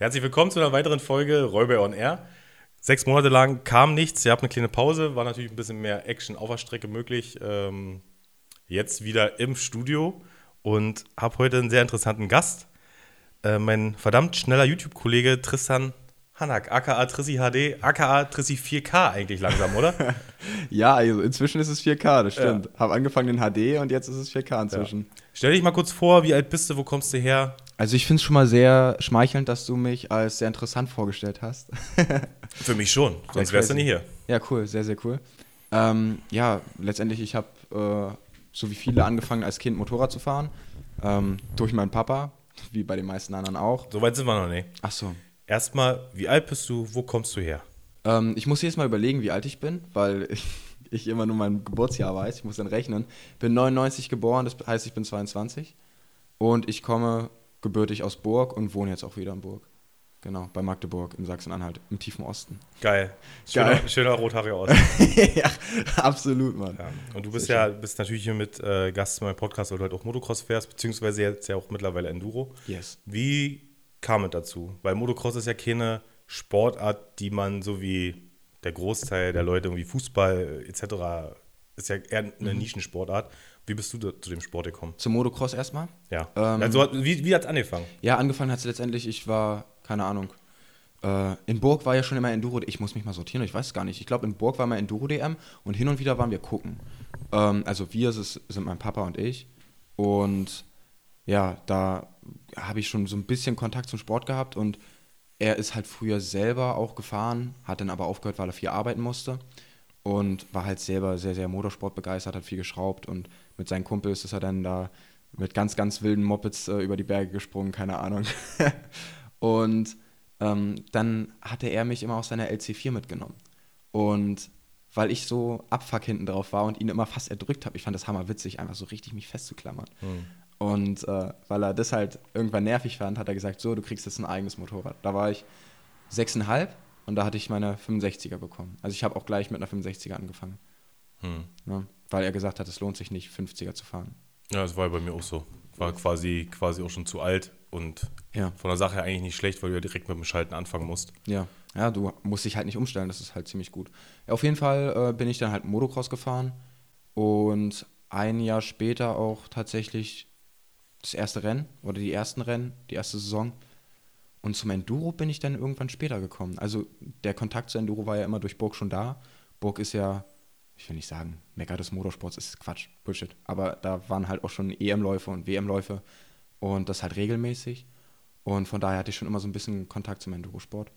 Herzlich willkommen zu einer weiteren Folge Räuber on Air. Sechs Monate lang kam nichts, ihr habt eine kleine Pause, war natürlich ein bisschen mehr Action auf der Strecke möglich. Ähm, jetzt wieder im Studio und habe heute einen sehr interessanten Gast. Äh, mein verdammt schneller YouTube-Kollege Tristan Hanak, aka Trissi HD, aka Trissi 4K eigentlich langsam, oder? ja, also inzwischen ist es 4K, das stimmt. Ja. Habe angefangen in HD und jetzt ist es 4K inzwischen. Ja. Stell dich mal kurz vor, wie alt bist du, wo kommst du her? Also ich finde es schon mal sehr schmeichelnd, dass du mich als sehr interessant vorgestellt hast. Für mich schon, sonst wärst du nicht hier. Ja, cool, sehr, sehr cool. Ähm, ja, letztendlich, ich habe, äh, so wie viele, angefangen als Kind Motorrad zu fahren. Ähm, durch meinen Papa, wie bei den meisten anderen auch. So weit sind wir noch nicht. Ach so. Erstmal, wie alt bist du? Wo kommst du her? Ähm, ich muss jetzt mal überlegen, wie alt ich bin, weil ich, ich, immer nur mein Geburtsjahr weiß. Ich muss dann rechnen. Bin 99 geboren, das heißt, ich bin 22. Und ich komme gebürtig aus Burg und wohne jetzt auch wieder in Burg. Genau, bei Magdeburg in Sachsen-Anhalt, im tiefen Osten. Geil. Schöner, Geil. schöner rothaariger Osten. ja, absolut, Mann. Ja. Und du bist ja bist natürlich hier mit äh, Gast in meinem Podcast, weil du halt auch Motocross fährst, beziehungsweise jetzt ja auch mittlerweile Enduro. Yes. Wie kam es dazu? Weil Motocross ist ja keine Sportart, die man so wie der Großteil der Leute, irgendwie Fußball etc., ist ja eher eine mhm. Nischensportart. Wie bist du zu dem Sport gekommen? Zum Motocross erstmal? Ja. Ähm, also, wie wie hat es angefangen? Ja, angefangen hat es letztendlich, ich war, keine Ahnung, äh, in Burg war ja schon immer Enduro, ich muss mich mal sortieren, ich weiß es gar nicht. Ich glaube, in Burg war mal Enduro-DM und hin und wieder waren wir gucken. Ähm, also wir sind mein Papa und ich. Und ja, da habe ich schon so ein bisschen Kontakt zum Sport gehabt und er ist halt früher selber auch gefahren, hat dann aber aufgehört, weil er viel arbeiten musste und war halt selber sehr, sehr Motorsport begeistert, hat viel geschraubt und mit seinen Kumpels ist er dann da mit ganz, ganz wilden Mopeds äh, über die Berge gesprungen, keine Ahnung. und ähm, dann hatte er mich immer aus seiner LC4 mitgenommen. Und weil ich so abfuck hinten drauf war und ihn immer fast erdrückt habe, ich fand das hammer witzig, einfach so richtig mich festzuklammern. Hm. Und äh, weil er das halt irgendwann nervig fand, hat er gesagt, so, du kriegst jetzt ein eigenes Motorrad. Da war ich sechseinhalb und da hatte ich meine 65er bekommen. Also ich habe auch gleich mit einer 65er angefangen. Hm. Ja, weil er gesagt hat, es lohnt sich nicht, 50er zu fahren. Ja, das war bei mir auch so. War quasi, quasi auch schon zu alt und ja. von der Sache her eigentlich nicht schlecht, weil du ja direkt mit dem Schalten anfangen musst. Ja, ja, du musst dich halt nicht umstellen, das ist halt ziemlich gut. Ja, auf jeden Fall äh, bin ich dann halt Motocross gefahren und ein Jahr später auch tatsächlich das erste Rennen oder die ersten Rennen, die erste Saison. Und zum Enduro bin ich dann irgendwann später gekommen. Also der Kontakt zu Enduro war ja immer durch Burg schon da. Burg ist ja, ich will nicht sagen, Mecker des Motorsports ist Quatsch, Bullshit. Aber da waren halt auch schon EM-Läufe und WM-Läufe und das halt regelmäßig. Und von daher hatte ich schon immer so ein bisschen Kontakt zum Enduro-Sport.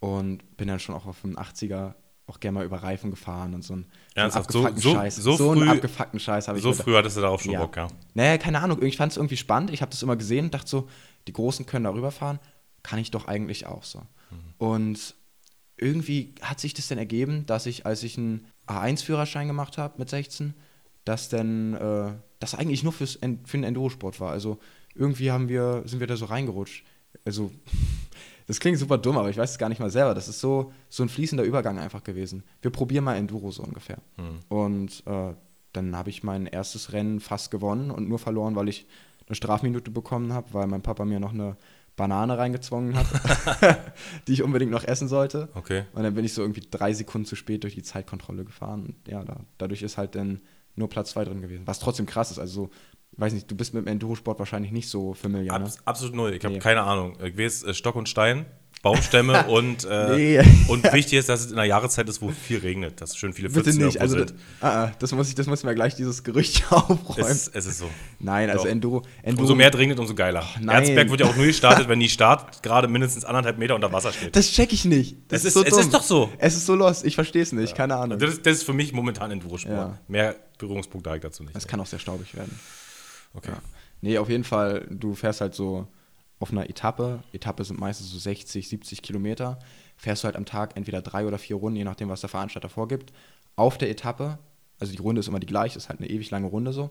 Und bin dann schon auch auf dem 80er auch gerne mal über Reifen gefahren und so einen, Ernsthaft? So, so, Scheiß. So, so früh, einen abgefuckten Scheiß habe ich So früh hattest du da auch schon ja. Bock, ja? Naja, keine Ahnung. Ich fand es irgendwie spannend. Ich habe das immer gesehen und dachte so, die Großen können darüber fahren. Kann ich doch eigentlich auch so. Mhm. Und irgendwie hat sich das dann ergeben, dass ich, als ich einen A1-Führerschein gemacht habe mit 16, dass dann äh, das eigentlich nur fürs, für den Endurosport war. Also irgendwie haben wir, sind wir da so reingerutscht. Also das klingt super dumm, aber ich weiß es gar nicht mal selber. Das ist so, so ein fließender Übergang einfach gewesen. Wir probieren mal Enduro so ungefähr. Hm. Und äh, dann habe ich mein erstes Rennen fast gewonnen und nur verloren, weil ich eine Strafminute bekommen habe, weil mein Papa mir noch eine Banane reingezwungen hat, die ich unbedingt noch essen sollte. Okay. Und dann bin ich so irgendwie drei Sekunden zu spät durch die Zeitkontrolle gefahren. Und ja, da, dadurch ist halt dann nur Platz zwei drin gewesen. Was trotzdem krass ist. Also so weiß nicht, du bist mit dem Endurosport wahrscheinlich nicht so familiar. Ne? absolut null. Ich habe nee. keine Ahnung. Ich weiß äh, Stock und Stein, Baumstämme und, äh, nee. und wichtig ist, dass es in einer Jahreszeit ist, wo viel regnet, dass schön viele Pfützen Bitte nicht. Also, das, ah, ah, das, muss ich, das muss mir gleich dieses Gerücht aufräumen. Es, es ist so. Nein, also Enduro, Enduro. Umso mehr regnet, umso geiler. Oh, Erzberg wird ja auch nur gestartet, wenn die Start gerade mindestens anderthalb Meter unter Wasser steht. Das check ich nicht. Das es ist, so es ist doch so. Es ist so lost. Ich verstehe es nicht. Ja. Keine Ahnung. Das ist, das ist, für mich momentan Enduro-Sport. Ja. Mehr Berührungspunkte habe ich dazu nicht. Es kann auch sehr staubig werden. Okay. Ja. Nee, auf jeden Fall, du fährst halt so auf einer Etappe. Etappe sind meistens so 60, 70 Kilometer. Fährst du halt am Tag entweder drei oder vier Runden, je nachdem, was der Veranstalter vorgibt. Auf der Etappe, also die Runde ist immer die gleiche, ist halt eine ewig lange Runde so.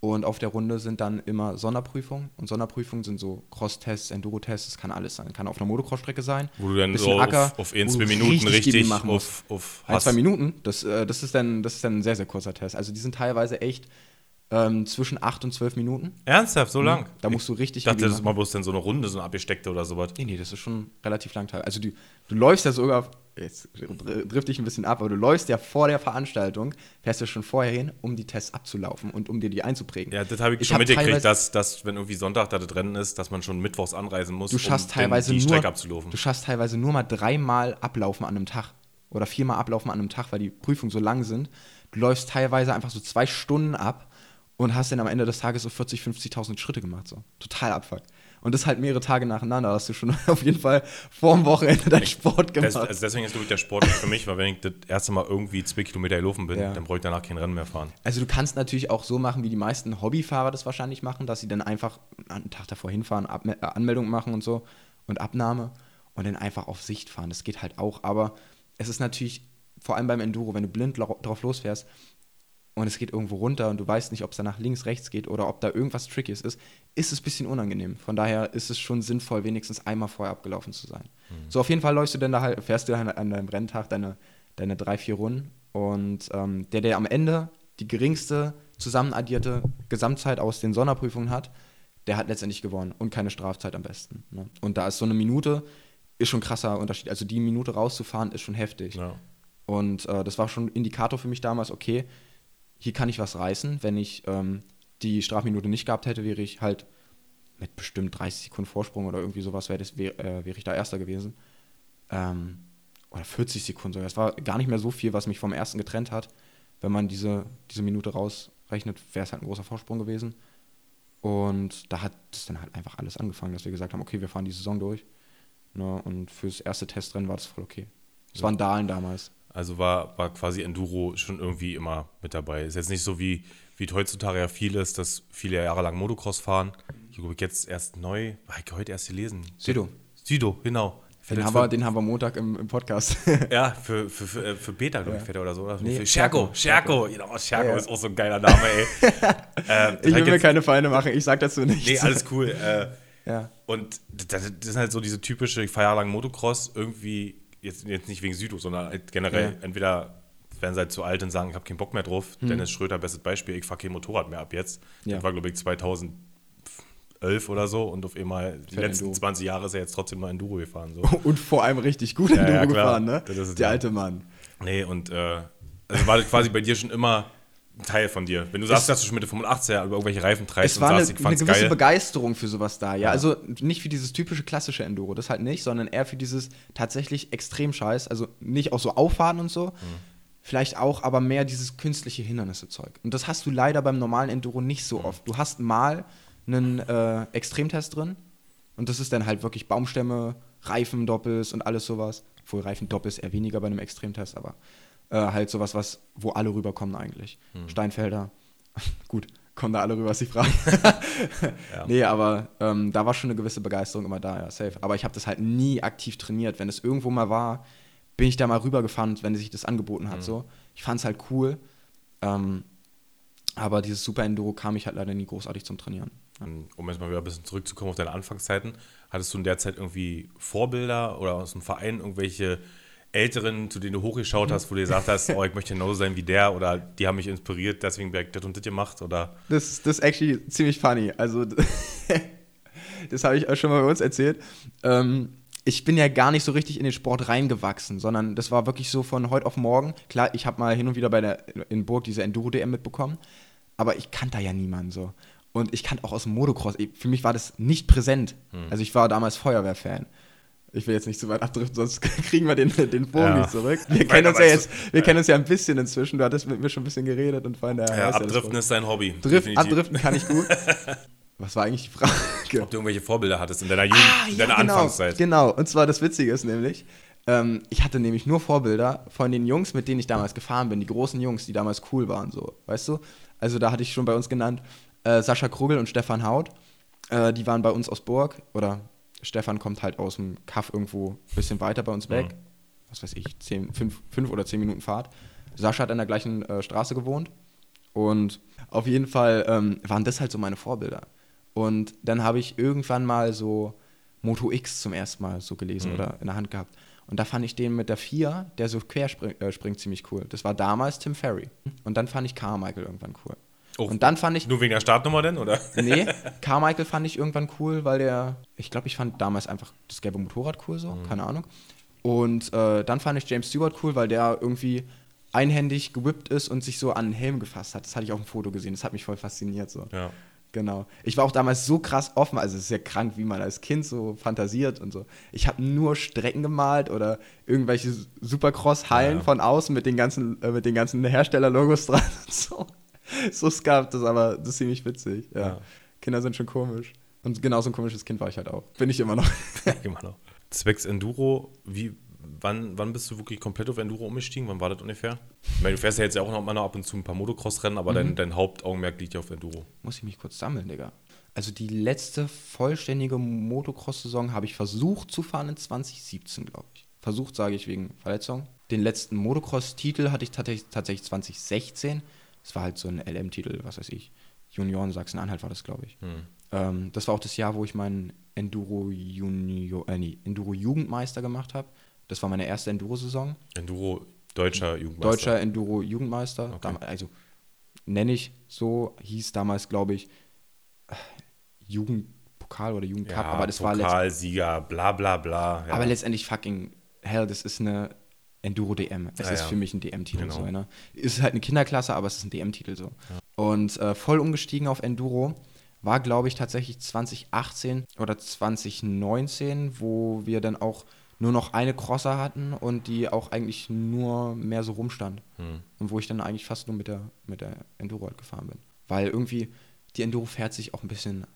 Und auf der Runde sind dann immer Sonderprüfungen. Und Sonderprüfungen sind so Cross-Tests, Enduro-Tests, das kann alles sein. Kann auf einer Motocross-Strecke sein. Wo du dann so Acker, auf, auf ein, zwei Minuten richtig, richtig machen auf, auf ein, zwei Minuten, das, äh, das, ist dann, das ist dann ein sehr, sehr kurzer Test. Also die sind teilweise echt ähm, zwischen 8 und 12 Minuten. Ernsthaft, so lang? Da musst du richtig Ich dachte, das ist mal bloß dann so eine Runde, so eine abgesteckte oder sowas. Nee, nee, das ist schon relativ lang. teil- Also du, du läufst ja sogar, jetzt dr- drifte ich ein bisschen ab, aber du läufst ja vor der Veranstaltung, fährst ja schon vorher hin, um die Tests abzulaufen und um dir die einzuprägen. Ja, das habe ich, Ich schon hab mitgekriegt, dass, dass, wenn irgendwie Sonntag da Rennen ist, dass man schon mittwochs anreisen muss, Du schaffst um teilweise die nur, Strecke abzulaufen. Du schaffst teilweise nur mal dreimal ablaufen an einem Tag. Oder viermal ablaufen an einem Tag, weil die Prüfungen so lang sind. Du läufst teilweise einfach so zwei Stunden ab und hast dann am Ende des Tages so 40, 50.000 Schritte gemacht. So. Total abfuck. Und das halt mehrere Tage nacheinander. Hast du schon auf jeden Fall vor dem Wochenende deinen Sport gemacht. Das, also deswegen ist, glaube ich, der Sport für mich, weil wenn ich das erste Mal irgendwie zwei Kilometer gelaufen bin, Ja. dann brauche ich danach kein Rennen mehr fahren. Also du kannst natürlich auch so machen, wie die meisten Hobbyfahrer das wahrscheinlich machen, dass sie dann einfach einen Tag davor hinfahren, Abme äh, Anmeldung machen und so und Abnahme und dann einfach auf Sicht fahren. Das geht halt auch, aber es ist natürlich, vor allem beim Enduro, wenn du blind drauf losfährst und es geht irgendwo runter und du weißt nicht, ob es da nach links, rechts geht oder ob da irgendwas Trickies ist, ist es ein bisschen unangenehm. Von daher ist es schon sinnvoll, wenigstens einmal vorher abgelaufen zu sein. So, auf jeden Fall läufst du dann da halt, fährst du dann an deinem Renntag deine, deine drei, vier Runden und ähm, der, der am Ende die geringste zusammenaddierte Gesamtzeit aus den Sonderprüfungen hat, der hat letztendlich gewonnen und keine Strafzeit am besten. Ne? Und da ist so eine Minute, ist schon ein krasser Unterschied. Also die Minute rauszufahren, ist schon heftig. Ja. Und äh, das war schon ein Indikator für mich damals, okay, hier kann ich was reißen. Wenn ich ähm, die Strafminute nicht gehabt hätte, wäre ich halt mit bestimmt 30 Sekunden Vorsprung oder irgendwie sowas, wäre wär, äh, wäre ich da Erster gewesen. Ähm, oder 40 Sekunden sogar. Es war gar nicht mehr so viel, was mich vom Ersten getrennt hat. Wenn man diese, diese Minute rausrechnet, wäre es halt ein großer Vorsprung gewesen. Und da hat es dann halt einfach alles angefangen, dass wir gesagt haben, okay, wir fahren die Saison durch. Ne, und fürs erste Testrennen war das voll okay. Es waren Dahlen damals. Also war, war quasi Enduro schon irgendwie immer mit dabei. Ist jetzt nicht so wie, wie es heutzutage ja viel ist, dass viele Jahre lang Motocross fahren. Ich glaube, jetzt erst neu, habe ich heute erst gelesen. Sido. Sido, genau. Den haben, wir, den haben wir Montag im, im Podcast. ja, für, für, für, äh, für Beta, glaube ich, Ja. er oder so. Oder? Nee, Scherko, Scherko. Scherko. Genau, Scherko Ja, ja. ist auch so ein geiler Name, ey. äh, ich will mir jetzt- keine Feinde machen, ich sag dazu nichts. Nee, alles cool. Äh, Ja. Und das, das ist halt so diese typische, ich fahre jahrelang Motocross, irgendwie, jetzt, jetzt nicht wegen Südo, sondern halt generell, Ja. Hm. entweder werden sie halt zu alt und sagen, ich habe keinen Bock mehr drauf. Dennis Schröder, bestes Beispiel, ich fahre kein Motorrad mehr ab jetzt. Ja. Das war, glaube ich, 2011 oder so und auf einmal, die Fährt letzten Enduro. 20 Jahre ist er jetzt trotzdem noch Enduro gefahren. So. Und vor allem richtig gut Ja, Enduro ja, gefahren, ne? Das ist es Der ja. alte Mann. Nee, und äh, also war das quasi bei dir schon immer ein Teil von dir. Wenn du sagst, dass du schon mit der 85er über irgendwelche Reifen treibst Es und war eine, sagst, ich eine gewisse geil. Begeisterung für sowas da, ja. Ja. Also nicht für dieses typische klassische Enduro, das halt nicht, sondern eher für dieses tatsächlich extrem Scheiß. Also nicht auch so Auffahren und so. Mhm. Vielleicht auch, aber mehr dieses künstliche Hindernisse-Zeug. Und das hast du leider beim normalen Enduro nicht Mhm. so oft. Du hast mal einen äh, Extremtest drin und das ist dann halt wirklich Baumstämme, Reifendoppels und alles sowas. Obwohl Reifendoppels eher weniger bei einem Extremtest, aber äh, halt sowas, was, wo alle rüberkommen eigentlich. Mhm. Steinfelder. Gut, kommen da alle rüber, ist die Frage. Ja. Nee, aber ähm, da war schon eine gewisse Begeisterung immer da, ja, safe. Aber ich habe das halt nie aktiv trainiert. Wenn es irgendwo mal war, bin ich da mal rübergefahren, wenn sich das angeboten Mhm. hat. So. Ich fand es halt cool. Ähm, aber dieses Super Enduro kam ich halt leider nie großartig zum Trainieren. Ähm, Um jetzt mal wieder ein bisschen zurückzukommen auf deine Anfangszeiten, hattest du in der Zeit irgendwie Vorbilder oder aus dem Verein irgendwelche Älteren, zu denen du hochgeschaut hast, wo du gesagt hast, oh, ich möchte genauso sein wie der oder die haben mich inspiriert, deswegen habe ich das und das gemacht oder Das, das ist actually ziemlich funny. Also, das habe ich auch schon mal bei uns erzählt. Ähm, ich bin ja gar nicht so richtig in den Sport reingewachsen, sondern das war wirklich so von heute auf morgen. Klar, ich habe mal hin und wieder bei der in Burg diese Enduro-DM mitbekommen, aber ich kannte da ja niemanden so. Und ich kannte auch aus dem Motocross. Für mich war das nicht präsent. Also ich war damals Feuerwehrfan. Ich will jetzt nicht zu weit abdriften, sonst kriegen wir den, den Bogen Ja. nicht zurück. Wir kennen uns ja jetzt, wir kennen uns ja ein bisschen inzwischen. Du hattest mit mir schon ein bisschen geredet und vorhin der ja, Abdriften ist dein Hobby. Drift, abdriften kann ich gut. Was war eigentlich die Frage? Ob du irgendwelche Vorbilder hattest in deiner Jugend, in deiner genau, Anfangszeit. Genau, und zwar das Witzige ist nämlich, ähm, ich hatte nämlich nur Vorbilder von den Jungs, mit denen ich damals gefahren bin, die großen Jungs, die damals cool waren, so, weißt du? Also da hatte ich schon bei uns genannt, äh, Sascha Krugel und Stefan Haut, äh, die waren bei uns aus Burg, oder Stefan kommt halt aus dem Kaff irgendwo ein bisschen weiter bei uns weg, Mhm. was weiß ich, zehn, fünf, fünf oder zehn Minuten Fahrt. Sascha hat an der gleichen äh, Straße gewohnt und auf jeden Fall ähm, waren das halt so meine Vorbilder. Und dann habe ich irgendwann mal so Moto X zum ersten Mal so gelesen Mhm. oder in der Hand gehabt. Und da fand ich den mit der 4, der so quer spring, äh, springt, ziemlich cool. Das war damals Tim Ferry. Und dann fand ich Carmichael irgendwann cool. Oh. Und dann fand ich, Nur wegen der Startnummer denn, oder? nee, Carmichael fand ich irgendwann cool, weil der, ich glaube, ich fand damals einfach das gelbe Motorrad cool so, Mhm. keine Ahnung. Und äh, dann fand ich James Stewart cool, weil der irgendwie einhändig gewippt ist und sich so an den Helm gefasst hat. Das hatte ich auf dem Foto gesehen, das hat mich voll fasziniert so. Ja. Genau. Ich war auch damals so krass offen, also es ist ja krank, wie man als Kind so fantasiert und so. Ich habe nur Strecken gemalt oder irgendwelche Supercross-Hallen Ja. von außen mit den ganzen, äh, mit den ganzen Hersteller-Logos dran und so. So scarf das, aber das ist ziemlich witzig. Ja. Ja. Kinder sind schon komisch. Und genauso ein komisches Kind war ich halt auch. Bin ich immer noch. Immer noch. Zwecks Enduro, wie, wann, wann bist du wirklich komplett auf Enduro umgestiegen? Wann war das ungefähr? Ich meine, du fährst ja jetzt ja auch noch mal noch ab und zu ein paar Motocross-Rennen, aber Mhm. dein, dein Hauptaugenmerk liegt ja auf Enduro. Muss ich mich kurz sammeln, Digga. Also die letzte vollständige Motocross-Saison habe ich versucht zu fahren in 2017, glaube ich. Versucht, sage ich, wegen Verletzung. Den letzten Motocross-Titel hatte ich tatsächlich, tatsächlich 2016. Das war halt so ein LM-Titel, was weiß ich. Junioren Sachsen-Anhalt war das, glaube ich. Hm. Ähm, das war auch das Jahr, wo ich meinen Enduro Junior, äh, nee, Enduro Jugendmeister gemacht habe. Das war meine erste Enduro-Saison. Enduro, deutscher Jugendmeister. Deutscher Enduro Jugendmeister. Okay. Also nenne ich so, hieß damals, glaube ich, Jugendpokal oder Jugendcup, ja, aber das war letzt, Pokalsieger, bla bla bla. Ja. aber letztendlich fucking hell, das ist eine Enduro DM. Es Ja, ist ja. für mich ein DM-Titel Genau. so, ne? Ist halt eine Kinderklasse, aber es ist ein DM-Titel so. Und äh, voll umgestiegen auf Enduro war, glaube ich, tatsächlich 2018 oder 2019, wo wir dann auch nur noch eine Crosser hatten und die auch eigentlich nur mehr so rumstand. Hm. Und wo ich dann eigentlich fast nur mit der, mit der Enduro halt gefahren bin. Weil irgendwie die Enduro fährt sich auch ein bisschen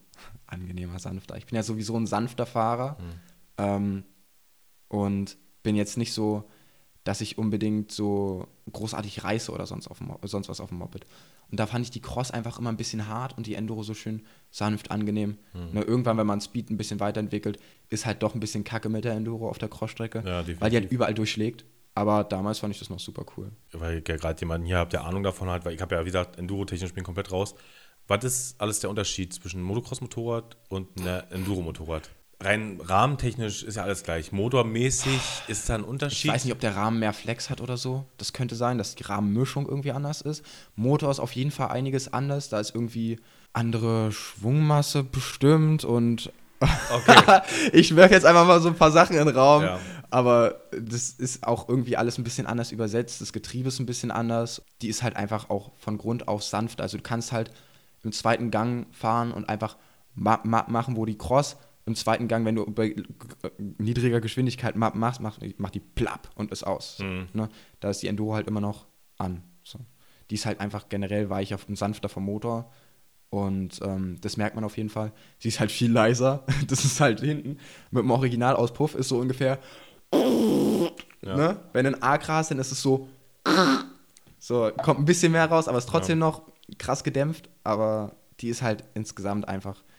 angenehmer, sanfter. Ich bin ja sowieso ein sanfter Fahrer ähm, und bin jetzt nicht so, dass ich unbedingt so großartig reiße oder sonst, auf dem, sonst was auf dem Moped. Und da fand ich die Cross einfach immer ein bisschen hart und die Enduro so schön sanft, angenehm. Hm. Ne, irgendwann, wenn man Speed ein bisschen weiterentwickelt, ist halt doch ein bisschen kacke mit der Enduro auf der Crossstrecke, Ja, weil die halt überall durchschlägt. Aber damals fand ich das noch super cool. weil ich ja gerade jemanden hier habe, der Ahnung davon hat, weil ich habe ja, wie gesagt, Enduro-technisch bin komplett raus. Was ist alles der Unterschied zwischen einem Motocross-Motorrad und einem Enduro-Motorrad? Rein rahmentechnisch ist ja alles gleich. Motormäßig ist da ein Ich Unterschied. weiß nicht, ob der Rahmen mehr Flex hat oder so. Das könnte sein, dass die Rahmenmischung irgendwie anders ist. Motor ist auf jeden Fall einiges anders. Da ist irgendwie andere Schwungmasse bestimmt und Okay. ich werfe jetzt einfach mal so ein paar Sachen in den Raum. Ja. Aber das ist auch irgendwie alles ein bisschen anders übersetzt. Das Getriebe ist ein bisschen anders. Die ist halt einfach auch von Grund auf sanft. Also du kannst halt im zweiten Gang fahren und einfach ma ma machen, wo die Cross im zweiten Gang, wenn du bei niedriger Geschwindigkeit ma machst, macht mach die plapp und ist aus. Mhm. ne? Da ist die Enduro halt immer noch an. So. Die ist halt einfach generell weicher und sanfter vom Motor. Und ähm, das merkt man auf jeden Fall. Sie ist halt viel leiser. Das ist halt hinten. Mit dem Originalauspuff ist so ungefähr. Ja. Ne? Wenn ein A krass, dann ist es so. So, kommt ein bisschen mehr raus, aber ist trotzdem noch krass gedämpft. Aber die ist halt insgesamt einfach ein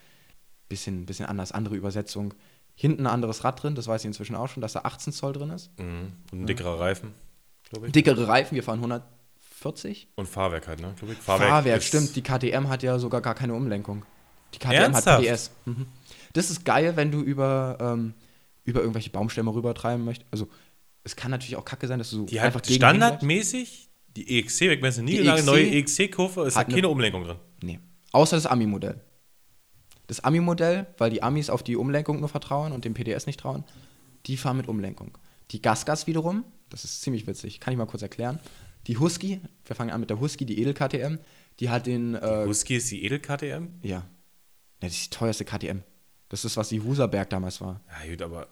bisschen, bisschen anders. Andere Übersetzung. Hinten ein anderes Rad drin, das weiß ich inzwischen auch schon, dass da 18 Zoll drin ist. Mhm. Und ein dickerer Reifen, glaube ich. Dickere Reifen, wir fahren 140. Und Fahrwerk halt, ne? Ich. Fahrwerk, ist- stimmt. Die KTM hat ja sogar gar keine Umlenkung. Die KTM Ernsthaft? hat PDS. Mhm. Das ist geil, wenn du über, ähm, über irgendwelche Baumstämme rübertreiben möchtest. Also, es kann natürlich auch kacke sein, dass du Die einfach hat standardmäßig die EXC, weiß nie Die lange, EXC neue EXC-Kurve, ist hat eine- keine Umlenkung drin. Nee. Außer das Ami-Modell. Das Ami-Modell, weil die Amis auf die Umlenkung nur vertrauen und dem PDS nicht trauen, die fahren mit Umlenkung. Die Gasgas wiederum, das ist ziemlich witzig, kann ich mal kurz erklären. Die Husky, wir fangen an mit der Husky, die Edel-KTM, die hat den. Äh, Husky ist die Edel-KTM? ja. ja. Das ist die teuerste KTM. Das ist, was die Huserberg damals war. Ja, gut, aber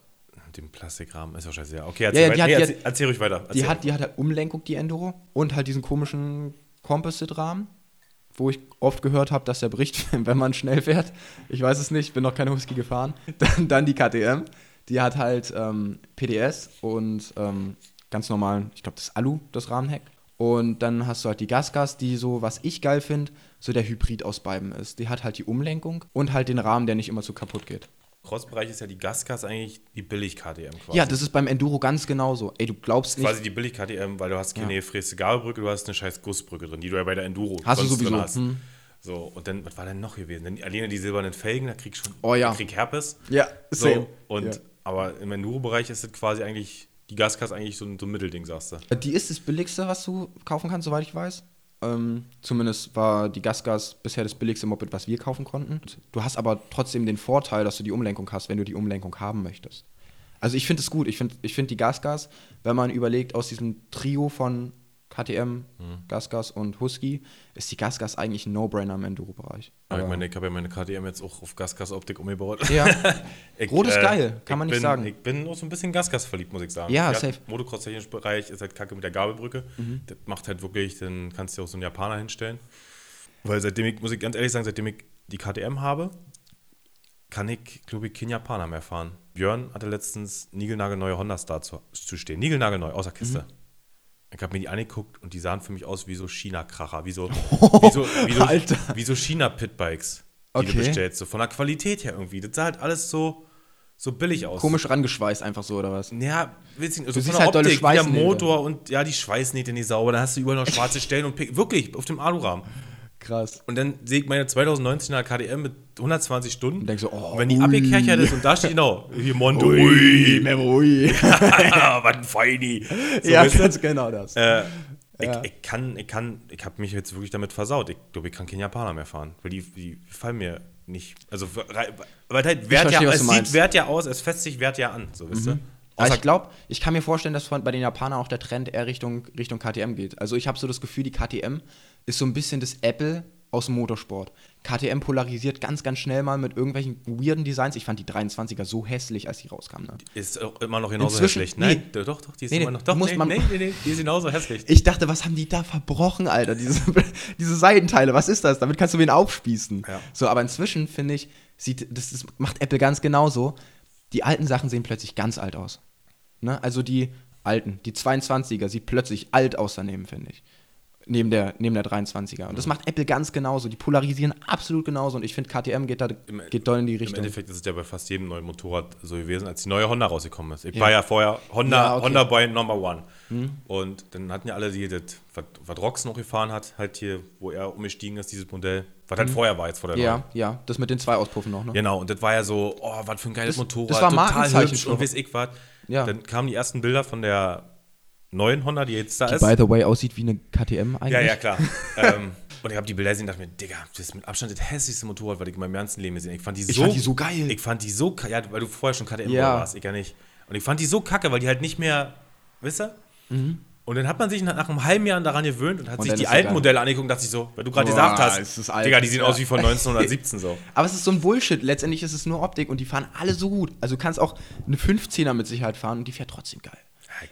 mit dem Plastikrahmen ist doch scheiße. Ja, okay, Ja, ja, erzähl, die hat- nee, die erzähl, erzähl ruhig weiter. Die Erzähl. hat, die hat halt Umlenkung, die Enduro, und halt diesen komischen Composite-Rahmen, wo ich oft gehört habe, dass der bricht, wenn man schnell fährt. Ich weiß es nicht, bin noch keine Husky gefahren. Dann, dann die KTM, die hat halt ähm, PDS und ähm, ganz normalen, ich glaube, das Alu, das Rahmenheck. Und dann hast du halt die Gasgas, die so, was ich geil finde, so der Hybrid aus beiden ist. Die hat halt die Umlenkung und halt den Rahmen, der nicht immer zu kaputt geht. Cross-Bereich ist ja die Gasgas eigentlich die Billig-KTM quasi. Ja, das ist beim Enduro ganz genauso. Ey, du glaubst nicht. quasi die Billig-KTM, weil du hast keine Ja. fräste Gabelbrücke, du hast eine scheiß Gussbrücke drin, die du ja bei der Enduro Hast du sowieso, drin hast. hm. So, und dann, was war denn noch gewesen? Dann alleine die silbernen Felgen, da krieg ich schon Oh ja. da krieg Herpes. Ja, So, und, Ja. aber im Enduro-Bereich ist es quasi eigentlich, die Gasgas eigentlich so ein, so ein Mittelding, sagst du. Die ist das billigste, was du kaufen kannst, soweit ich weiß. Ähm, zumindest war die Gasgas bisher das billigste Moped, was wir kaufen konnten. Du hast aber trotzdem den Vorteil, dass du die Umlenkung hast, wenn du die Umlenkung haben möchtest. Also ich finde es gut. Ich finde ich find die Gasgas, wenn man überlegt, aus diesem Trio von KTM, Mhm. Gasgas und Husky, ist die Gasgas eigentlich ein No-Brainer im Enduro-Bereich. Aber ich Aber- meine, ich habe ja meine KTM jetzt auch auf Gasgas-Optik umgebaut. Ja, Ich, Rot ist geil, kann man nicht bin, sagen. Ich bin auch so ein bisschen Gasgas verliebt, muss ich sagen. Ja, Der safe. Motocross-technischen Bereich ist halt kacke mit der Gabelbrücke. Mhm. Das macht halt wirklich, dann kannst du auch so einen Japaner hinstellen. Weil seitdem ich, muss ich ganz ehrlich sagen, seitdem ich die KTM habe, kann ich, glaube ich, kein Japaner mehr fahren. Björn hatte letztens niegelnagelneue Hondas da zu, zu stehen. Niegelnagelneu, außer Kiste. Mhm. Ich habe mir die angeguckt und die sahen für mich aus wie so China-Kracher, wie so, wie so, wie so, wie so China-Pitbikes, die Okay. du bestellst. So von der Qualität her irgendwie. Das sah halt alles so, so billig aus. Komisch rangeschweißt einfach so, oder was? Ja, willst du, also siehst von der halt dolle Optik, wie der. Motor und ja, die Schweißnähte nicht sauber. Dann hast du überall noch schwarze Stellen und Pick, wirklich auf dem Alurahmen. Krass. Und dann sehe ich meine 2019er KTM mit 120 Stunden. Und denk so, oh, und wenn die ui. abgekerchert ist und da steht genau, hier Mondo, Ui, ui. was ein Feini. So, ja, ganz genau das. Äh, ich, Ja. ich kann, ich kann, ich habe mich jetzt wirklich damit versaut. Ich glaube, ich kann keinen Japaner mehr fahren, weil die, die fallen mir nicht. Also, weil halt Wert ja, es sieht. Mhm. Wert ja aus, es fetzt sich Wert ja an, so wisst ihr. Aber Außer- ich glaube, ich kann mir vorstellen, dass von, bei den Japanern auch der Trend eher Richtung, Richtung KTM geht. Also ich habe so das Gefühl, die KTM ist so ein bisschen das Apple aus dem Motorsport. KTM polarisiert ganz, ganz schnell mal mit irgendwelchen weirden Designs. Ich fand die 23er so hässlich, als die rauskamen. Ne? Ist auch immer noch genauso Inzwischen- hässlich. Nein, nee. doch, doch, die ist Nee, immer noch. Doch, muss nee, man- nee, nee, nee, die ist genauso hässlich. Ich dachte, was haben die da verbrochen, Alter? Diese, diese Seitenteile, was ist das? Damit kannst du wen aufspießen. Ja. So, aber inzwischen finde ich, sieht, das, das macht Apple ganz genauso. Die alten Sachen sehen plötzlich ganz alt aus. Ne? Also die alten, die 22er sieht plötzlich alt aus daneben, finde ich. Neben der, neben der 23er. Mhm. Und das macht Apple ganz genauso. Die polarisieren absolut genauso. Und ich finde, KTM geht da Im- geht doll in die Im Richtung. Endeffekt ist es ja bei fast jedem neuen Motorrad so gewesen, als die neue Honda rausgekommen ist. Ich Ja. war ja vorher Honda, Ja, okay. Mhm. Honda Boy Number One. Und dann hatten ja alle, die das, was, Rox noch gefahren hat, halt hier, wo er umgestiegen ist, dieses Modell, was halt vorher war jetzt vor der neuen. Mhm. Ja, ja, das mit den zwei Auspuffen noch, ne? Genau, und das war ja so, oh, was für ein geiles Das- Motorrad, das war total hübsch und weiß ich was. Ja. Dann kamen die ersten Bilder von der neuen Honda, die jetzt da Die, ist. by the way, aussieht wie eine KTM eigentlich. Ja, ja, klar. ähm, und ich habe die Bilder gesehen und dachte mir, Digga, das ist mit Abstand das hässlichste Motorrad, was ich in meinem ganzen Leben gesehen habe. Ich fand die Ich so, fand die so geil. Ich fand die so ja, weil du vorher schon KTM Ja. warst, ich ja nicht. Und ich fand die so kacke, weil die halt nicht mehr, wisst ihr? Und dann hat man sich nach, einem halben Jahr daran gewöhnt und hat Mhm. Und sich die alten. Modelle angeguckt und dachte sich so, weil du gerade gesagt hast. Digga, die sehen Ja. aus wie von 1917 so. Aber es ist so ein Bullshit. Letztendlich ist es nur Optik und die fahren alle so gut. Also du kannst auch eine 15er mit Sicherheit fahren und die fährt trotzdem geil.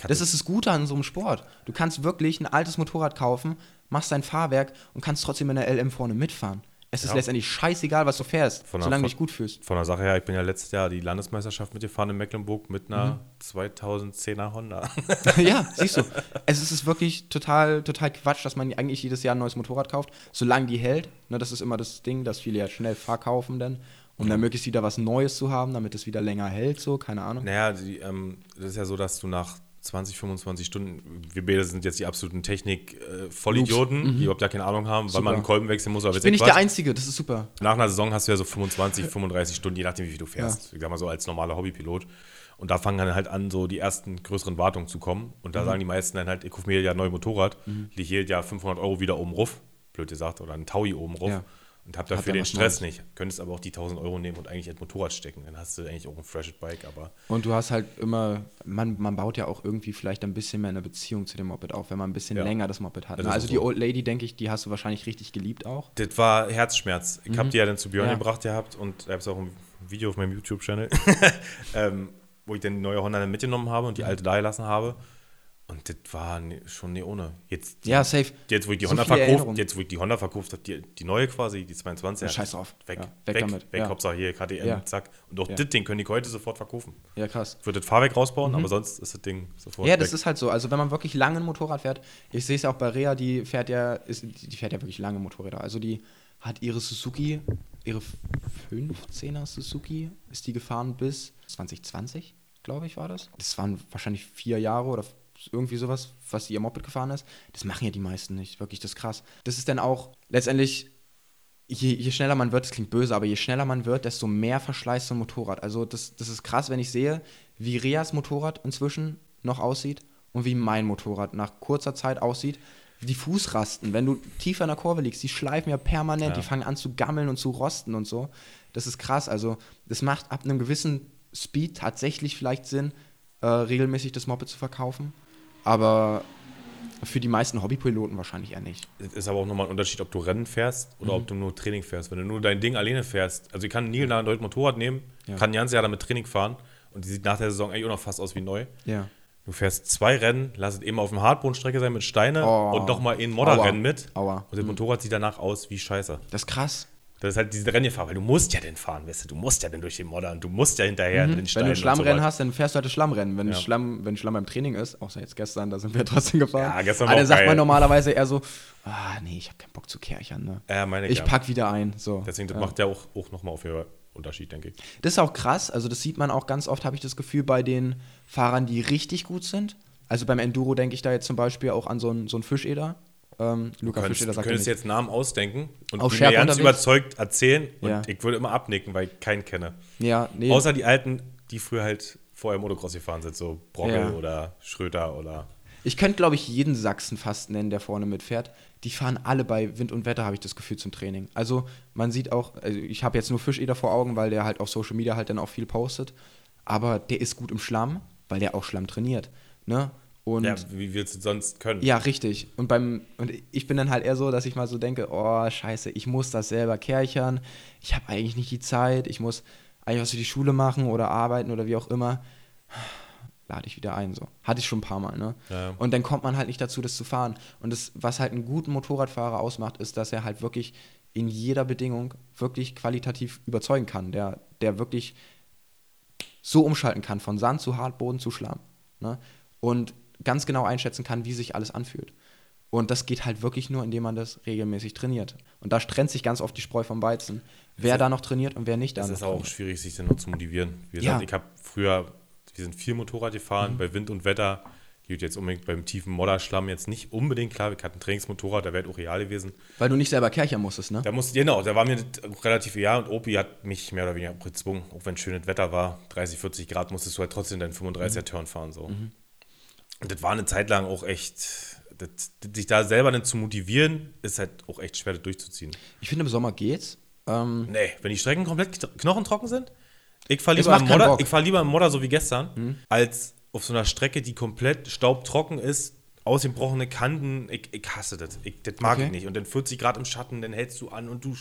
Das ist das Gute an so einem Sport. Du kannst wirklich ein altes Motorrad kaufen, machst dein Fahrwerk und kannst trotzdem in der LM vorne mitfahren. Es ist Ja. letztendlich scheißegal, was du fährst, Von solange du dich gut fühlst. Von der Sache her, ich bin ja letztes Jahr die Landesmeisterschaft mitgefahren in Mecklenburg mit Mhm. einer 2010er Honda. ja, siehst du. Es ist, ist wirklich total, total Quatsch, dass man eigentlich jedes Jahr ein neues Motorrad kauft, solange die hält. Ne, das ist immer das Ding, dass viele ja schnell verkaufen dann, um dann möglichst wieder was Neues zu haben, damit es wieder länger hält, so, keine Ahnung. Naja, die, ähm, das ist ja so, dass du nach 20, 25 Stunden, wir beide sind jetzt die absoluten Technik-Volidioten, die überhaupt gar keine Ahnung haben, weil man einen Kolben wechseln muss. Aber Ich bin nicht der Einzige, das ist super. Nach einer Saison hast du ja so 25, 35 Stunden, je nachdem, wie viel du fährst. Ich sag mal so als normaler Hobbypilot. Und da fangen dann halt an, so die ersten größeren Wartungen zu kommen. Und da Mhm. sagen die meisten dann halt, ich kaufe mir ja ein neues Motorrad, liege hier ja 500 Euro wieder oben ruf, blöd gesagt, oder ein Taui oben ruf. Ja. Und hab dafür den Stress Neues. nicht. Könntest aber auch die 1000 Euro nehmen und eigentlich ins Motorrad stecken. Dann hast du eigentlich auch ein freshes Bike, aber Und du hast halt immer, man, man baut ja auch irgendwie vielleicht ein bisschen mehr eine Beziehung zu dem Moped auf, wenn man ein bisschen Ja. länger das Moped hat. Das Ne? Also so. die Old Lady, denke ich, die hast du wahrscheinlich richtig geliebt auch. Das war Herzschmerz. Ich habe die ja dann zu Björn Mhm. Ja. gebracht gehabt und da habe es auch ein Video auf meinem YouTube-Channel, ähm, wo ich dann die neue Honda dann mitgenommen habe und die alte da gelassen habe. Und das war ne, schon ne ohne. Jetzt, Ja, safe. jetzt, wo ich die So Honda verkauft, jetzt, wo ich die Honda verkauft habe, die, die neue quasi, die 22 Scheiß drauf. Weg, Ja, weg, weg weg, damit, weg ja. Hauptsache hier KTM, Ja. zack. Und auch Ja. das Ding könnte ich heute sofort verkaufen. Ja, krass. Ich würde das Fahrwerk rausbauen, aber sonst ist das Ding sofort Mhm. Ja, weg. das ist halt so. Also wenn man wirklich lange ein Motorrad fährt, ich sehe es ja auch bei Rea, die fährt ja, ist, die fährt ja wirklich lange Motorräder. Also die hat ihre Suzuki, ihre 15er Suzuki, ist die gefahren bis 2020, glaube ich, war das. Das waren wahrscheinlich vier Jahre oder irgendwie sowas, was ihr Moped gefahren ist. Das machen ja die meisten nicht. Wirklich, das ist krass. Das ist dann auch letztendlich je, je schneller man wird, das klingt böse, aber je schneller man wird, desto mehr verschleißt so ein Motorrad. Also das, das ist krass, wenn ich sehe, wie Reas Motorrad inzwischen noch aussieht und wie mein Motorrad nach kurzer Zeit aussieht, die Fußrasten, wenn du tiefer in der Kurve liegst, die schleifen ja permanent, Ja. die fangen an zu gammeln und zu rosten und so. Das ist krass. Also, das macht ab einem gewissen Speed tatsächlich vielleicht Sinn, äh, regelmäßig das Moped zu verkaufen. Aber für die meisten Hobbypiloten wahrscheinlich eher nicht. Es ist aber auch nochmal ein Unterschied, ob du Rennen fährst oder Mhm. ob du nur Training fährst. Wenn du nur dein Ding alleine fährst, also ich kann Neil ein neues Motorrad nehmen, Ja. kann ein ganzes Jahr damit Training fahren und die sieht nach der Saison eigentlich auch noch fast aus wie neu. Ja. Du fährst zwei Rennen, lass es eben auf dem Hardbodenstrecke sein mit Steine Oh. und nochmal ein Modderrennen mit. Aua. Und das Motorrad sieht danach aus wie Scheiße. Das ist krass. Das ist halt diese Renngefahr, weil du musst ja den fahren, weißt du, du musst ja den durch den Modder und du musst ja hinterher in den Mhm. Wenn du ein Schlammrennen so hast, dann fährst du halt das Schlammrennen. Wenn, Ja. Schlamm, wenn Schlamm beim Training ist, außer jetzt gestern, da sind wir trotzdem gefahren. Ja, gestern Aber war dann sagt geil. man normalerweise eher so, ah nee, ich habe keinen Bock zu kärchern. Ne? Ja, meine ich ja. pack wieder ein. So. Deswegen, das ja. macht ja auch, auch nochmal auf jeden Unterschied, denke ich. Das ist auch krass, also das sieht man auch ganz oft, habe ich das Gefühl, bei den Fahrern, die richtig gut sind. Also beim Enduro denke ich da jetzt zum Beispiel auch an so einen, so einen Fischeder. Ähm, Luca Du könntest, Fischeder du sagt könntest jetzt Namen ausdenken und Auf die mir ganz überzeugt erzählen und Ja. ich würde immer abnicken, weil ich keinen kenne. Ja, nee. Außer die Alten, die früher halt vorher Motocross gefahren sind, so Brockel Ja. oder Schröter oder. Ich könnte, glaube ich, jeden Sachsen fast nennen, der vorne mitfährt. Die fahren alle bei Wind und Wetter, habe ich das Gefühl, zum Training. Also man sieht auch, also ich habe jetzt nur Fischeder vor Augen, weil der halt auf Social Media halt dann auch viel postet. Aber der ist gut im Schlamm, weil der auch Schlamm trainiert. Ne? Und Ja, wie willst du sonst können? Ja, richtig. Und beim und ich bin dann halt eher so, dass ich mal so denke, oh scheiße, ich muss das selber kärchern. Ich habe eigentlich nicht die Zeit. Ich muss eigentlich was für die Schule machen oder arbeiten oder wie auch immer. Lade ich wieder ein so. Hatte ich schon ein paar Mal, ne? Ja. Und dann kommt man halt nicht dazu, das zu fahren. Und das, was halt einen guten Motorradfahrer ausmacht, ist, dass er halt wirklich in jeder Bedingung wirklich qualitativ überzeugen kann. Der, der wirklich so umschalten kann, von Sand zu Hartboden zu Schlamm. Ne? Und ganz genau einschätzen kann, wie sich alles anfühlt. Und das geht halt wirklich nur, indem man das regelmäßig trainiert. Und da trennt sich ganz oft die Spreu vom Weizen. Wer da noch trainiert und wer nicht da Es ist auch trainiert. schwierig, sich dann noch zu motivieren. Wie Ja. gesagt, ich habe früher, wir sind viel Motorrad Mhm. gefahren, bei Wind und Wetter. Geht jetzt unbedingt beim tiefen Modderschlamm jetzt nicht unbedingt klar. Ich hatte ein Trainingsmotorrad, da wäre auch real gewesen. Weil du nicht selber kärchern musstest, ne? Da musste, genau, da war mir relativ egal und Opi hat mich mehr oder weniger gezwungen, auch wenn schönes Wetter war, 30, 40 Grad, musstest du halt trotzdem deinen 35er Turn fahren. So. Und das war eine Zeit lang auch echt, das, sich da selber dann zu motivieren, ist halt auch echt schwer, das durchzuziehen. Ich finde, im Sommer geht's. Ähm, Nee, wenn die Strecken komplett knochentrocken sind, ich fahre lieber, im Modder- ich fahr lieber im Modder, so wie gestern, als auf so einer Strecke, die komplett staubtrocken ist, ausgebrochene Kanten. Ich, ich hasse das. Ich, das mag Okay. ich nicht. Und dann 40 Grad im Schatten, dann hältst du an und du.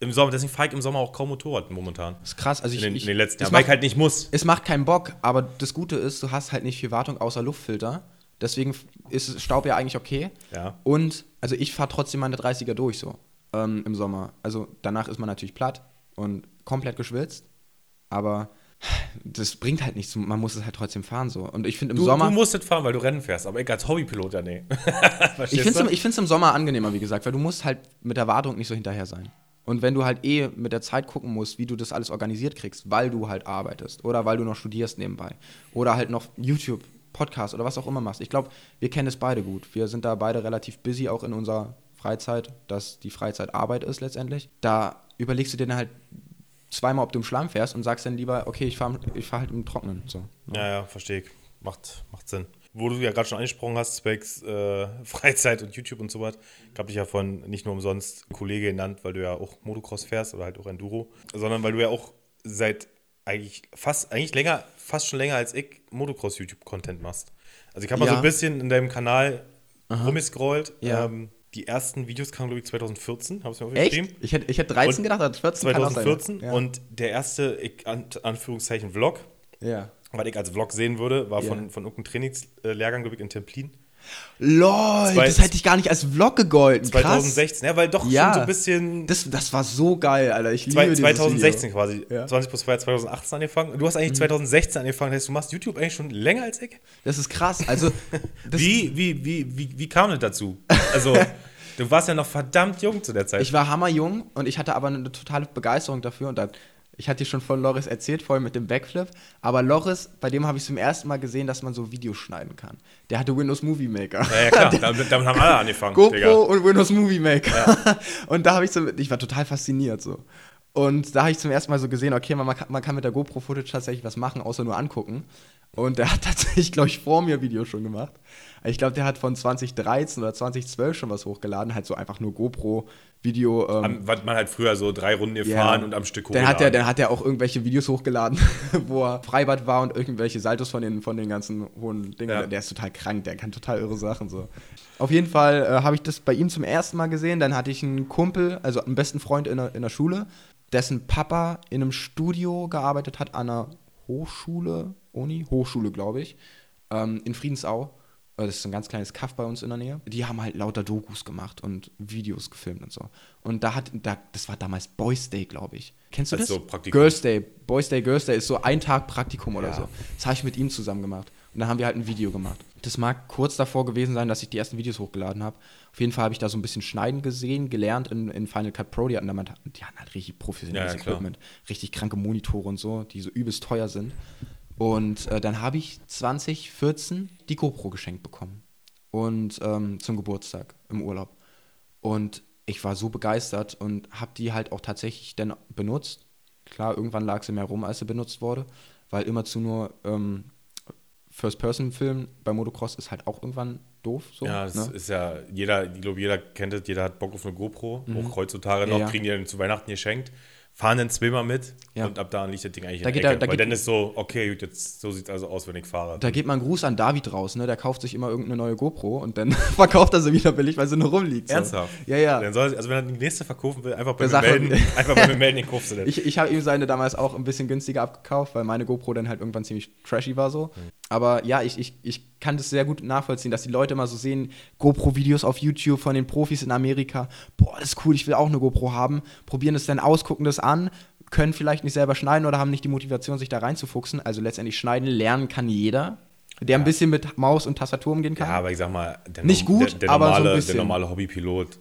Im Sommer, deswegen fahre ich im Sommer auch kaum Motorrad momentan. ist krass. Also In ich, den, ich, in den letzten es Jahren, weil ich halt nicht muss. Es macht keinen Bock, aber das Gute ist, du hast halt nicht viel Wartung außer Luftfilter. Deswegen ist Staub ja eigentlich okay. Ja. Und, also ich fahre trotzdem meine 30er durch so ähm, im Sommer. Also danach ist man natürlich platt und komplett geschwitzt. Aber das bringt halt nichts. Man muss es halt trotzdem fahren so. Und ich finde im Du, Sommer. du musst das fahren, weil du Rennen fährst, aber ich als Hobbypilot ja nee. Ich finde es im Sommer angenehmer, wie gesagt, weil du musst halt mit der Wartung nicht so hinterher sein. Und wenn du halt eh mit der Zeit gucken musst, wie du das alles organisiert kriegst, weil du halt arbeitest oder weil du noch studierst nebenbei oder halt noch YouTube, Podcast oder was auch immer machst. Ich glaube, wir kennen es beide gut. Wir sind da beide relativ busy auch in unserer Freizeit, dass die Freizeit Arbeit ist letztendlich. Da überlegst du dir dann halt zweimal, ob du im Schlamm fährst und sagst dann lieber, okay, ich fahre ich fahr halt im Trockenen. So. Ja, ja, verstehe ich. Macht, macht Sinn. Wo du ja gerade schon angesprochen hast, Specs, äh, Freizeit und YouTube und so was. Ich habe dich ja von nicht nur umsonst Kollege genannt, weil du ja auch Motocross fährst oder halt auch Enduro, sondern weil du ja auch seit eigentlich fast, eigentlich länger, fast schon länger als ich Motocross-YouTube-Content machst. Also ich habe mal Ja. so ein bisschen in deinem Kanal rumgescrollt. Ja. Ähm, die ersten Videos kamen, glaube ich, 2014, habe ich mir Echt? aufgeschrieben. Ich hätte, ich hätte 13 Und gedacht, aber 14 kann auch sein. 2014 Ja. und der erste, ich, an, Anführungszeichen, Vlog, ja. Was ich als Vlog sehen würde, war Ja. von, von irgendeinem Trainingslehrgang, glaube ich, in Templin. LOL, Zwei- das hätte ich gar nicht als Vlog gegolten. Krass. 2016, ja, weil doch Ja. schon so ein bisschen. Das, das war so geil, Alter. Ich liebe zwei, dieses 2016 Video. quasi. Ja. Mhm. 20 plus 2 2018 angefangen. Du hast eigentlich 2016 angefangen. Das heißt, du machst YouTube eigentlich schon länger als ich? Das ist krass. Also, Wie, wie, wie, wie, wie kam das dazu? Also, du warst ja noch verdammt jung zu der Zeit. ich war hammerjung und ich hatte aber eine totale Begeisterung dafür. Und dann, ich hatte dir schon von Loris erzählt, vorhin mit dem Backflip. Aber Loris, bei dem habe ich zum ersten Mal gesehen, dass man so Videos schneiden kann. Der hatte Windows Movie Maker. ja, ja, klar. damit, damit haben alle angefangen. GoPro Digga. und Windows Movie Maker. und da habe ich so, ich war total fasziniert so. Und da habe ich zum ersten Mal so gesehen, okay, man, man kann mit der GoPro-Footage tatsächlich was machen, außer nur angucken. Und der hat tatsächlich, glaube ich, vor mir Videos schon gemacht. Ich glaube, der hat von 2013 oder 2012 schon was hochgeladen, halt so einfach nur GoPro-Video. Ähm, Am, was man halt früher so drei Runden gefahren und am Stück dann hat, der, dann hat er auch irgendwelche Videos hochgeladen, wo er Freibad war und irgendwelche Saltos von den, von den ganzen hohen Dingen. Ja. Der ist total krank, der kann total irre Sachen so. Auf jeden Fall äh, habe ich das bei ihm zum ersten Mal gesehen. Dann hatte ich einen Kumpel, also einen besten Freund in der, in der Schule, dessen Papa in einem Studio gearbeitet hat an einer Hochschule, Uni, Hochschule, glaube ich, ähm, in Friedensau. Das ist ein ganz kleines Kaff bei uns in der Nähe. Die haben halt lauter Dokus gemacht und Videos gefilmt und so. Und da hat, da, das war damals Boys Day, glaube ich. Kennst du Als das? so Praktikum. Girls Day. Boys Day, Girls Day ist so ein Tag Praktikum oder Ja. so. Das habe ich mit ihm zusammen gemacht. Und dann haben wir halt ein Video gemacht. Das mag kurz davor gewesen sein, dass ich die ersten Videos hochgeladen habe. Auf jeden Fall habe ich da so ein bisschen Schneiden gesehen, gelernt in, in Final Cut Pro. Die hatten, damit, die hatten halt richtig professionelles Ja, ja. Equipment, richtig kranke Monitore und so, die so übelst teuer sind. Und äh, dann habe ich 2014 die GoPro geschenkt bekommen. Und ähm, zum Geburtstag im Urlaub. Und ich war so begeistert und habe die halt auch tatsächlich dann benutzt. Klar, irgendwann lag sie mehr rum, als sie benutzt wurde, weil immerzu nur ähm, First-Person-Film bei Motocross ist halt auch irgendwann doof. So, Ja, das ne? ist ja, jeder, ich glaube, jeder kennt es, jeder hat Bock auf eine GoPro, auch heutzutage Mhm. Ja, noch, ja. kriegen die dann zu Weihnachten geschenkt, fahren dann zweimal mit Ja. und ab da liegt das Ding eigentlich Da in geht der Ecke. da Weil geht- dann ist so, okay, gut, jetzt, so sieht es also aus, wenn ich fahre. Da geht mal ein Gruß an David raus, ne? Der kauft sich immer irgendeine neue GoPro und dann verkauft er sie wieder billig, weil sie nur rumliegt. So. Ernsthaft? Ja, ja. Dann soll, also wenn er die nächste verkaufen will, einfach bei mir melden, einfach bei mir melden, den kaufst du dann. Ich, ich habe ihm seine damals auch ein bisschen günstiger abgekauft, weil meine GoPro dann halt irgendwann ziemlich trashy war so. Aber ja, ich, ich, ich kann das sehr gut nachvollziehen, dass die Leute immer so sehen, GoPro-Videos auf YouTube von den Profis in Amerika. Boah, das ist cool, ich will auch eine GoPro haben. Probieren das dann aus, gucken das an, können vielleicht nicht selber schneiden oder haben nicht die Motivation, sich da reinzufuchsen. Also letztendlich schneiden, lernen kann jeder, der ein bisschen mit Maus und Tastatur umgehen kann. Ja, aber ich sag mal, der, Nicht gut, der, der aber so ein normale, bisschen. der normale Hobbypilot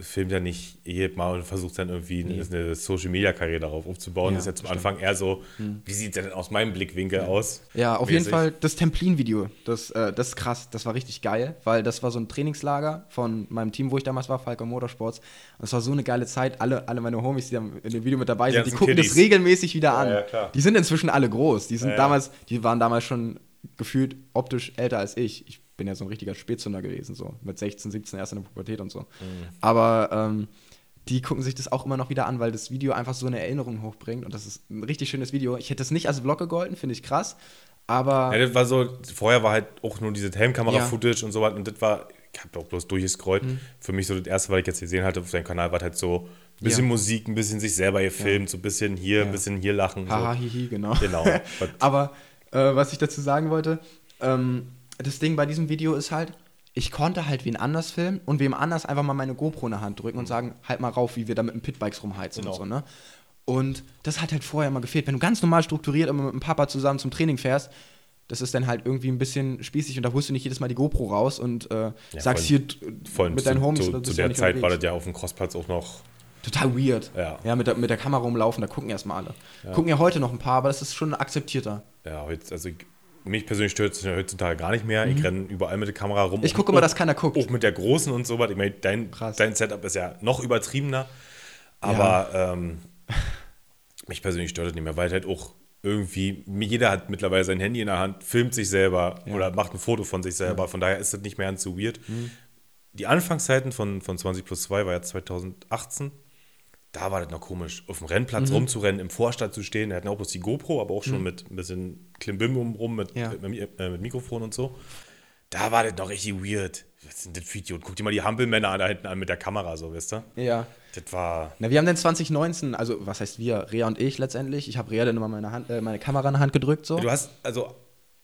filmt ja nicht jedes Mal und versucht dann irgendwie eine, eine Social-Media-Karriere darauf aufzubauen. Ja, das ist ja zum stimmt. Anfang eher so, wie sieht der denn aus meinem Blickwinkel aus? Ja, auf jeden. Fall das Templin-Video. Das, äh, das ist krass. Das war richtig geil, weil das war so ein Trainingslager von meinem Team, wo ich damals war, Falcon Motorsports. Und es war so eine geile Zeit. Alle, alle meine Homies, die in dem Video mit dabei Die sind, die ganzen gucken das Kiddies. regelmäßig wieder an. Ja, ja, klar. Die sind inzwischen alle groß. Die sind Ja, ja. damals, die waren damals schon gefühlt optisch älter als ich. Ich bin ja so ein richtiger Spätzünder gewesen, so mit 16, 17 erst in der Pubertät und so. Mhm. Aber ähm, die gucken sich das auch immer noch wieder an, weil das Video einfach so eine Erinnerung hochbringt. Und das ist ein richtig schönes Video. Ich hätte es nicht als Vlog gegolten, finde ich krass. Aber Ja, das war so, vorher war halt auch nur diese Helmkamera-Footage und so was und das war, ich habe auch bloß durchgescrollt. Mhm. Für mich so das erste, was ich jetzt gesehen hatte auf seinem Kanal, war halt so ein bisschen Ja. Musik, ein bisschen sich selber gefilmt, so ein bisschen hier, ein bisschen hier lachen. Haha, So. hihi, genau. Genau. Aber äh, was ich dazu sagen wollte, ähm, das Ding bei diesem Video ist halt, ich konnte halt wen anders filmen und wem anders einfach mal meine GoPro in der Hand drücken und sagen, halt mal rauf, wie wir da mit den Pitbikes rumheizen Genau. und so, ne? Und das hat halt vorher mal gefehlt. Wenn du ganz normal strukturiert immer mit dem Papa zusammen zum Training fährst, das ist dann halt irgendwie ein bisschen spießig und da holst du nicht jedes Mal die GoPro raus und äh, sagst voll- hier mit zu, deinen Homies zu, oder zu der nicht Zeit war das ja auf dem Crossplatz auch noch Total weird. Ja. Ja, mit der, mit der Kamera rumlaufen, da gucken erstmal alle. Gucken ja heute noch ein paar, aber das ist schon akzeptierter. Ja, heutz- also ich, mich persönlich stört es heutzutage gar nicht mehr. Ich renne überall mit der Kamera rum. Mhm. Ich gucke immer, dass keiner guckt. Auch mit der großen und so was. Ich meine, dein, Krass. dein Setup ist ja noch übertriebener. Aber ähm, mich persönlich stört es nicht mehr, weil halt auch irgendwie, jeder hat mittlerweile sein Handy in der Hand, filmt sich selber oder macht ein Foto von sich selber. Von daher ist das nicht mehr ganz so weird. Mhm. Die Anfangszeiten von, von 20 plus 2 war ja 2018. Da war das noch komisch, auf dem Rennplatz Mhm. rumzurennen, im Vorstadt zu stehen. Wir hatten auch bloß die GoPro, aber auch schon mit ein bisschen Klimbim rum, mit, Ja. mit, äh, mit Mikrofon und so. Da war das noch richtig weird. Was denn das für Idiot? Guck dir mal die Hampelmänner da hinten an mit der Kamera, so, weißt du? Ja. Das war. Na, wir haben dann 2019, also was heißt wir, Rea und ich letztendlich. Ich habe Rea dann immer meine, Hand, äh, meine Kamera in die Hand gedrückt. So. Du hast also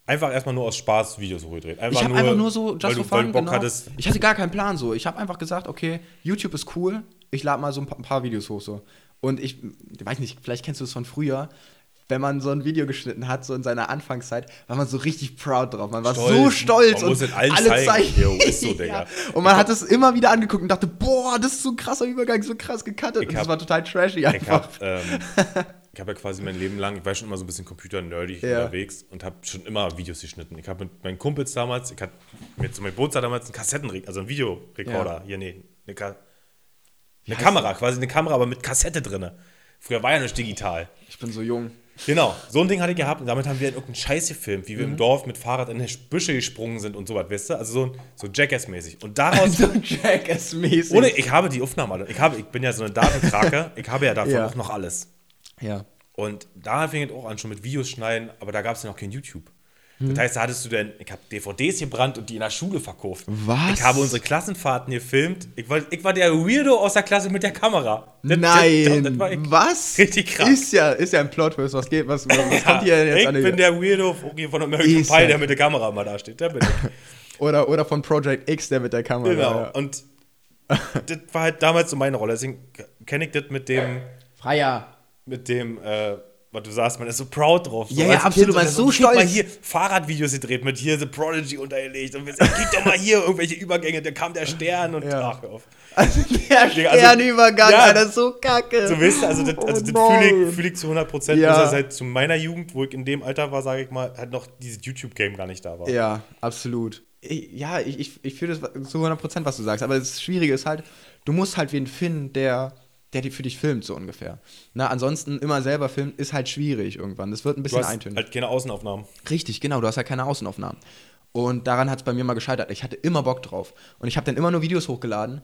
einfach erstmal nur aus Spaß Videos hochgedreht. Einfach ich habe einfach nur so weil just du, for weil fun, du Bock genau. hattest. Ich hatte gar keinen Plan so. Ich habe einfach gesagt, okay, YouTube ist cool. Ich lade mal so ein paar, Videos hoch so. Und ich weiß nicht, vielleicht kennst du es von früher. Wenn man so ein Video geschnitten hat, so in seiner Anfangszeit, war man so richtig proud drauf. Man war Stolz. so stolz Man und muss alle zeigen. zeigen. Jo, ist so, Digga. ja. Und man hat es immer wieder angeguckt und dachte, boah, das ist so ein krasser Übergang, so krass gecuttet. Und das hab- war total trashy Ich einfach. habe ähm, ich hab ja quasi mein Leben lang, ich war schon immer so ein bisschen computer-nerdig Ja. unterwegs und habe schon immer Videos geschnitten. Ich habe mit meinen Kumpels damals, ich hatte mir zu meinem Geburtstag damals einen Kassettenrekorder, also einen Videorekorder, Ja. hier, nee, eine, Ka Wie eine Kamera, quasi eine Kamera, aber mit Kassette drin. Früher war ja nicht digital. Ich bin so jung. Genau, so ein Ding hatte ich gehabt und damit haben wir irgendeinen Scheiß gefilmt, wie wir Mhm. im Dorf mit Fahrrad in die Büsche gesprungen sind und sowas, weißt du? Also so, so Jackass-mäßig. Und daraus, So Jackass-mäßig. ohne, ich habe die Aufnahmen alle. Ich, habe, ich bin ja so eine Datenkrake, ich habe ja davon Ja. auch noch alles. Ja. Und da fing es auch an, schon mit Videos schneiden, aber da gab es ja noch kein YouTube. Das heißt, da hattest du denn, ich habe DVDs gebrannt und die in der Schule verkauft. Was? Ich habe unsere Klassenfahrten gefilmt. Ich war, ich war der Weirdo aus der Klasse mit der Kamera. Das- Nein, Das, das war ich. was? Richtig krass. Ist ja, ist ja ein Plot-Twist. Was geht, was, was kommt hier denn jetzt ich an bin der Weirdo okay, von American Ist Pie, ja- der mit der Kamera mal da steht. Der bin ich. Oder, oder von Project X, der mit der Kamera. Genau. Ja. Und das war halt damals so meine Rolle. Deswegen kenne ich das mit dem, Freier. mit dem, äh, was du sagst, man ist so proud drauf. Ja, als ja, absolut, Kind man ist so mal stolz. hier Fahrradvideos gedreht mit hier The Prodigy untergelegt. Und wir sagen, guck doch mal hier irgendwelche Übergänge, da kam der Stern und Ja. ach, hör auf. Also der also- Sternübergang, Ja. Alter, so kacke. So weißt du, also das, also das Oh fühle ich, fühl ich zu 100 Prozent, Ja. dass er seit zu meiner Jugend, wo ich in dem Alter war, sage ich mal, halt noch dieses YouTube-Game gar nicht da war. Ja, absolut. Ich, ja, ich, ich, ich fühle das zu 100%, was du sagst. Aber das Schwierige ist halt, du musst halt wen finden, der, der die für dich filmt, so ungefähr. Na, ansonsten immer selber filmen ist halt schwierig irgendwann. Das wird ein Du bisschen hast eintönig. halt keine Außenaufnahmen. Richtig, genau, du hast ja keine Außenaufnahmen. Und daran hat es bei mir mal gescheitert. Ich hatte immer Bock drauf. Und ich habe dann immer nur Videos hochgeladen,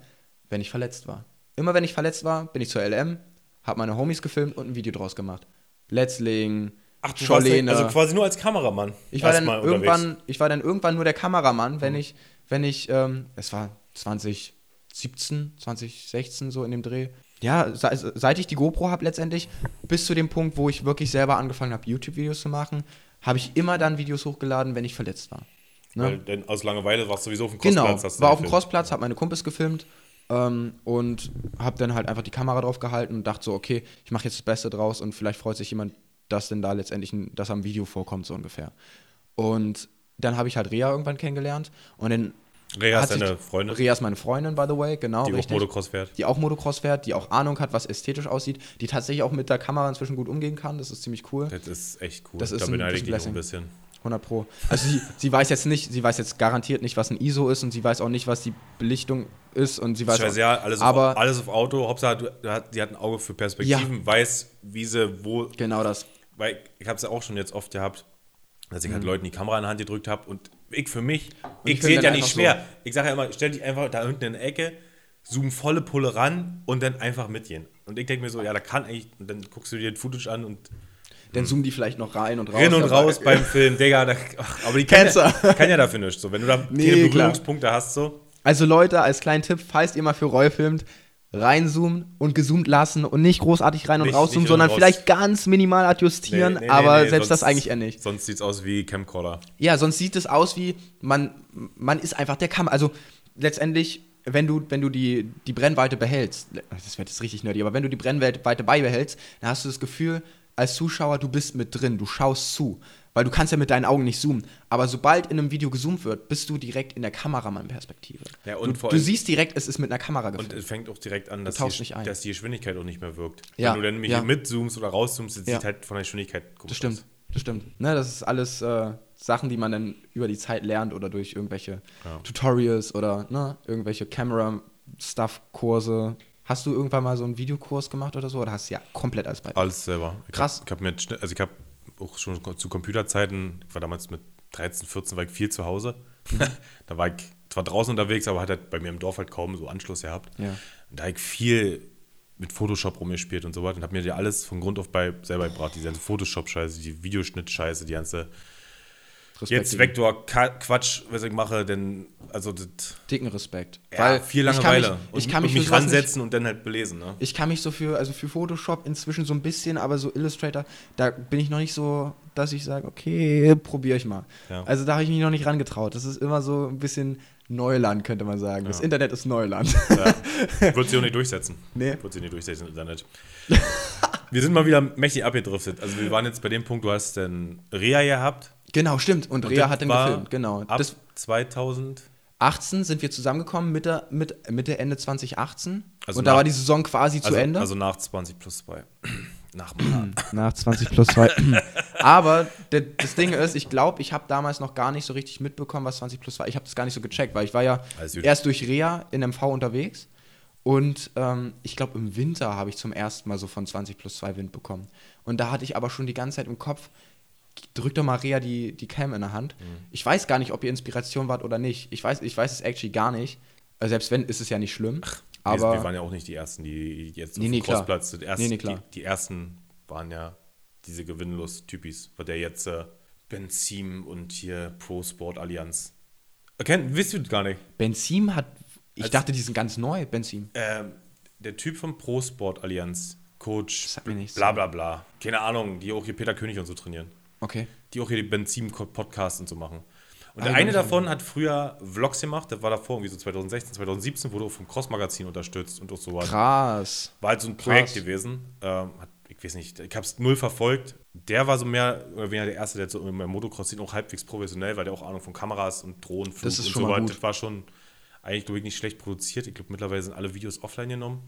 wenn ich verletzt war. Immer wenn ich verletzt war, bin ich zur LM, habe meine Homies gefilmt und ein Video draus gemacht. Letzling, Ach, du warst Scholene. also quasi nur als Kameramann. Ich war, dann irgendwann, ich war dann irgendwann nur der Kameramann, wenn ich, wenn ich, ähm, es war 2017, 2016 so in dem Dreh. Ja, se seit ich die GoPro habe letztendlich, bis zu dem Punkt, wo ich wirklich selber angefangen habe, YouTube-Videos zu machen, habe ich immer dann Videos hochgeladen, wenn ich verletzt war. Ne? Weil denn aus Langeweile warst du sowieso auf dem Genau, Crossplatz. hast du war auf dem. Crossplatz, habe meine Kumpels gefilmt ähm, und habe dann halt einfach die Kamera drauf gehalten und dachte so, okay, ich mache jetzt das Beste draus und vielleicht freut sich jemand, dass denn da letztendlich ein, dass am Video vorkommt, so ungefähr. Und dann habe ich halt Rea irgendwann kennengelernt und dann Rea ist deine Freundin, Rea ist meine Freundin, by the way, genau, die auch richtig. Motocross fährt. die auch Motocross fährt, die auch Ahnung hat, was ästhetisch aussieht, die tatsächlich auch mit der Kamera inzwischen gut umgehen kann, das ist ziemlich cool. Das ist echt cool. Das ist da ein- beneide ich dich auch ein bisschen. 100 Pro. Also sie, sie weiß jetzt nicht, sie weiß jetzt garantiert nicht, was ein ISO ist und sie weiß auch nicht, was die Belichtung ist und sie weiß Scheiße, auch, ja, alles, aber auf, alles auf Auto. Hauptsache, du hat, die hat ein Auge für Perspektiven, weiß, wie sie, wo. genau das. Weil ich, habe es ja auch schon jetzt oft gehabt, dass ich halt Mhm. Leuten die Kamera in die Hand gedrückt habe und ich für mich, ich ich sehe ja nicht schwer. Ich sage ja immer, stell dich einfach da unten in die Ecke, zoom volle Pulle ran und dann einfach mitgehen. Und ich denke mir so, ja, da kann eigentlich, und dann guckst du dir den Footage an und Dann zoomen die vielleicht noch rein und raus. rein und raus beim Film, Digga, da, ach, aber die kann ja, kann ja dafür nichts. So, wenn du da Nee, keine. Berührungspunkte hast, so. Also Leute, als kleinen Tipp, falls ihr mal für Roy filmt, reinzoomen und gezoomt lassen und nicht großartig rein und Nicht- rauszoomen, nicht sondern raus. vielleicht ganz minimal adjustieren, Nee, nee, nee, aber selbst sonst- das eigentlich eher nicht. Sonst sieht es aus wie Camcorder. Ja, sonst sieht es aus wie, man, man ist einfach der Kamera. Also letztendlich, wenn du, wenn du die, die Brennweite behältst, das wird jetzt richtig nerdy, aber wenn du die Brennweite beibehältst, dann hast du das Gefühl, als Zuschauer, du bist mit drin, du schaust zu. Weil du kannst ja mit deinen Augen nicht zoomen. Aber sobald in einem Video gezoomt wird, bist du direkt in der Kameramann-Perspektive. Ja, und du, du siehst direkt, es ist mit einer Kamera Und gefilmt. es fängt auch direkt an, dass die, ein. dass die Geschwindigkeit auch nicht mehr wirkt. Ja, Wenn du dann nämlich ja. mitzoomst oder rauszoomst, das Ja. sieht halt von der Geschwindigkeit komisch Das stimmt, das stimmt. Ne, das ist alles äh, Sachen, die man dann über die Zeit lernt oder durch irgendwelche Ja. Tutorials oder ne, irgendwelche Camera-Stuff-Kurse. Hast du irgendwann mal so einen Videokurs gemacht oder so? Oder hast du ja komplett alles bei? aus. Alles selber. Ich Krass. Hab, ich habe mir, also ich habe auch schon zu Computerzeiten, ich war damals mit 13, 14, war ich viel zu Hause. Mhm. da war ich zwar draußen unterwegs, aber hat halt bei mir im Dorf halt kaum so Anschluss gehabt. Ja. Und da habe ich viel mit Photoshop rumgespielt und so weiter und habe mir ja alles von Grund auf bei selber gebracht. Die ganze Photoshop-Scheiße, die Videoschnitt-Scheiße, die ganze jetzt dir. Vektor-Quatsch, was ich mache, denn also das Dicken Respekt. Ja, viel ich kann mich, Langeweile. ich und, kann mich, und mich ransetzen und dann halt belesen. Ne? Nicht, ich kann mich so für, also für Photoshop inzwischen so ein bisschen, aber so Illustrator, da bin ich noch nicht so, dass ich sage, okay, probiere ich mal. Ja. Also da habe ich mich noch nicht rangetraut. Das ist immer so ein bisschen Neuland, könnte man sagen. Das Ja. Internet ist Neuland. Ja. Wird sich auch nicht durchsetzen. Nee. Wird sich nicht durchsetzen im Internet. wir sind mal wieder mächtig abgedriftet. Also wir waren jetzt bei dem Punkt, du hast dann Rea gehabt. Genau, stimmt. Und, Und Rea hat den gefilmt, genau. Ab Das 2000. 18 sind wir zusammengekommen, Mitte, mit, Mitte Ende 2018. Also und da nach- war die Saison quasi Also, zu Ende. also nach 20 plus 2. nach. Nach 20 plus 2. Aber der, das Ding ist, ich glaube, ich habe damals noch gar nicht so richtig mitbekommen, was 20 plus war. Ich habe das gar nicht so gecheckt, weil ich war ja gut. erst durch Rea in MV unterwegs. Und ähm, ich glaube, im Winter habe ich zum ersten Mal so von 20 plus 2 Wind bekommen. Und da hatte ich aber schon die ganze Zeit im Kopf, drück doch Maria die, die Cam in der Hand. Mhm. Ich weiß gar nicht, ob ihr Inspiration wart oder nicht. Ich weiß, ich weiß es actually gar nicht. Also selbst wenn, ist es ja nicht schlimm. aber wir, waren ja auch nicht die Ersten, die jetzt Nee, auf nee. Crossplatz sind. Erst, Nee, nee, klar. Die, die Ersten waren ja diese Gewinnlos-Typis, weil der jetzt äh, Benzin und hier Pro Sport Allianz. Erkennt, wisst ihr gar nicht. Benzin hat. Ich Als- dachte, die sind ganz neu, Benzin. Ähm, der Typ vom Pro Sport Allianz, Coach, Sagt mir nichts. bla bla bla. Keine Ahnung, die auch hier Peter König und so trainieren. Okay. Die auch hier die Benzin-Podcast und so machen. Und Ah, der eine machen- davon hat früher Vlogs gemacht, der war davor irgendwie so 2016, 2017, wurde auch vom Cross-Magazin unterstützt und auch so was. Krass. War halt so ein Projekt Krass. gewesen. Ähm, hat, ich weiß nicht, ich habe es null verfolgt. Der war so mehr oder weniger der Erste, der so im Motocross auch halbwegs professionell, weil der auch Ahnung von Kameras und Drohnenflug Das ist und schon so weiter. Das war schon eigentlich, glaube ich, nicht schlecht produziert. Ich glaube, mittlerweile sind alle Videos offline genommen.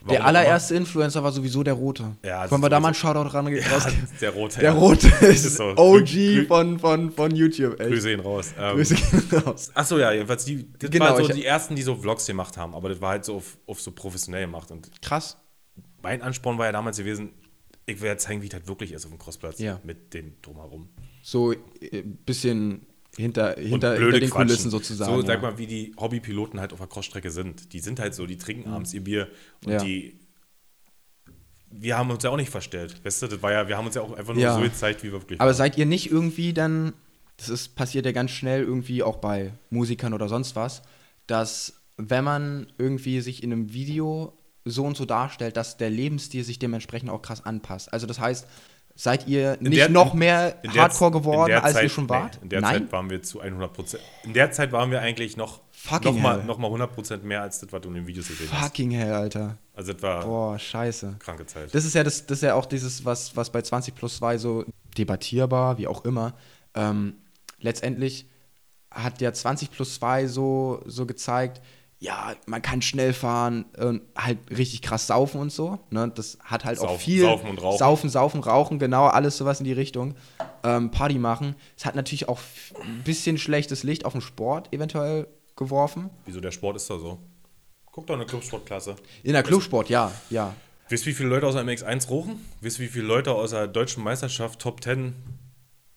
Warum Der allererste Influencer war sowieso der Rote. Ja, das Wollen wir da mal einen Shoutout ran. Ja, der Rote. Der ja. Rote ist so. OG von, von, von YouTube, echt. Grüße ihn raus. Ähm, Grüße raus. Achso, ja, jedenfalls die, das Genau, waren so die ersten, die so Vlogs gemacht haben, aber das war halt so auf, auf so professionell gemacht. Und Krass. mein Ansporn war ja damals gewesen, ich will ja zeigen, wie es halt wirklich ist auf dem Crossplatz Ja. mit den drumherum. So ein bisschen hinter, hinter, hinter den Quatschen. Kulissen sozusagen. So, ja. sag mal, wie die Hobbypiloten halt auf der Crossstrecke sind. Die sind halt so, die trinken abends ihr Bier und. Ja. die. Wir haben uns ja auch nicht verstellt. Weißt du, das war ja, wir haben uns ja auch einfach nur Ja. so gezeigt, wie wir wirklich Aber waren. seid ihr nicht irgendwie dann, das ist, passiert ja ganz schnell irgendwie auch bei Musikern oder sonst was, dass wenn man irgendwie sich in einem Video so und so darstellt, dass der Lebensstil sich dementsprechend auch krass anpasst. Also das heißt, seid ihr nicht der- noch mehr Hardcore geworden, als ihr schon wart? Nee, in der Nein? Zeit waren wir zu 100 Prozent. In der Zeit waren wir eigentlich noch, Fucking noch, mal, hell. noch mal 100 Prozent mehr als das, was du in den Videos gesehen hast. Fucking hell, Alter. Also das war Boah, scheiße. kranke Zeit. Das ist ja das, das ist ja auch dieses, was, was bei 20 plus 2 so debattierbar, wie auch immer. Ähm, letztendlich hat ja 20 plus 2 so, so gezeigt, ja, man kann schnell fahren, und halt richtig krass saufen und so. Ne? Das hat halt auch Saufen- viel. saufen und rauchen. Saufen, saufen, rauchen, genau, alles sowas in die Richtung. Ähm, Party machen. Es hat natürlich auch ein bisschen schlechtes Licht auf den Sport eventuell geworfen. Wieso der Sport ist da so? Guck doch eine Clubsportklasse. In der Clubsport, ja, ja. Wisst ihr, wie viele Leute aus der MX1 rochen? Wisst ihr, wie viele Leute aus der deutschen Meisterschaft Top 10,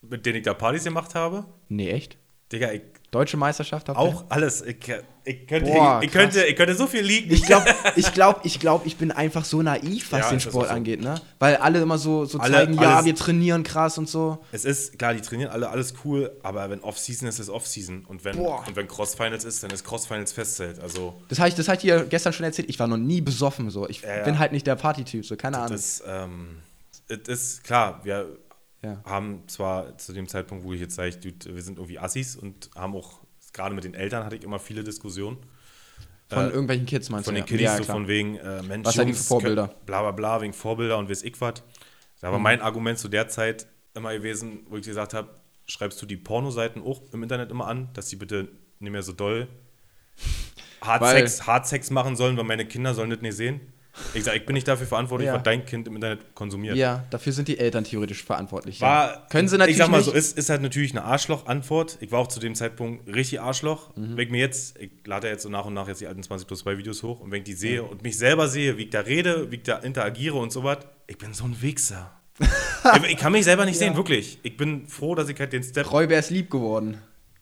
mit denen ich da Partys gemacht habe? Nee, echt? Digga, ich, Deutsche Meisterschaft habt ihr? auch alles. Ich, ich, könnte, Boah, ich, ich, könnte, ich könnte so viel liegen. Ich glaube, ich glaube, ich glaube, ich bin einfach so naiv, was Ja, den Sport so. angeht, ne? Weil alle immer so, so Alle- zeigen, ja, wir trainieren krass und so. Es ist, klar, die trainieren alle, alles cool, aber wenn Off-Season ist, ist Off-Season. Und wenn, Boah. und wenn Cross-Finals ist, dann ist Cross-Finals Festzelt. Also, Das habe ich, das hab ich dir gestern schon erzählt. Ich war noch nie besoffen, so. Ich ja. bin halt nicht der Partytyp, so keine Ahnung. das ähm, es ist klar, wir Ja. haben zwar zu dem Zeitpunkt, wo ich jetzt sage, dude, wir sind irgendwie Assis und haben auch, gerade mit den Eltern hatte ich immer viele Diskussionen. Von äh, irgendwelchen Kids meinst Von du? den Kiddies, ja, so von wegen, äh, Mensch, Was Jungs, Vorbilder? Bla bla bla, wegen Vorbilder und weiß ich was. Da war Mhm. mein Argument zu der Zeit immer gewesen, wo ich gesagt habe, schreibst du die Pornoseiten auch im Internet immer an, dass die bitte nicht mehr so doll Hardsex, Hardsex machen sollen, weil meine Kinder sollen das nicht sehen. Ich sage, ich bin nicht dafür verantwortlich, Ja. was dein Kind im Internet konsumiert. Ja, dafür sind die Eltern theoretisch verantwortlich. War, ja. Können sie natürlich Ich sag mal so, ist, ist halt natürlich eine Arschloch-Antwort. Ich war auch zu dem Zeitpunkt richtig Arschloch. Mhm. Wenn ich mir jetzt, ich lade ja jetzt so nach und nach jetzt die alten 20 plus 2 Videos hoch und wenn ich die sehe und mich selber sehe, wie ich da rede, wie ich da interagiere und so was, ich bin so ein Wichser. ich, ich kann mich selber nicht sehen, wirklich. Ich bin froh, dass ich halt den Step Räuber ist lieb geworden.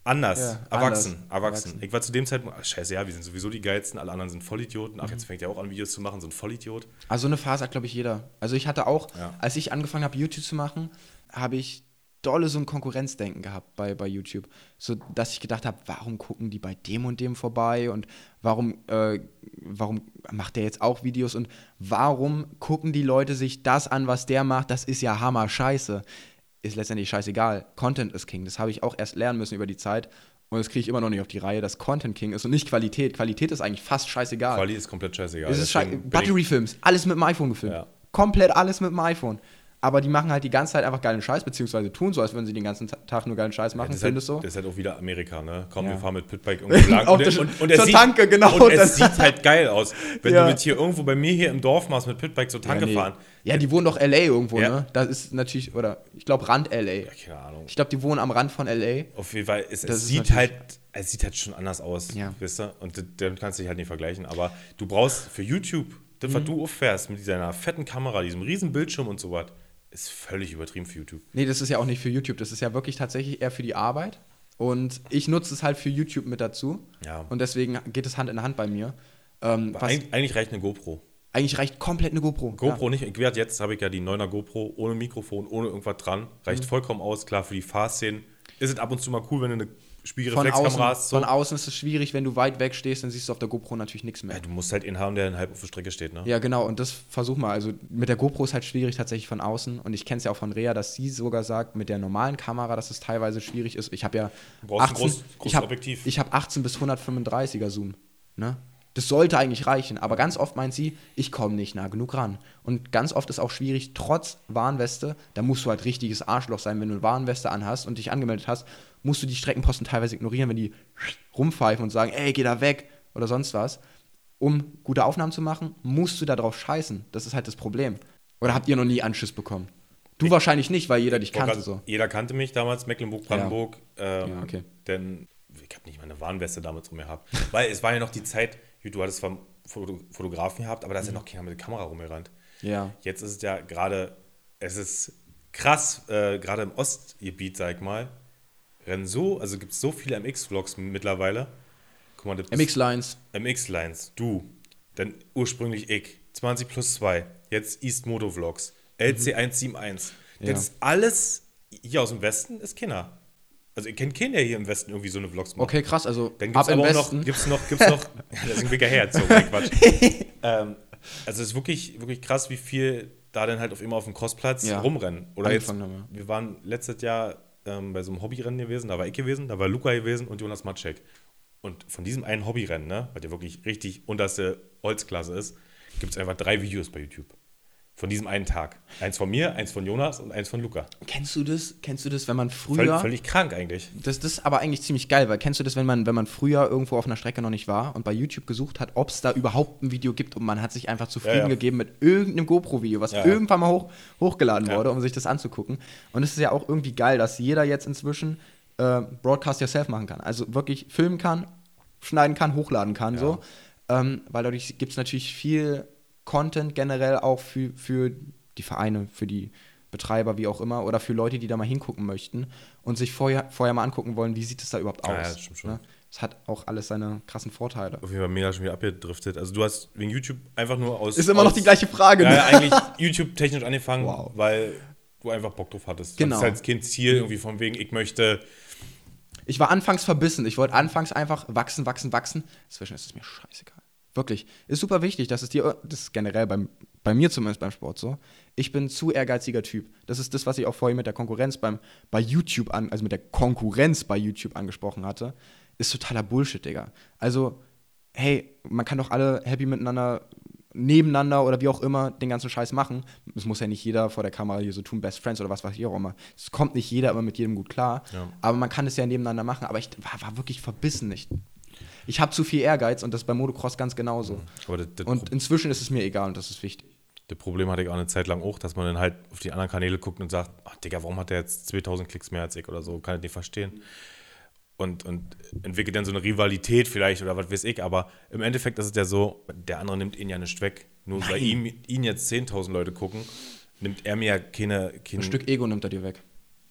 Anders, Ja, erwachsen, anders. erwachsen, Erwachsen. Ich war zu dem Zeitpunkt, ach, scheiße, ja, wir sind sowieso die geilsten, alle anderen sind Vollidioten. Mhm. Ach, jetzt fängt er auch an, Videos zu machen, so ein Vollidiot. Also eine Phase hat, glaube ich, jeder. Also ich hatte auch, Ja. als ich angefangen habe, YouTube zu machen, habe ich dolle so ein Konkurrenzdenken gehabt bei, bei YouTube. So, dass ich gedacht habe, warum gucken die bei dem und dem vorbei und warum, äh, warum macht der jetzt auch Videos und warum gucken die Leute sich das an, was der macht? Das ist ja Hammer Scheiße. Ist letztendlich scheißegal. Content ist King. Das habe ich auch erst lernen müssen über die Zeit. Und das kriege ich immer noch nicht auf die Reihe, dass Content King ist und nicht Qualität. Qualität ist eigentlich fast scheißegal. Quali ist komplett scheißegal. Es ist schei Battery-Films, alles mit dem iPhone gefilmt. Ja. Komplett alles mit dem iPhone. Aber die machen halt die ganze Zeit einfach geilen Scheiß, beziehungsweise tun so, als würden sie den ganzen Ta- Tag nur geilen Scheiß machen, das, ist halt, findest du? das ist halt auch wieder Amerika, ne? Komm, Ja. wir fahren mit Pitbike irgendwo lang. Und, der- und, und es zur sieht, Tanke, genau, Und es das- sieht halt geil aus. Wenn Ja. du mit hier irgendwo bei mir hier im Dorf machst, mit Pitbike zur Tanke ja, nee. fahren. ja, die wohnen doch LA irgendwo, Ja. ne? Das ist natürlich, oder ich glaube Rand LA. Ja, keine Ahnung. Ich glaube, die wohnen am Rand von LA. Auf jeden Fall, es, es sieht halt, es sieht halt schon anders aus, Ja. weißt du? Und damit kannst du dich halt nicht vergleichen. Aber du brauchst für YouTube, das, Mhm. was du auffährst mit dieser fetten Kamera, diesem riesen Bildschirm und so was, ist völlig übertrieben für YouTube. Nee, das ist ja auch nicht für YouTube, das ist ja wirklich tatsächlich eher für die Arbeit. Und ich nutze es halt für YouTube mit dazu. Ja. Und deswegen geht es Hand in Hand bei mir. Ähm, was, Eig eigentlich reicht eine GoPro. eigentlich reicht komplett eine GoPro. GoPro nicht. Ich werde jetzt, habe ich ja die 9er GoPro ohne Mikrofon, ohne irgendwas dran. Reicht Mhm. vollkommen aus. Klar, für die Fahrszenen ist es ab und zu mal cool, wenn du eine Von Spiegelreflexkamera außen. So. von außen ist es schwierig, wenn du weit weg stehst, dann siehst du auf der GoPro natürlich nichts mehr. Ja, du musst halt einen haben, der halb auf der Strecke steht, ne? Ja, genau, und das versuch mal. Also mit der GoPro ist halt schwierig tatsächlich von außen. Und ich kenne es ja auch von Rea, dass sie sogar sagt, mit der normalen Kamera, dass es teilweise schwierig ist. Ich habe ja Du brauchst ein groß- großes ich hab, Objektiv. Ich habe 18 bis 135er Zoom. Ne? Das sollte eigentlich reichen, aber ganz oft meint sie, ich komme nicht nah genug ran. Und ganz oft ist auch schwierig, trotz Warnweste, da musst du halt richtiges Arschloch sein, wenn du eine Warnweste anhast und dich angemeldet hast, musst du die Streckenposten teilweise ignorieren, wenn die rumpfeifen und sagen, ey, geh da weg oder sonst was. Um gute Aufnahmen zu machen, musst du da drauf scheißen. Das ist halt das Problem. Oder habt ihr noch nie Anschiss bekommen? Du wahrscheinlich nicht, weil jeder dich kannte grad- so. Jeder kannte mich damals, Mecklenburg-Brandenburg. Ähm, Ja, okay. Denn ich habe nicht meine Warnweste damals um mir gehabt. Weil es war ja noch die Zeit, du hattest zwar Foto Fotografen gehabt, aber da ist ja noch keiner mit der Kamera rumgerannt. Ja. Jetzt ist es ja gerade, es ist krass, äh, gerade im Ostgebiet, sag ich mal, rennen so, also gibt es so viele MX-Vlogs mittlerweile. Guck mal, MX-Lines. MX-Lines, du, dann ursprünglich ich, 20 plus 2, jetzt East Moto Vlogs, LC171. Ja. Das ist alles hier aus dem Westen, ist Kinder. Also ihr kennt keinen, der hier im Westen irgendwie so eine Vlogs macht. Okay, krass, also Dann gibt es aber auch Westen. noch, gibt's noch, gibt's noch, ja, das ist ein Wicker hergezogen, nee, Quatsch. ähm, also es ist wirklich, wirklich krass, wie viel da dann halt auf immer auf dem Crossplatz Ja. rumrennen. Oder jetzt, wir waren letztes Jahr ähm, bei so einem Hobbyrennen gewesen, da war ich gewesen, da war Luca gewesen und Jonas Matschek. Und von diesem einen Hobbyrennen, ne, weil der wirklich richtig unterste Holzklasse ist, gibt es einfach drei Videos bei YouTube. Von diesem einen Tag. Eins von mir, eins von Jonas und eins von Luca. Kennst du das? Kennst du das, wenn man früher. Völlig krank eigentlich. Das, das ist aber eigentlich ziemlich geil, weil kennst du das, wenn man, wenn man früher irgendwo auf einer Strecke noch nicht war und bei YouTube gesucht hat, ob es da überhaupt ein Video gibt und man hat sich einfach zufrieden Ja, ja. gegeben mit irgendeinem GoPro-Video, was Ja, irgendwann mal hoch, hochgeladen wurde, um sich das anzugucken. Und es ist ja auch irgendwie geil, dass jeder jetzt inzwischen äh, Broadcast Yourself machen kann. Also wirklich filmen kann, schneiden kann, hochladen kann, so. Ähm, weil dadurch gibt es natürlich viel Content generell auch für, für die Vereine, für die Betreiber, wie auch immer, oder für Leute, die da mal hingucken möchten und sich vorher, vorher mal angucken wollen, wie sieht es da überhaupt aus. Ja, das stimmt schon. Ne? Es hat auch alles seine krassen Vorteile. Auf jeden Fall mega schon wieder abgedriftet. Also du hast wegen YouTube einfach nur aus. Ist immer noch aus, die gleiche Frage. Ne? ja, eigentlich YouTube-technisch angefangen, Wow. weil du einfach Bock drauf hattest. Genau. Das ist als Kind Ziel, irgendwie von wegen, ich möchte. Ich war anfangs verbissen. Ich wollte anfangs einfach wachsen, wachsen, wachsen. Inzwischen ist es mir scheißegal. Wirklich. Ist super wichtig, dass es dir, das ist generell beim, bei mir zumindest beim Sport so. Ich bin zu ehrgeiziger Typ. Das ist das, was ich auch vorhin mit der Konkurrenz beim, bei YouTube an, also mit der Konkurrenz bei YouTube angesprochen hatte. Ist totaler Bullshit, Digga. Also, hey, man kann doch alle happy miteinander, nebeneinander oder wie auch immer den ganzen Scheiß machen. Es muss ja nicht jeder vor der Kamera hier so tun, Best Friends oder was weiß ich auch immer. Es kommt nicht jeder immer mit jedem gut klar. Ja. Aber man kann es ja nebeneinander machen. Aber ich war, war wirklich verbissen nicht. Ich habe zu viel Ehrgeiz und das ist beim Motocross ganz genauso. Aber das, das, Und inzwischen ist es mir egal und das ist wichtig. das Problem hatte ich auch eine Zeit lang auch, dass man dann halt auf die anderen Kanäle guckt und sagt: Ach, Digga, warum hat der jetzt 2000 Klicks mehr als ich oder so? Kann ich nicht verstehen. Und, und entwickelt dann so eine Rivalität vielleicht oder was weiß ich. Aber im Endeffekt ist es ja so: der andere nimmt ihn ja nicht weg. Nur weil ihm, ihn jetzt 10.000 Leute gucken, nimmt er mir ja keine. keine Ein Stück Ego nimmt er dir weg.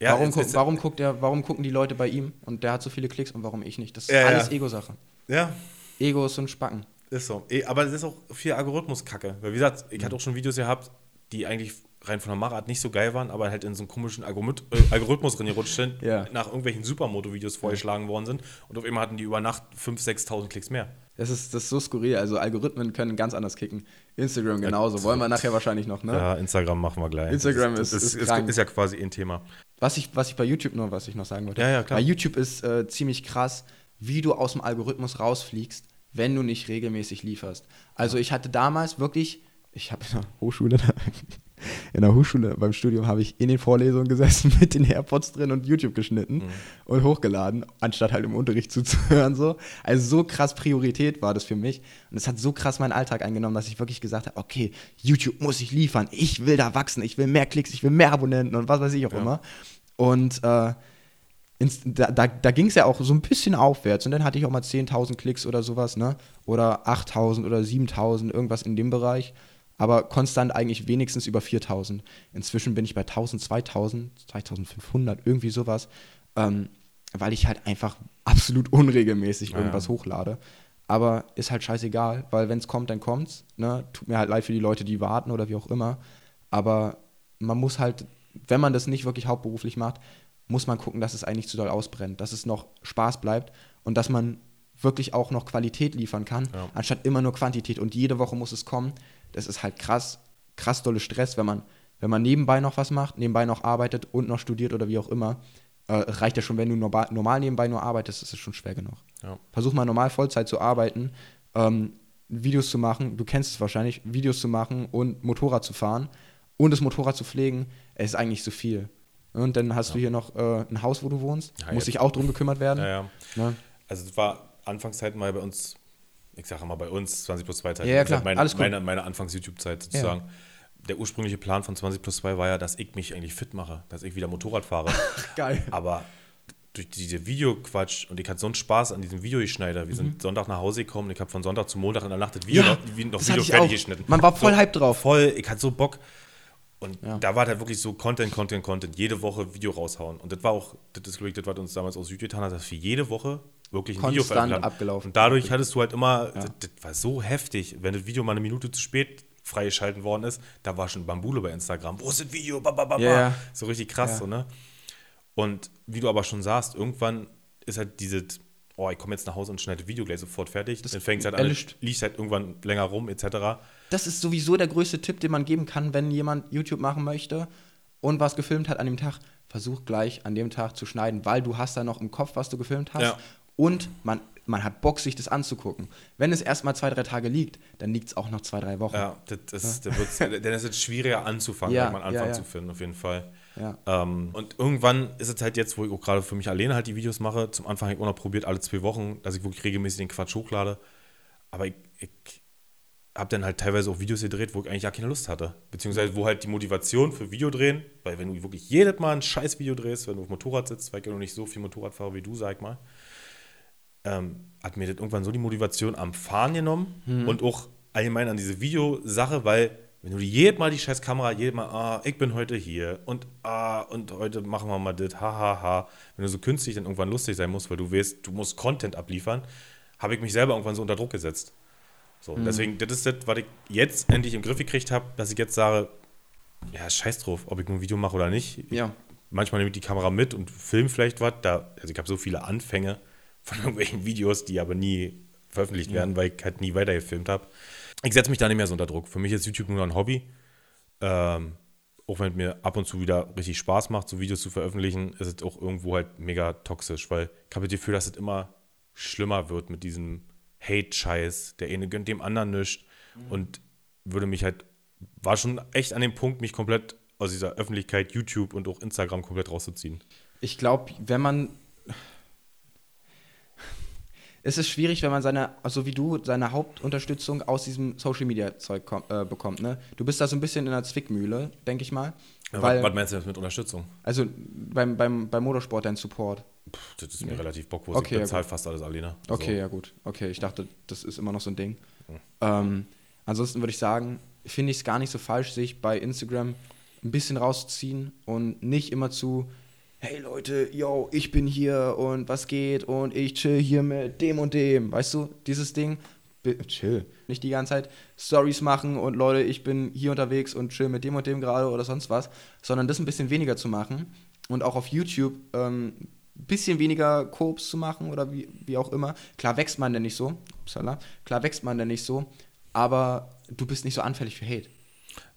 Ja, warum, es guck, ist- warum, guckt er, warum gucken die Leute bei ihm und der hat so viele Klicks und warum ich nicht? Das ist ja. alles Ego-Sache. Ja, Ego ist so ein Spacken. Ist so. Eh, Aber es ist auch viel Algorithmus-Kacke. Weil, wie gesagt, ich hatte auch schon Videos gehabt, die eigentlich rein von der Machart nicht so geil waren, aber halt in so einen komischen Algorith äh, Algorithmus reingerutscht sind, Ja. nach irgendwelchen Supermoto-Videos vorgeschlagen worden sind. Und auf einmal hatten die über Nacht 5.000, 6.000 Klicks mehr. Das ist, das ist so skurril. Also Algorithmen können ganz anders kicken. Instagram genauso. Wollen wir nachher wahrscheinlich noch, ne? Ja, Instagram machen wir gleich. Instagram ist- ist, ist ist, ja quasi ein Thema. Was ich, was ich bei YouTube nur, was ich noch sagen wollte. Ja, ja, klar. Bei YouTube ist äh, ziemlich krass, wie du aus dem Algorithmus rausfliegst, wenn du nicht regelmäßig lieferst. Also ich hatte damals wirklich, ich habe in der Hochschule, in der Hochschule beim Studium habe ich in den Vorlesungen gesessen mit den AirPods drin und YouTube geschnitten mhm. und hochgeladen, anstatt halt im Unterricht zuzuhören. So. Also so krass Priorität war das für mich. Und es hat so krass meinen Alltag eingenommen, dass ich wirklich gesagt habe, okay, YouTube muss ich liefern, ich will da wachsen, ich will mehr Klicks, ich will mehr Abonnenten und was weiß ich auch ja. immer. Und äh, ins, da, da, da ging es ja auch so ein bisschen aufwärts und dann hatte ich auch mal 10.000 Klicks oder sowas, ne? Oder 8.000 oder 7.000, irgendwas in dem Bereich aber konstant eigentlich wenigstens über 4000. Inzwischen bin ich bei 1000, 2000, 2500, irgendwie sowas, ähm, weil ich halt einfach absolut unregelmäßig irgendwas ja. hochlade. Aber ist halt scheißegal, weil wenn es kommt, dann kommt's. Ne? Tut mir halt leid für die Leute, die warten oder wie auch immer. Aber man muss halt, wenn man das nicht wirklich hauptberuflich macht, muss man gucken, dass es eigentlich zu doll ausbrennt, dass es noch Spaß bleibt und dass man wirklich auch noch Qualität liefern kann, ja. anstatt immer nur Quantität. Und jede Woche muss es kommen das ist halt krass, krass dolle Stress, wenn man, wenn man nebenbei noch was macht, nebenbei noch arbeitet und noch studiert oder wie auch immer. Äh, reicht ja schon, wenn du normal, normal nebenbei nur arbeitest, ist es schon schwer genug. Ja. Versuch mal normal Vollzeit zu arbeiten, ähm, Videos zu machen, du kennst es wahrscheinlich, Videos zu machen und Motorrad zu fahren und das Motorrad zu pflegen, es ist eigentlich zu viel. Und dann hast ja. du hier noch äh, ein Haus, wo du wohnst, ja, muss sich auch drum gekümmert werden. Ja, ja. Ne? Also es war Anfangszeiten mal bei uns ich sage mal bei uns 20 plus 2 Zeit. Ja, klar. Meine, Alles meine, meine Anfangs-YouTube-Zeit sozusagen. Der ursprüngliche Plan von 20 plus 2 war ja, dass ich mich eigentlich fit mache, dass ich wieder Motorrad fahre. Geil. Aber durch diese Videoquatsch und ich hatte so einen Spaß an diesem Videoschneider. Wir mhm. sind Sonntag nach Hause gekommen, ich habe von Sonntag zu Montag in der Nacht das Video, ja, noch, noch Video fertig geschnitten. Man war voll so, hype drauf. Voll, ich hatte so Bock. Und ja. da war halt wirklich so Content, Content, Content, jede Woche Video raushauen. Und das war auch, das ist, glaube ich, das, was uns damals aus Südvietnam hat, dass für jede Woche wirklich ein Konstant Video veröffentlicht abgelaufen. Und dadurch hattest du halt immer, ja. das, das, war so heftig, wenn das Video mal eine Minute zu spät freigeschalten worden ist, da war schon Bambule bei Instagram. Wo ist das Video? Ba, ba, ba, yeah. So richtig krass, ja. so, ne? Und wie du aber schon sagst, irgendwann ist halt diese, oh, ich komme jetzt nach Hause und schneide Video gleich sofort fertig. Das dann fängt es halt an, liegt halt irgendwann länger rum, etc. Das ist sowieso der größte Tipp, den man geben kann, wenn jemand YouTube machen möchte und was gefilmt hat an dem Tag. Versuch gleich an dem Tag zu schneiden, weil du hast da noch im Kopf, was du gefilmt hast. Ja und man, man hat Bock, sich das anzugucken. Wenn es erstmal zwei, drei Tage liegt, dann liegt es auch noch zwei, drei Wochen. Ja, das, ja? Dann ist es schwieriger anzufangen, ja, wenn man anfangen ja, zu finden, auf jeden Fall. Ähm, und irgendwann ist es halt jetzt, wo ich auch gerade für mich alleine halt die Videos mache, zum Anfang habe ich auch noch probiert, alle zwei Wochen, dass ich wirklich regelmäßig den Quatsch hochlade. Aber ich, ich habe dann halt teilweise auch Videos gedreht, wo ich eigentlich gar keine Lust hatte. Beziehungsweise wo halt die Motivation für Videodrehen, weil wenn du wirklich jedes Mal ein scheiß Video drehst, wenn du auf Motorrad sitzt, weil ich ja noch nicht so viel Motorrad fahre wie du, sag mal, ähm, hat mir das irgendwann so die Motivation am Fahren genommen mhm. und auch allgemein an diese Videosache, weil wenn du jedes Mal die scheiß Kamera, jedes Mal, ah, ich bin heute hier und ah, und heute machen wir mal das, hahaha. Ha, ha. Wenn du so künstlich dann irgendwann lustig sein musst, weil du weißt, du musst Content abliefern, habe ich mich selber irgendwann so unter Druck gesetzt. So, mhm. deswegen, das ist das, was ich jetzt endlich im Griff gekriegt habe, dass ich jetzt sage, ja, scheiß drauf, ob ich ein Video mache oder nicht. Ja. Manchmal nehme ich die Kamera mit und film vielleicht was. Da, also ich habe so viele Anfänge, von irgendwelchen Videos, die aber nie veröffentlicht werden, mhm. weil ich halt nie weitergefilmt habe. Ich setze mich da nicht mehr so unter Druck. Für mich ist YouTube nur ein Hobby. Ähm, auch wenn es mir ab und zu wieder richtig Spaß macht, so Videos zu veröffentlichen, ist es auch irgendwo halt mega toxisch, weil ich habe das Gefühl, dass es immer schlimmer wird mit diesem Hate-Scheiß. Der eine gönnt dem anderen nichts mhm. und würde mich halt, war schon echt an dem Punkt, mich komplett aus dieser Öffentlichkeit, YouTube und auch Instagram komplett rauszuziehen. Ich glaube, wenn man es ist schwierig, wenn man seine, so wie du, seine Hauptunterstützung aus diesem Social Media Zeug äh, bekommt. Ne? Du bist da so ein bisschen in der Zwickmühle, denke ich mal. Ja, weil, was meinst du jetzt mit Unterstützung? Also beim, beim, beim Motorsport dein Support. Puh, das ist mir nee. relativ bocklos. Okay, ich bezahle ja fast alles alleine. Also. Okay, ja gut. Okay, ich dachte, das ist immer noch so ein Ding. Mhm. Ähm, ansonsten würde ich sagen, finde ich es gar nicht so falsch, sich bei Instagram ein bisschen rauszuziehen und nicht immer zu hey Leute, yo, ich bin hier und was geht und ich chill hier mit dem und dem. Weißt du, dieses Ding, chill. Nicht die ganze Zeit Stories machen und Leute, ich bin hier unterwegs und chill mit dem und dem gerade oder sonst was, sondern das ein bisschen weniger zu machen und auch auf YouTube ähm, bisschen weniger Koops zu machen oder wie, wie auch immer. Klar wächst man denn nicht so, upsala, klar wächst man denn nicht so, aber du bist nicht so anfällig für Hate.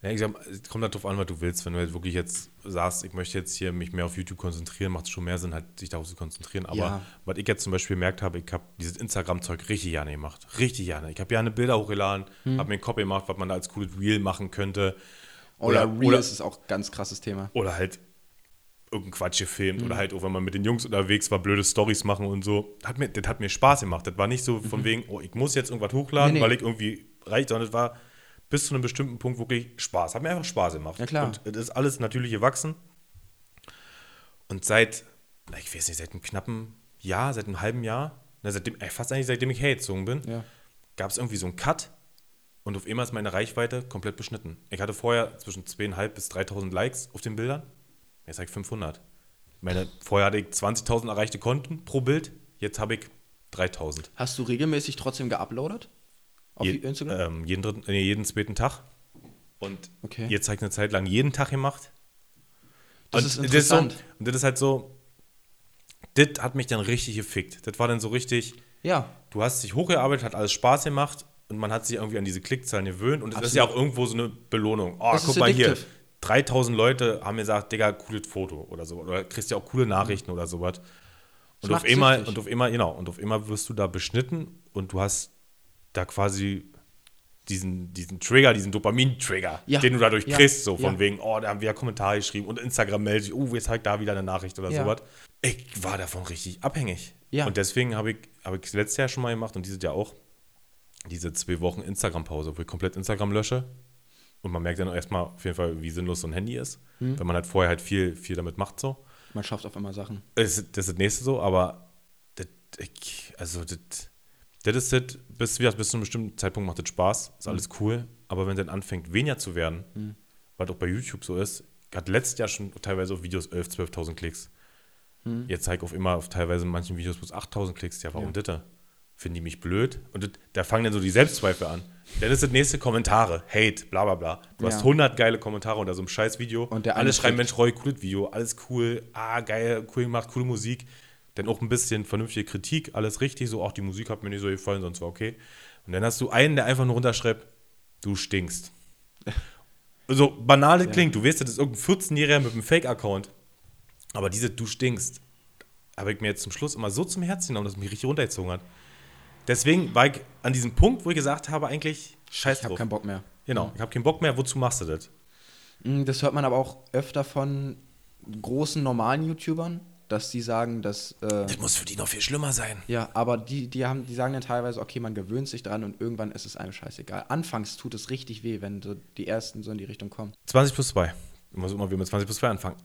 Ja, ich sag, es kommt halt darauf an, was du willst. Wenn du halt wirklich jetzt sagst, ich möchte jetzt hier mich mehr auf YouTube konzentrieren, macht es schon mehr Sinn, halt sich darauf zu konzentrieren. Aber ja. was ich jetzt zum Beispiel gemerkt habe, ich habe dieses Instagram-Zeug richtig gerne gemacht. Richtig gerne. Ich habe gerne Bilder hochgeladen, hm. habe mir einen Copy gemacht, was man da als cooles Reel machen könnte. Oh ja, Oder- Reels oder- ist auch ein ganz krasses Thema. Oder halt irgendein Quatsch gefilmt. Mhm. Oder halt auch, wenn man mit den Jungs unterwegs war, blöde Stories machen und so. Hat mir, das hat mir Spaß gemacht. Das war nicht so von wegen, oh, ich muss jetzt irgendwas hochladen, Mhm. Nee, nee. weil ich irgendwie reicht, sondern es war bis zu einem bestimmten Punkt wirklich Spaß. Hat mir einfach Spaß gemacht. Ja, klar. Und es ist alles natürlich gewachsen. Und seit, ich weiß nicht, seit einem knappen Jahr, seit einem halben Jahr, na, seitdem, ey, fast eigentlich seitdem ich hergezogen bin, Ja. gab es irgendwie so einen Cut und auf einmal ist meine Reichweite komplett beschnitten. Ich hatte vorher zwischen 2.500 bis 3.000 Likes auf den Bildern. Jetzt habe ich 500. Meine, vorher hatte ich 20.000 erreichte Konten pro Bild, jetzt habe ich 3.000. Hast du regelmäßig trotzdem geuploadet? Auf Je, Instagram? Ähm, jeden, dritten, nee, jeden zweiten Tag. Und Okay. jetzt habe ich eine Zeit lang jeden Tag gemacht. Das und ist so, interessant. und das ist halt so, das hat mich dann richtig gefickt. Das war dann so richtig, ja. du hast dich hochgearbeitet, hat alles Spaß gemacht und man hat sich irgendwie an diese Klickzahlen gewöhnt und das ist ja auch irgendwo so eine Belohnung. Oh, Das guck ist mal hier, addictive. 3000 Leute haben mir gesagt, Digga, cooles Foto oder so. Oder kriegst ja auch coole Nachrichten oder sowas. Und auf einmal, und auf einmal, genau, und auf einmal wirst du da beschnitten und du hast da quasi diesen, diesen Trigger, diesen Dopamin-Trigger, Ja. den du dadurch Ja. kriegst, so von Ja. wegen, oh, da haben wir ja Kommentare geschrieben und Instagram meldet sich, oh, jetzt halt da wieder eine Nachricht oder sowas. Ich war davon richtig abhängig. Und deswegen habe ich, habe ich letztes Jahr schon mal gemacht und dieses Jahr auch diese zwei Wochen Instagram-Pause, wo ich komplett Instagram lösche. Und man merkt dann auch erstmal auf jeden Fall, wie sinnlos so ein Handy ist, Hm. wenn man halt vorher halt viel, viel damit macht so. Man schafft auf einmal Sachen. Das, ist- das ist das nächste so, aber das, also das, das ist das, bis, wie gesagt, bis zu einem bestimmten Zeitpunkt macht das Spaß, ist alles cool, aber wenn dann anfängt, weniger zu werden, was auch bei YouTube so ist, hat letztes Jahr schon teilweise auf Videos 11.000, 12.000 Klicks. Jetzt zeige ich auf immer auf teilweise in manchen Videos bloß 8.000 Klicks. Ja, warum das? Finden die mich blöd? Und da fangen dann so die Selbstzweifel an. Dann ist das nächste Kommentare, Hate, bla bla bla. Du hast Ja. 100 geile Kommentare unter so einem scheiß Video. Und der Alle schreiben, Mensch, Roy, cooles Video, alles cool, ah, geil, cool gemacht, coole Musik. Dann auch ein bisschen vernünftige Kritik, alles richtig, so auch die Musik hat mir nicht so gefallen, sonst war okay. Und dann hast du einen, der einfach nur runterschreibt, du stinkst. So banal das klingt, du weißt, das ist irgendein 14-Jähriger mit einem Fake-Account. Aber diese Du stinkst, habe ich mir jetzt zum Schluss immer so zum Herzen genommen, dass es mich richtig runtergezogen hat. Deswegen war ich an diesem Punkt, wo ich gesagt habe, eigentlich scheiß Ich habe drauf. keinen Bock mehr. Genau, ich habe keinen Bock mehr, wozu machst du das? Mm, Das hört man aber auch öfter von großen normalen YouTubern, dass die sagen, dass äh, Das muss für die noch viel schlimmer sein. ja, aber die, die haben, die sagen dann teilweise, okay, man gewöhnt sich dran und irgendwann ist es einem scheißegal. Anfangs tut es richtig weh, wenn so die ersten so in die Richtung kommen. 20 plus 2. Ich muss immer wieder mit 20 plus 2 anfangen.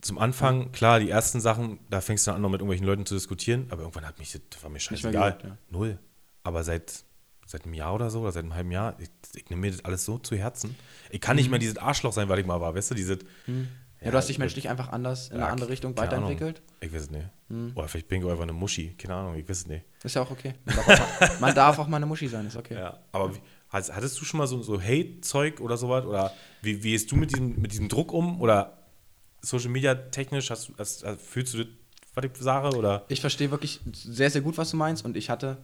Zum Anfang, klar, die ersten Sachen, da fängst du dann an, noch mit irgendwelchen Leuten zu diskutieren, aber irgendwann hat mich, das war mir scheißegal. gejuckt, ja. Null. Aber seit, seit einem Jahr oder so, oder seit einem halben Jahr, ich, ich nehme mir das alles so zu Herzen. Ich kann nicht mehr dieses Arschloch sein, weil ich mal war, weißt du, dieses. Mhm. Ja, du hast dich menschlich einfach anders in eine andere Richtung keine Ahnung. weiterentwickelt. Ich weiß es nicht. Mhm. Oder vielleicht bin ich einfach eine Muschi, keine Ahnung, ich weiß es nicht. Ist ja auch okay. Man darf auch mal, man darf auch mal eine Muschi sein, ist okay. Ja, aber wie, hattest du schon mal so, so Hate-Zeug oder sowas? Oder wie, wie gehst du mit diesem, mit diesem Druck um? Oder Social Media technisch, hast, hast, hast, fühlst du das, was ich sage? Oder? Ich verstehe wirklich sehr, sehr gut, was du meinst. Und ich hatte,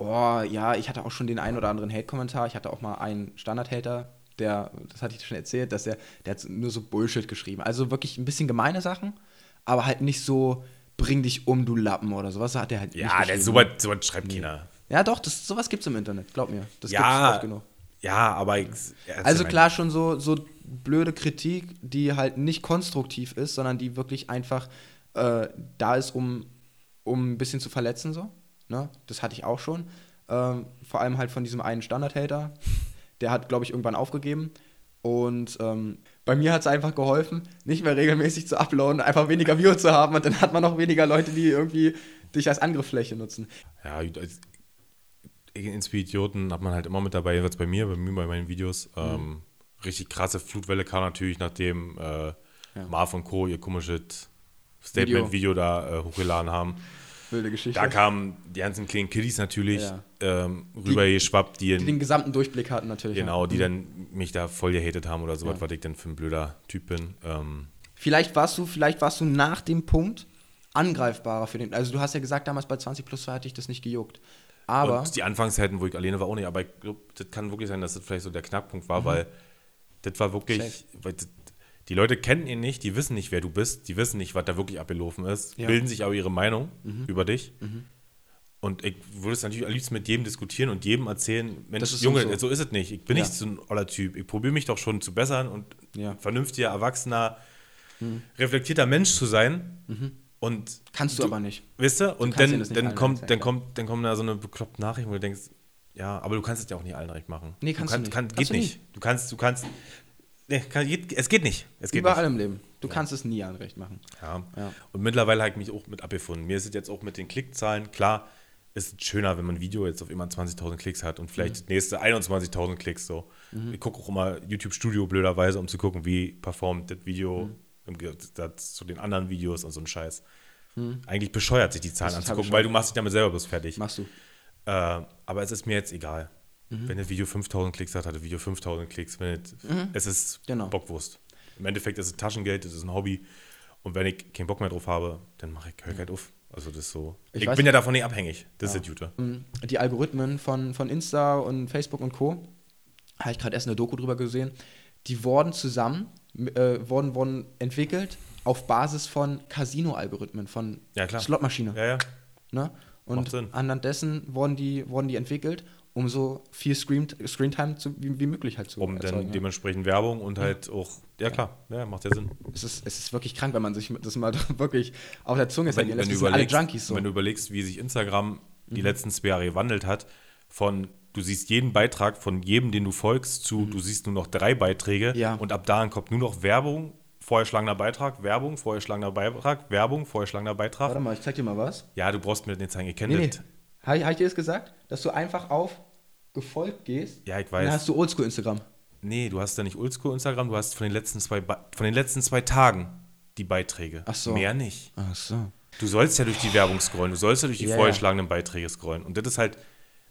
oh ja, ich hatte auch schon den einen oder anderen Hate-Kommentar. Ich hatte auch mal einen Standard-Hater, der, das hatte ich schon erzählt, dass der, der hat nur so Bullshit geschrieben. Also wirklich ein bisschen gemeine Sachen, aber halt nicht so, bring dich um, du Lappen oder sowas. Hat der halt Ja, der, sowas, sowas schreibt keiner. Ja, doch, das, sowas gibt's im Internet, glaub mir. Das gibt's Ja, oft genug. ja, aber ich, Also klar schon so, so blöde Kritik, die halt nicht konstruktiv ist, sondern die wirklich einfach äh, da ist, um, um ein bisschen zu verletzen so. Ne? Das hatte ich auch schon. Ähm, vor allem halt von diesem einen Standard-Hater. Der hat, glaube ich, irgendwann aufgegeben. Und ähm, bei mir hat es einfach geholfen, nicht mehr regelmäßig zu uploaden, einfach weniger Views zu haben und dann hat man noch weniger Leute, die irgendwie dich als Angriffsfläche nutzen. Ja, als Idioten hat man halt immer mit dabei, jedenfalls bei mir, bei mir, bei meinen Videos. Mhm. Ähm, richtig krasse Flutwelle kam natürlich, nachdem äh, Ja. Marv und Co. ihr komisches Statement-Video da äh, hochgeladen haben. Wilde Geschichte. Da kamen die ganzen kleinen Kiddies natürlich Ja. ähm, rübergeschwappt, die, die den gesamten Durchblick hatten natürlich. ja. genau, die dann mich da voll gehatet haben oder sowas, Ja. was ich denn für ein blöder Typ bin. Ähm, Vielleicht warst du, vielleicht warst du nach dem Punkt angreifbarer für den. Also du hast ja gesagt, damals bei 20 plus 2 hatte ich das nicht gejuckt. Aber und die Anfangszeiten, wo ich alleine war, auch nicht, aber ich glaube, das kann wirklich sein, dass das vielleicht so der Knackpunkt war, weil das war wirklich, Mhm. Weil das, die Leute kennen ihn nicht, die wissen nicht, wer du bist, die wissen nicht, was da wirklich abgelaufen ist, Ja. Mhm. bilden sich aber ihre Meinung über dich. Und ich würde es natürlich am liebsten mit jedem diskutieren und jedem erzählen, Mensch, Junge, so. so ist es nicht. Ich bin Ja. nicht so ein oller Typ. Ich probiere mich doch schon zu bessern und Ja. vernünftiger, erwachsener, reflektierter Mensch zu sein. Und Kannst du, aber nicht. Weißt du? Und kannst ihnen dann, nicht dann, kommt, dann, kommt, dann kommt da so eine bekloppte Nachricht, wo du denkst, ja, aber du kannst es ja auch nicht allen recht machen. Nee, kannst du kannst, nicht. Kann, Kannst geht du nicht. Du kannst, du kannst, nee, kann, es geht nicht. Es geht Überall nicht. im Leben. Du kannst es nie anrecht machen. Ja. Ja. Und mittlerweile habe ich mich auch mit abgefunden. Mir ist es jetzt auch mit den Klickzahlen, klar, ist schöner, wenn man ein Video jetzt auf immer 20.000 Klicks hat und vielleicht das nächste 21.000 Klicks so. Ich gucke auch immer YouTube Studio blöderweise, um zu gucken, wie performt das Video im Gegensatz zu den anderen Videos und so ein Scheiß. Eigentlich bescheuert sich die Zahlen Das anzugucken, weil du machst dich damit selber bloß fertig. Machst du. Äh, aber es ist mir jetzt egal. Wenn das Video 5000 Klicks hat, hat das Video 5000 Klicks. Wenn es, es ist Genau. Bockwurst. Im Endeffekt ist es Taschengeld, es ist ein Hobby. Und wenn ich keinen Bock mehr drauf habe, dann mache ich, höre ich halt auf. Also das ist so. Ich Ich, bin ja davon nicht abhängig. Das ist das Gute. Die Algorithmen von, von Insta und Facebook und Co. Habe ich gerade erst eine Doku drüber gesehen. Die wurden zusammen, äh, wurden, wurden entwickelt auf Basis von Casino-Algorithmen, von Ja. Slotmaschine. Ja, ja. Ne? Und anhand dessen wurden die, wurden die entwickelt, um so viel Screen, Screentime zu, wie, wie möglich halt zu Um erzeugen. dann ja. dementsprechend Werbung und halt auch. Ja, klar. Ja, macht ja Sinn. es, ist, es ist wirklich krank, wenn man sich das mal wirklich auf der Zunge wenn, lässt. wenn, du Das sind alle überlegst, Junkies so. Mhm. wenn du überlegst, wie sich Instagram die letzten zwei Jahre gewandelt hat, von du siehst jeden Beitrag von jedem, den du folgst, zu du siehst nur noch drei Beiträge Mhm. Ja. und ab da kommt nur noch Werbung, vorherschlagener Beitrag, Werbung, vorherschlagener Beitrag, Werbung, vorherschlagener Beitrag. Warte mal, ich zeig dir mal was. Ja, du brauchst mir das nicht zeigen, ich kenne Nee, nee. Habe ich, hab ich dir das gesagt? Dass du einfach auf gefolgt gehst? Ja, ich Und dann weiß. hast du Oldschool Instagram. Nee, du hast ja nicht Oldschool Instagram, du hast von den letzten zwei, von den letzten zwei Tagen die Beiträge. Ach so. Mehr nicht. Ach so. Du sollst ja durch die Werbung scrollen, du sollst ja durch die ja. vorgeschlagenen Beiträge scrollen. Und das ist halt,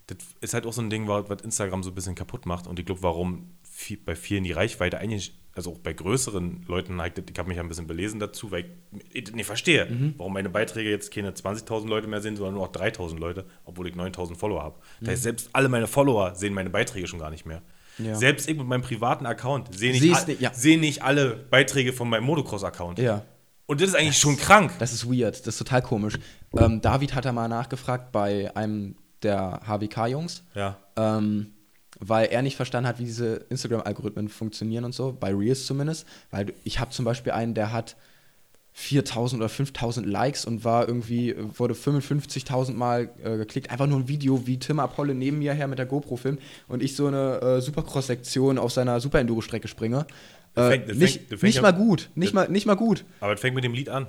das ist halt auch so ein Ding, was was Instagram so ein bisschen kaputt macht. Und ich glaube, warum viel, bei vielen die Reichweite eigentlich, also auch bei größeren Leuten, halt, ich habe mich ein bisschen belesen dazu, weil ich das nicht verstehe, Mhm. warum meine Beiträge jetzt keine 20.000 Leute mehr sind, sondern nur noch 3.000 Leute, obwohl ich 9.000 Follower habe. Das heißt, selbst alle meine Follower sehen meine Beiträge schon gar nicht mehr. Mhm. Ja. Selbst ich mit meinem privaten Account sehe nicht, all- nicht, ja. sehe nicht alle Beiträge von meinem Motocross-Account. Ja. Und das ist eigentlich schon krank. Das ist weird, das ist total komisch. Ähm, David hat da mal nachgefragt bei einem der HWK-Jungs, Ja. ähm, weil er nicht verstanden hat, wie diese Instagram-Algorithmen funktionieren und so, bei Reels zumindest. Weil ich habe zum Beispiel einen, der hat 4000 oder 5000 Likes und war irgendwie, wurde 55.000 Mal äh, geklickt. Einfach nur ein Video, wie Tim Apolle neben mir her mit der GoPro filmt und ich so eine äh, Supercross-Sektion auf seiner Super-Enduro-Strecke springe. Äh, fängt- nicht fängt- fängt nicht mal gut, nicht mal, nicht mal gut. Aber das fängt mit dem Lied an.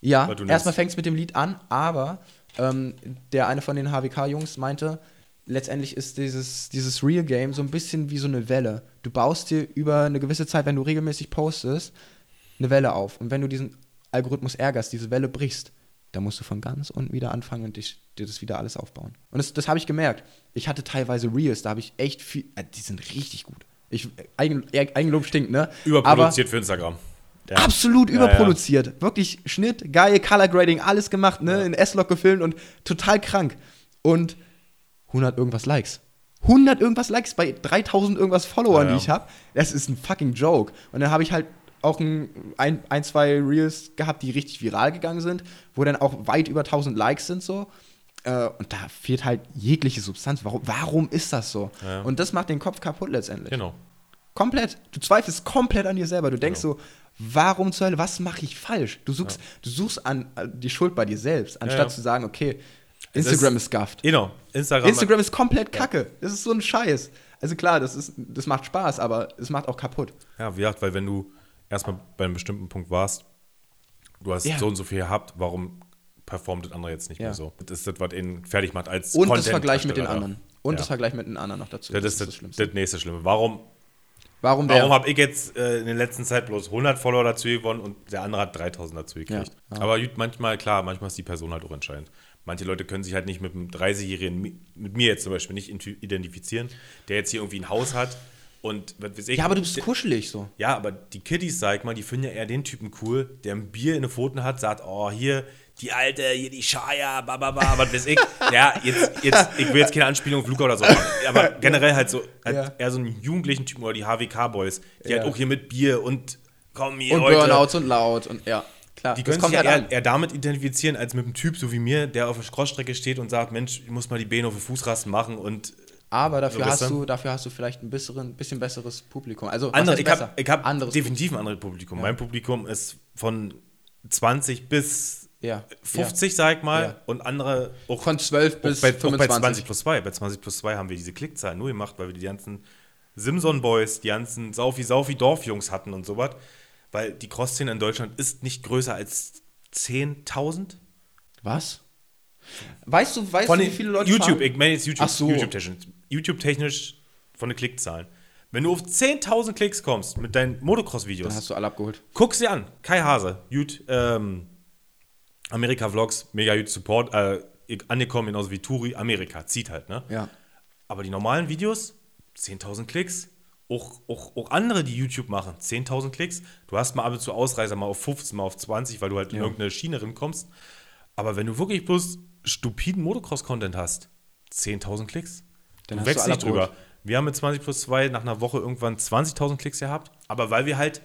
Ja, erstmal fängt es mit dem Lied an, aber ähm, der eine von den HWK-Jungs meinte, letztendlich ist dieses, dieses Real Game so ein bisschen wie so eine Welle. Du baust dir über eine gewisse Zeit, wenn du regelmäßig postest, eine Welle auf. Und wenn du diesen Algorithmus ärgerst, diese Welle brichst, dann musst du von ganz unten wieder anfangen und dich, dir das wieder alles aufbauen. Und das, das habe ich gemerkt. Ich hatte teilweise Reels, da habe ich echt viel, äh, die sind richtig gut. Ich, Eigen, Eigenlob stinkt, ne? Überproduziert für Instagram. Ja. Absolut Ja, überproduziert. Wirklich Schnitt, geil, Color Grading, alles gemacht, ne? Ja. In S-Log gefilmt und total krank. Und 100 irgendwas Likes. 100 irgendwas Likes bei 3000 irgendwas Followern, Ja, ja. die ich habe. Das ist ein fucking Joke. Und dann habe ich halt auch ein, ein, ein, zwei Reels gehabt, die richtig viral gegangen sind, wo dann auch weit über 1000 Likes sind so. Äh, Und da fehlt halt jegliche Substanz. Warum, warum ist das so? Ja. Und das macht den Kopf kaputt letztendlich. Genau. Komplett. Du zweifelst komplett an dir selber. Du denkst Genau. so, warum zur Hölle, was mache ich falsch? Du suchst, du suchst an, äh, die Schuld bei dir selbst, anstatt ja. zu sagen, okay, Instagram ist- ist, scuffed. Genau. Instagram. Instagram ist komplett kacke. Das ist so ein Scheiß. Also klar, das, ist, das macht Spaß, aber es macht auch kaputt. Ja, wie gesagt, weil wenn du erstmal bei einem bestimmten Punkt warst, du hast Ja. so und so viel gehabt, warum performt das andere jetzt nicht Ja. mehr so? Das ist das, was ihn fertig macht als Und das Vergleich mit den anderen. Und Ja. das Vergleich mit den anderen noch dazu. Das ist das, das, nächste Schlimme. Warum, Warum warum habe ich jetzt äh, in der letzten Zeit bloß 100 Follower dazu gewonnen und der andere hat 3000 dazu gekriegt? Ja. Aber gut, manchmal, klar, manchmal ist die Person halt auch entscheidend. Manche Leute können sich halt nicht mit einem 30-Jährigen, mi- mit mir jetzt zum Beispiel, nicht identifizieren, der jetzt hier irgendwie ein Haus hat und was weiß ich. ja, aber du bist kuschelig so. Ja, aber die Kiddies, sag ich mal, die finden ja eher den Typen cool, der ein Bier in den Pfoten hat, sagt, oh, hier, die Alte, hier die Schaya, bababa, was weiß ich. Ja, jetzt, jetzt, ich will jetzt keine Anspielung auf Luca oder so machen, aber generell halt so, halt Ja. eher so einen jugendlichen Typen oder die HWK-Boys, die Ja. halt auch hier mit Bier und komm hier, Und heute. Burnouts und laut und ja. Klar, die können sich ja halt eher, eher damit identifizieren, als mit einem Typ so wie mir, der auf der Crossstrecke steht und sagt, Mensch, ich muss mal die Beine auf den Fußrasten machen und Aber dafür So, hast du? dafür hast du vielleicht ein besseren, bisschen besseres Publikum. Also andere, ich habe hab Anderes definitiv ein anderes Publikum. Mein Publikum ist von 20 bis Ja. 50, sag ich mal, Ja. und andere auch, Von 12 auch bis bei, auch bei 25. 20 plus 2. Bei 20 plus 2 haben wir diese Klickzahlen nur gemacht, weil wir die ganzen Simson Boys, die ganzen Saufi Saufi Dorfjungs hatten und sowas. Weil die Crossszene in Deutschland ist nicht größer als 10.000. Was? Weißt du, weißt Von du, wie viele Leute YouTube, fahren? ich meine jetzt YouTube, so. YouTube-technisch. YouTube-technisch von den Klickzahlen. Wenn du auf 10.000 Klicks kommst mit deinen Motocross-Videos, Dann hast du alle abgeholt. guck sie an. Kai Hase, gut, ähm, Amerika Vlogs, mega gut Support, äh, angekommen, genauso wie Turi, Amerika, zieht halt, ne? Ja. Aber die normalen Videos, 10.000 Klicks. Auch, auch, auch andere, die YouTube machen, 10.000 Klicks. Du hast mal ab und zu Ausreißer, mal auf 15, mal auf 20, weil du halt in Ja. irgendeine Schiene kommst. Aber wenn du wirklich bloß stupiden Motocross-Content hast, 10.000 Klicks. Dann du wächst du nicht drüber. Wir haben mit 20 plus 2 nach einer Woche irgendwann 20.000 Klicks gehabt, aber weil wir halt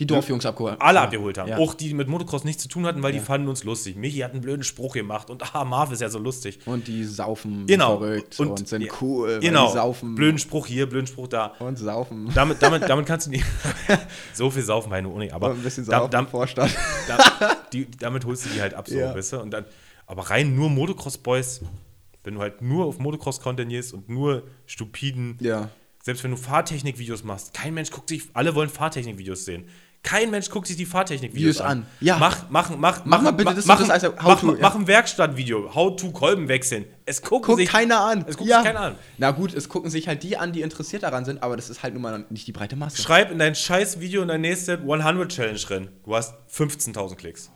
Die Dorfjungs abgeholt. alle Ja. abgeholt haben. Ja. Auch die, die mit Motocross nichts zu tun hatten, weil die fanden uns lustig. Michi hat einen blöden Spruch gemacht und ah, Marv ist ja so lustig. Und die saufen Genau. verrückt und, sind ja, cool. Genau. Die saufen Blöden Spruch hier, blöden Spruch da. und saufen. Damit, damit, damit kannst du nicht. so viel saufen bei nur Uni, aber ein bisschen saufen da, im Vorstadt. da, die, damit holst du die halt ab, so, Ja. weißt du? Und dann, aber rein nur Motocross-Boys, wenn du halt nur auf Motocross-Content gehst und nur stupiden, ja. selbst wenn du Fahrtechnik-Videos machst, kein Mensch guckt sich, alle wollen Fahrtechnik-Videos sehen. Kein Mensch guckt sich die Fahrtechnik-Videos Videos an. an. Ja. Mach, mach, mach, Mach mal bitte das- mach, das ja mach, mach, ja. mach ein Werkstattvideo, how to Kolben wechseln. Es Guckt sich keiner an. Es guckt sich keiner an. Na gut, es gucken sich halt die an, die interessiert daran sind, aber das ist halt nun mal nicht die breite Masse. Schreib in dein scheiß Video in dein nächste 100 Challenge drin. Du hast 15.000 Klicks.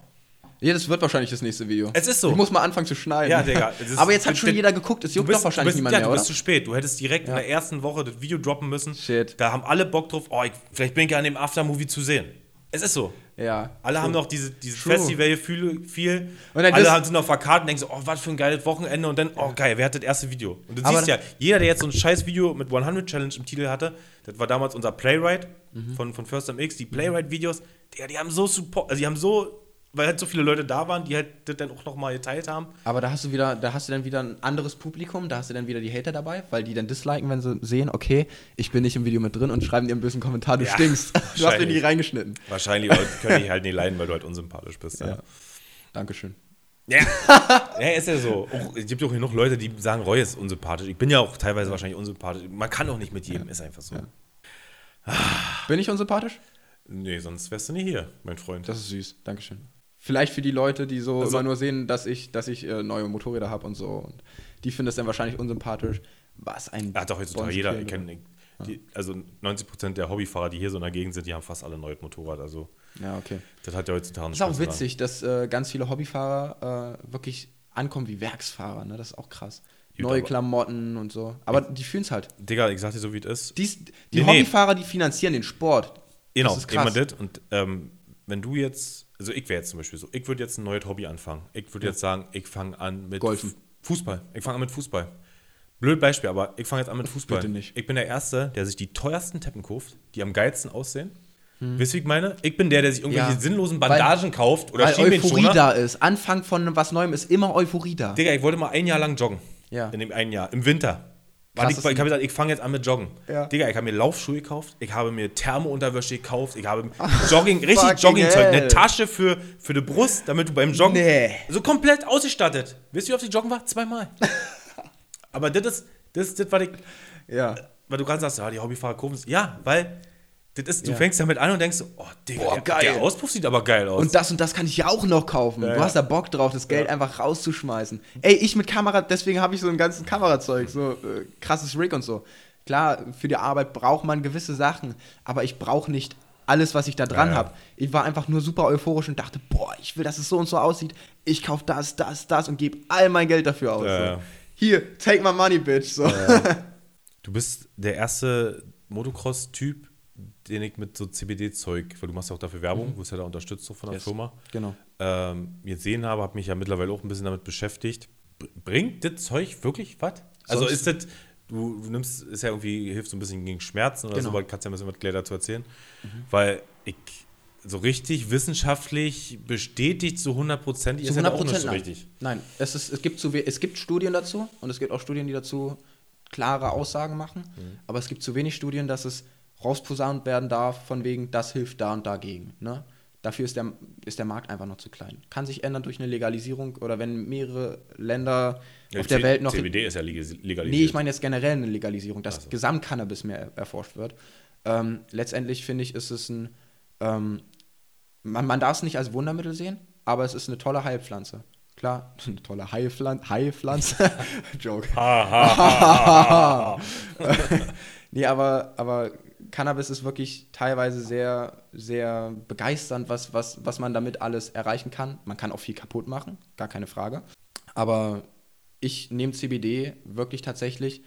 Ja, das wird wahrscheinlich das nächste Video. Es ist so. Ich muss mal anfangen zu schneiden. Ja, Digga, aber jetzt hat schon jeder geguckt, es Du juckt bist, doch wahrscheinlich du bist, niemand ja, mehr, du oder? bist zu spät. Du hättest direkt Ja. in der ersten Woche das Video droppen müssen. Shit. Da haben alle Bock drauf, oh, ich, vielleicht bin ich ja an dem Aftermovie zu sehen. Es ist so. Ja. Alle haben noch diese, dieses. Festival-Gefühl viel. Und dann Alle haben sind auf der Karte und denken so, oh, was für ein geiles Wochenende. Und dann, oh, geil, wer hat das erste Video? Und du Aber siehst ja, jeder, der jetzt so ein scheiß Video mit 100 Challenge im Titel hatte, das war damals unser Playwright Mhm. von, von First MX, die Playwright-Videos, die, die haben so Support, also die haben so, weil halt so viele Leute da waren, die halt das dann auch nochmal geteilt haben. Aber da hast du wieder, da hast du dann wieder ein anderes Publikum, da hast du dann wieder die Hater dabei, weil die dann disliken, wenn sie sehen, okay, ich bin nicht im Video mit drin und schreiben dir einen bösen Kommentar, du Ja, stinkst. Du hast wahrscheinlich. nie reingeschnitten. Wahrscheinlich aber können die halt nicht leiden, weil du halt unsympathisch bist. Ja. Ja. Dankeschön. Ja. ja, ist ja so. Auch, es gibt auch genug Leute, die sagen, Roy ist unsympathisch. Ich bin ja auch teilweise wahrscheinlich unsympathisch. Man kann auch nicht mit jedem, ist einfach so. Bin ich unsympathisch? Nee, sonst wärst du nie hier, mein Freund. Das ist süß. Dankeschön. Vielleicht für die Leute, die so Also- immer nur sehen, dass ich, dass ich äh, neue Motorräder habe und so. Und die finden es dann wahrscheinlich unsympathisch. Was ein. Hat doch heutzutage jeder, kenn, die, also 90% der Hobbyfahrer, die hier so in der Gegend sind, die haben fast alle ein neues Motorrad. Also Ja, okay. das hat ja heutzutage Das ist auch Spaß dran. witzig, dass äh, ganz viele Hobbyfahrer äh, wirklich ankommen wie Werksfahrer. Ne? Das ist auch krass. Gut, Neue Klamotten und so. Aber die fühlen es halt. Digga, ich sag dir so, wie es ist. Dies, die Nee, nee. Hobbyfahrer, die finanzieren den Sport. Genau, das ist immer krass. das. Und ähm, wenn du jetzt, also ich wäre jetzt zum Beispiel so, ich würde jetzt ein neues Hobby anfangen. Ich würde jetzt sagen, ich fange an mit Golfen. Fußball. Ich fange an mit Fußball. Blöd Beispiel, aber ich fange jetzt an mit Fußball. Bitte nicht. Ich bin der Erste, der sich die teuersten Teppen kauft, die am geilsten aussehen. Hm. Wisst ihr, wie ich meine? Ich bin der, der sich irgendwelche Ja. sinnlosen Weil- Bandagen kauft oder Weil Euphorie da ist. Anfang von was Neuem ist immer Euphorie da. Digga, ich wollte mal ein Jahr lang joggen. Ja. In dem einen Jahr. Im Winter. Krass, ich, das ich habe gesagt, ich fange jetzt an mit Joggen. Ja. Digga, ich habe mir Laufschuhe gekauft, ich habe mir Thermounterwäsche gekauft, ich habe Jogging, richtig Joggingzeug, eine Tasche für, für die Brust, damit du beim Joggen Nee. so komplett ausgestattet. Wisst ihr, wie oft ich joggen war? Zweimal. Aber das ist, das, das war ich, Ja. weil du gerade sagst, ja, die Hobbyfahrer es. Ja, weil ist, du Ja. fängst damit an und denkst so, oh, Digga, Boah, der, der Auspuff sieht aber geil aus. Und das und das kann ich ja auch noch kaufen. Ja, du hast da Bock drauf, das Geld Ja. einfach rauszuschmeißen. Ey, ich mit Kamera, deswegen habe ich so ein ganzes Kamerazeug, so äh, krasses Rig und so. Klar, für die Arbeit braucht man gewisse Sachen, aber ich brauche nicht alles, was ich da dran habe. Ich war einfach nur super euphorisch und dachte, boah, ich will, dass es so und so aussieht. Ich kaufe das, das, das und gebe all mein Geld dafür aus. So. Hier, take my money, bitch. So. Du bist der erste Motocross-Typ, den ich mit so CBD-Zeug, weil du machst ja auch dafür Werbung, wirst ja da unterstützt so von der Yes. Firma, Genau. ähm, gesehen habe, habe mich ja mittlerweile auch ein bisschen damit beschäftigt. Bringt das Zeug wirklich was? Also ist das, du, du nimmst, ist ja irgendwie, hilft so ein bisschen gegen Schmerzen oder Genau. so, aber kannst ja ein bisschen was gleich dazu erzählen. Weil ich so richtig wissenschaftlich bestätigt zu 100 Prozent ist Zu ja 100 auch nicht so nein. richtig. Nein, es, ist, es, gibt zu, es gibt Studien dazu und es gibt auch Studien, die dazu klare Aussagen machen. Mhm. Aber es gibt zu wenig Studien, dass es rausposaunt werden darf, von wegen, das hilft da und dagegen. Ne? Dafür ist der, ist der Markt einfach noch zu klein. Kann sich ändern durch eine Legalisierung oder wenn mehrere Länder Ja, auf der C- Welt noch. CBD ist ja legalis- legalisiert. Nee, ich meine jetzt generell eine Legalisierung, dass so. Gesamtcannabis mehr er- erforscht wird. Ähm, letztendlich finde ich, ist es ein. Ähm, man, man darf es nicht als Wundermittel sehen, aber es ist eine tolle Heilpflanze. Klar, eine tolle Heilpflanze. Heilpflanze. Joke. Ha, ha, ha, ha, ha. Nee, aber, aber Cannabis ist wirklich teilweise sehr, sehr begeisternd, was, was, was man damit alles erreichen kann. Man kann auch viel kaputt machen, gar keine Frage. Aber ich nehme CBD wirklich tatsächlich,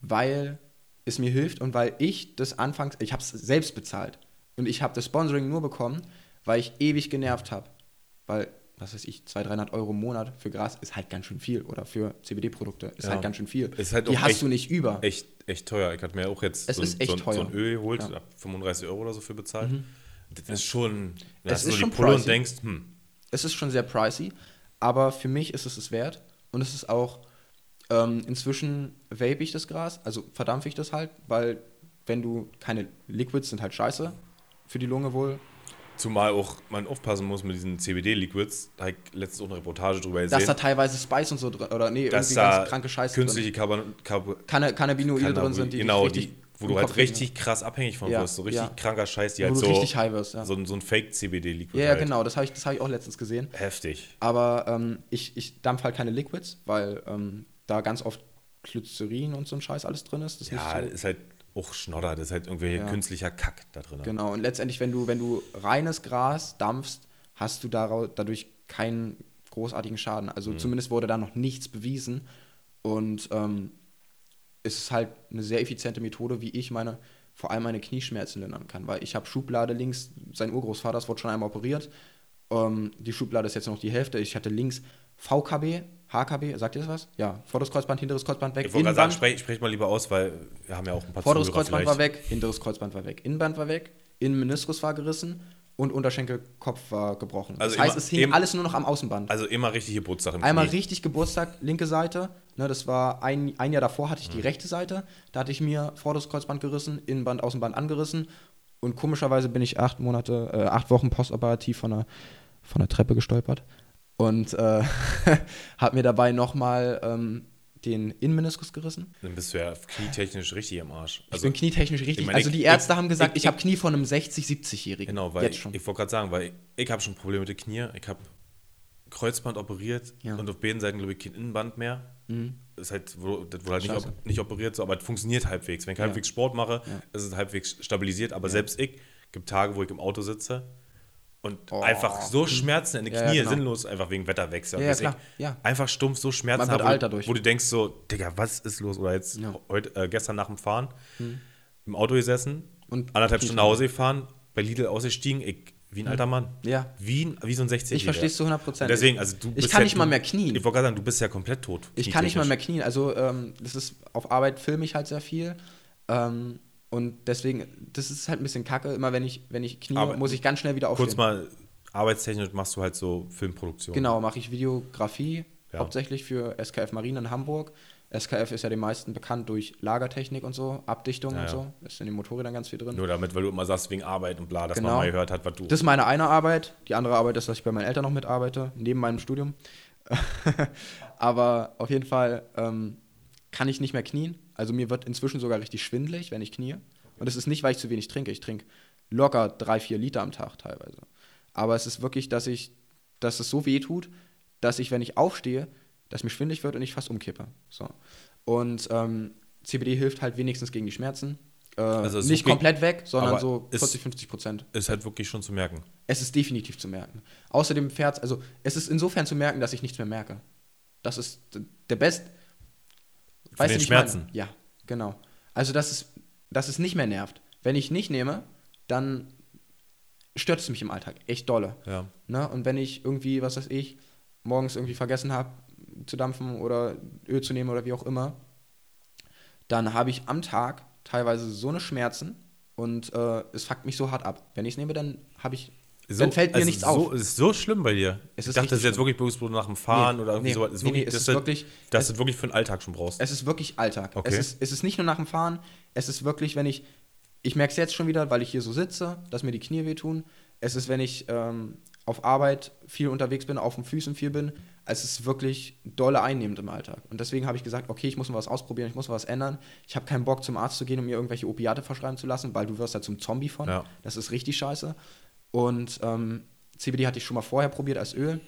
weil es mir hilft und weil ich das anfangs, ich habe es selbst bezahlt und ich habe das Sponsoring nur bekommen, weil ich ewig genervt habe. Weil, was weiß ich, 200, 300 Euro im Monat für Gras ist halt ganz schön viel oder für CBD-Produkte ist Ja. halt ganz schön viel. Halt Die hast echt- du nicht über. Echt, echt teuer. Ich hatte mir auch jetzt Es so, ist echt so, ein- teuer. so ein Öl geholt, Ja. Mhm. hab 35 Euro oder so für bezahlt. Das ist schon, da Es ist so schon die Pulle und pricey. denkst, hm, es ist schon sehr pricey, aber für mich ist es es wert. Und es ist auch, ähm, inzwischen vape ich das Gras, also verdampfe ich das halt, weil wenn du keine Liquids sind halt scheiße für die Lunge wohl. Zumal auch man aufpassen muss mit diesen CBD-Liquids. Da habe ich letztens auch eine Reportage drüber Dass da gesehen. teilweise Spice und so drin, oder nee, irgendwie ganz kranke Scheiße künstliche. Carban Carb Canna Cannabinoide drin sind, die genau, richtig die, wo du halt Kopf richtig krass abhängig von Ja, wirst. So richtig ja. kranker Scheiß, die Wo halt so, richtig high wirst, ja. so, ein- so ein Fake-CBD-Liquid Ja, ja, halt. genau, das habe ich, das hab ich auch letztens gesehen. Heftig. Aber ähm, ich, ich dampf halt keine Liquids, weil ähm, da ganz oft Glycerin und so ein Scheiß alles drin ist. Das ist Ja, nicht so ist halt auch Schnodder, das ist halt irgendwie Ja. künstlicher Kack da drin. Genau, und letztendlich, wenn du, wenn du reines Gras dampfst, hast du daraus, dadurch keinen großartigen Schaden. Also Mhm. zumindest wurde da noch nichts bewiesen. Und ähm, es ist halt eine sehr effiziente Methode, wie ich meine, vor allem meine Knieschmerzen lindern kann. Weil ich habe Schublade links, sein Urgroßvater, das wurde schon einmal operiert. Ähm, die Schublade ist jetzt noch die Hälfte. Ich hatte links VKB, HKB, sagt ihr das was? Ja, vorderes Kreuzband, hinteres Kreuzband weg. Ich wollte gerade sagen, Innenband- sprech, sprech mal lieber aus, weil wir haben ja auch ein paar Vorderes Zuhörer Kreuzband war vielleicht. weg, hinteres Kreuzband war weg, Innenband war weg, Innenmeniskus war gerissen und Unterschenkelkopf war gebrochen. Also das heißt, immer- es hing eben- alles nur noch am Außenband. Also immer richtig Geburtstag im Einmal Knie. richtig Geburtstag, linke Seite. Ne, das war ein, ein Jahr davor, hatte ich Mhm. die rechte Seite. Da hatte ich mir vorderes Kreuzband gerissen, Innenband, Außenband angerissen. Und komischerweise bin ich acht Monate, äh, acht Wochen postoperativ von der, von der Treppe gestolpert. Und äh, habe mir dabei nochmal ähm, den Innenmeniskus gerissen. Dann bist du ja knietechnisch richtig am Arsch. Ich bin knietechnisch richtig. meine, also ich- die Ärzte ich- haben gesagt, ich- ich, habe Knie von einem 60, 70-Jährigen. Genau, weil ich, schon. ich wollte gerade sagen, weil ich, ich habe schon Probleme mit den Knie. Ich habe Kreuzband operiert Ja. und auf beiden Seiten, glaube ich, kein Innenband mehr. Mhm. Das ist halt, wo, das wurde halt nicht, op, nicht operiert, so, aber es funktioniert halbwegs. Wenn ich Ja. halbwegs Sport mache, Ja. ist es halbwegs stabilisiert. Aber selbst ich, gibt Tage, wo ich im Auto sitze und Oh. einfach so Schmerzen in den Ja, ja, Knie, genau. sinnlos, einfach wegen Wetterwechsel. Ja, ja, Ja. Einfach stumpf so Schmerzen Man wird haben, wo, alt du- dadurch. wo du denkst so, Digga, was ist los? Oder jetzt. Hm. heute, äh, gestern nach dem Fahren im Auto gesessen, Und anderthalb Knie Stunden nach Hause gefahren, bei Lidl ausgestiegen, ich, wie ein alter Mann. Ja. Wie, ein- wie so ein 16 Ich verstehe es zu 100 Prozent. Deswegen, also du Ich kann ja- nicht mal mehr knien. Ich wollte gerade sagen, du bist ja komplett tot. Ich kann nicht mal mehr knien. Also ähm, das ist auf Arbeit filme ich halt sehr viel. Ähm, und deswegen, das ist halt ein bisschen kacke. Immer wenn ich, wenn ich knie, Aber muss ich ganz schnell wieder aufstehen. Kurz mal, arbeitstechnisch machst du halt so Filmproduktion. Genau, mache ich Videografie, Ja. hauptsächlich für SKF Marine in Hamburg. SKF ist ja den meisten bekannt durch Lagertechnik und so, Abdichtung Ja, und so. Ist in den Motorrädern ganz viel drin. Nur damit, weil du immer sagst, wegen Arbeit und bla, dass Genau. man mal gehört hat, was du. Das ist meine eine Arbeit. Die andere Arbeit ist, dass ich bei meinen Eltern noch mitarbeite, neben meinem Studium. Aber auf jeden Fall ähm, kann ich nicht mehr knien. Also mir wird inzwischen sogar richtig schwindelig, wenn ich knie. Und es ist nicht, weil ich zu wenig trinke. Ich trinke locker drei, vier Liter am Tag teilweise. Aber es ist wirklich, dass ich, dass es so weh tut, dass ich, wenn ich aufstehe, dass mir schwindelig wird und ich fast umkippe. So. Und ähm, CBD hilft halt wenigstens gegen die Schmerzen. Äh, Also es nicht wirklich- komplett weg, sondern so ist- 40, 50 Prozent. ist halt wirklich schon zu merken. Es ist definitiv zu merken. Außerdem fährt also es ist insofern zu merken, dass ich nichts mehr merke. Das ist der Best. Von den wie ich Schmerzen. meine? Ja, genau. Also dass es, dass es nicht mehr nervt. Wenn ich nicht nehme, dann stört es mich im Alltag echt dolle. Ja. Ne? Und wenn ich irgendwie, was weiß ich, morgens irgendwie vergessen habe zu dampfen oder Öl zu nehmen oder wie auch immer, dann habe ich am Tag teilweise so eine Schmerzen und äh, es fuckt mich so hart ab. Wenn ich es nehme, dann habe ich So, dann fällt mir also nichts so, auf. Es ist so schlimm bei dir. Es ich ist dachte, das ist jetzt wirklich Berufsbildung nach dem Fahren Nee, oder irgendwie nee, sowas. Es ist nee, wirklich, nee, es das ist wirklich- dass es- du wirklich für den Alltag schon brauchst. Es ist wirklich Alltag. Okay. Es, ist, es ist nicht nur nach dem Fahren, es ist wirklich, wenn ich, ich merke es jetzt schon wieder, weil ich hier so sitze, dass mir die Knie wehtun. Es ist, wenn ich ähm, auf Arbeit viel unterwegs bin, auf den Füßen viel bin. Es ist wirklich dolle einnehmend im Alltag. Und deswegen habe ich gesagt, okay, ich muss mal was ausprobieren, ich muss mal was ändern. Ich habe keinen Bock zum Arzt zu gehen und mir irgendwelche Opiate verschreiben zu lassen, weil du wirst da zum Zombie von. Ja. Das ist richtig scheiße. Und ähm, CBD hatte ich schon mal vorher probiert als Öl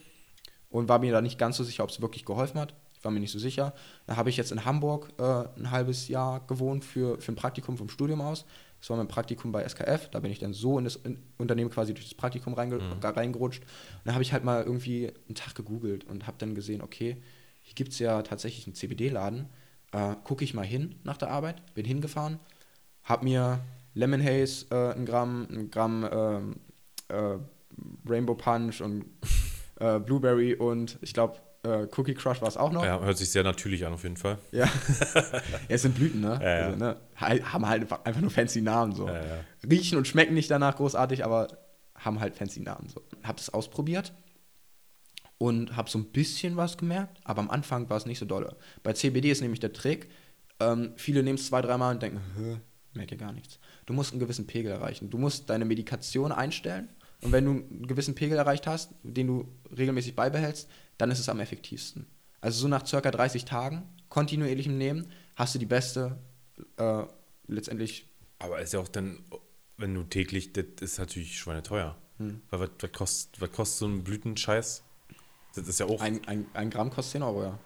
und war mir da nicht ganz so sicher, ob es wirklich geholfen hat. Ich war mir nicht so sicher. Da habe ich jetzt in Hamburg äh, ein halbes Jahr gewohnt für, für ein Praktikum vom Studium aus. Das war mein Praktikum bei SKF. Da bin ich dann so in das in Unternehmen quasi durch das Praktikum reinge reingerutscht. Und da habe ich halt mal irgendwie einen Tag gegoogelt und habe dann gesehen, okay, hier gibt es ja tatsächlich einen CBD-Laden. Äh, Gucke ich mal hin nach der Arbeit. Bin hingefahren, habe mir Lemon Haze, äh, ein Gramm, ein Gramm ähm, äh, Rainbow Punch und äh, Blueberry und ich glaube äh, Cookie Crush war es auch noch. Ja, hört sich sehr natürlich an auf jeden Fall. Ja. ja, es sind Blüten, ne? Ja, ja. Also, ne? Haben halt einfach- nur fancy Namen so. Riechen und schmecken nicht danach großartig, aber haben halt fancy Namen so. Hab das ausprobiert und hab so ein bisschen was gemerkt, aber am Anfang war es nicht so dolle. Bei CBD ist nämlich der Trick, ähm, viele nehmen es zwei, dreimal und denken, merke gar nichts. Du musst einen gewissen Pegel erreichen. Du musst deine Medikation einstellen und wenn du einen gewissen Pegel erreicht hast, den du regelmäßig beibehältst, dann ist es am effektivsten. Also so nach circa 30 Tagen kontinuierlichem Nehmen hast du die beste, äh, letztendlich Aber ist ja auch dann, wenn du täglich, das ist natürlich schweineteuer. Hm. Weil was, was, kostet, was kostet so ein Blütenscheiß? Das ist ja auch, ein, ein, ein Gramm kostet 10 Euro, ja.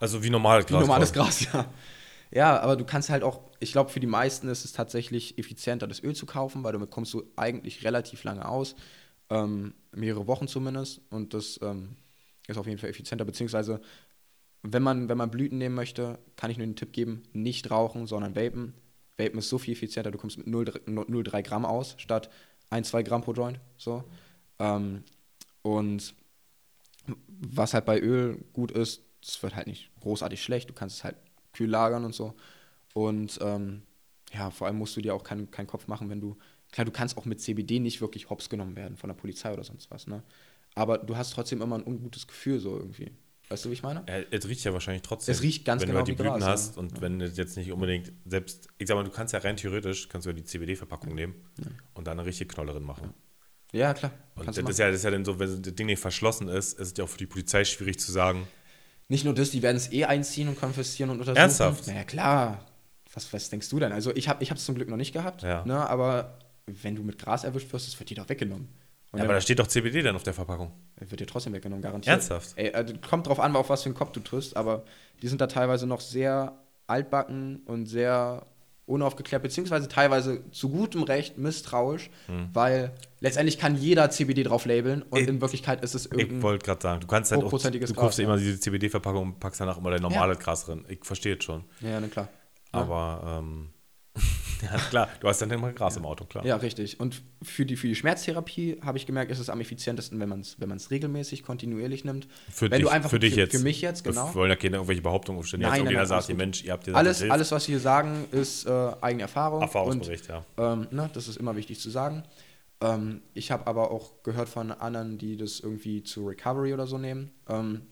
also wie normales Wie Gras. normales quasi. Gras, ja. Ja, aber du kannst halt auch, ich glaube, für die meisten ist es tatsächlich effizienter, das Öl zu kaufen, weil damit kommst du eigentlich relativ lange aus. Ähm, mehrere Wochen zumindest. Und das ähm, ist auf jeden Fall effizienter. Beziehungsweise, wenn man, wenn man Blüten nehmen möchte, kann ich nur den Tipp geben, nicht rauchen, sondern vapen. Vapen ist so viel effizienter, du kommst mit 0,3 0,3 Gramm aus, statt 1, 2 Gramm pro Joint. So. Ähm, und was halt bei Öl gut ist, es wird halt nicht großartig schlecht. Du kannst es halt kühl lagern und so. Und ähm, ja, vor allem musst du dir auch keinen keinen Kopf machen, wenn du. Klar, du kannst auch mit CBD nicht wirklich hops genommen werden von der Polizei oder sonst was, ne? Aber du hast trotzdem immer ein ungutes Gefühl so irgendwie. Weißt du, wie ich meine? Ja, es riecht ja wahrscheinlich trotzdem. Es riecht ganz wenn genau du halt die Blüten Gras, hast ja. und wenn du jetzt nicht unbedingt selbst, ich sag mal, du kannst ja rein theoretisch, kannst du ja die CBD-Verpackung nehmen und da eine richtige Knollerin machen. Ja, klar. Und das ist, ja, das ist ja dann so, wenn das Ding nicht verschlossen ist, ist es ja auch für die Polizei schwierig zu sagen. Nicht nur das, die werden es eh einziehen und konfiszieren und untersuchen. Ernsthaft? Na ja, klar. Was, was denkst du denn? Also ich habe es zum Glück noch nicht gehabt, Ja. ne, aber wenn du mit Gras erwischt wirst, das wird dir doch weggenommen. Ja, aber da steht doch CBD dann auf der Verpackung. wird dir trotzdem weggenommen, garantiert. Ernsthaft? Ey, also, kommt drauf an, auf was für einen Kopf du tust, aber die sind da teilweise noch sehr altbacken und sehr unaufgeklärt, beziehungsweise teilweise zu gutem Recht misstrauisch, weil letztendlich kann jeder CBD drauf labeln und Hm. Ich- in Wirklichkeit ist es Ich irgendein wollte gerade sagen, du kannst halt auch, du hochprozentiges kaufst Gras, ja ja. immer diese CBD-Verpackung und packst danach immer dein normales Gras drin. Ich verstehe es schon. Ja, na klar. Aber, ähm, ja, klar, du hast dann immer Gras im Auto, klar. Ja, richtig. Und für die, für die Schmerztherapie habe ich gemerkt, ist es am effizientesten, wenn man es wenn man's regelmäßig, kontinuierlich nimmt. Für wenn dich, du einfach für dich für, jetzt. Für mich jetzt, genau. Wir wollen ja keine irgendwelche Behauptungen aufstellen. Nein, Jetzt nein, nein, sagt, gut. Mensch, ihr habt dir Alles, alles, was wir hier sagen, ist äh, eigene Erfahrung. Erfahrungsbericht, und, ja. Ähm, ne, das ist immer wichtig zu sagen. Ähm, ich habe aber auch gehört von anderen, die das irgendwie zu Recovery oder so nehmen. Ähm,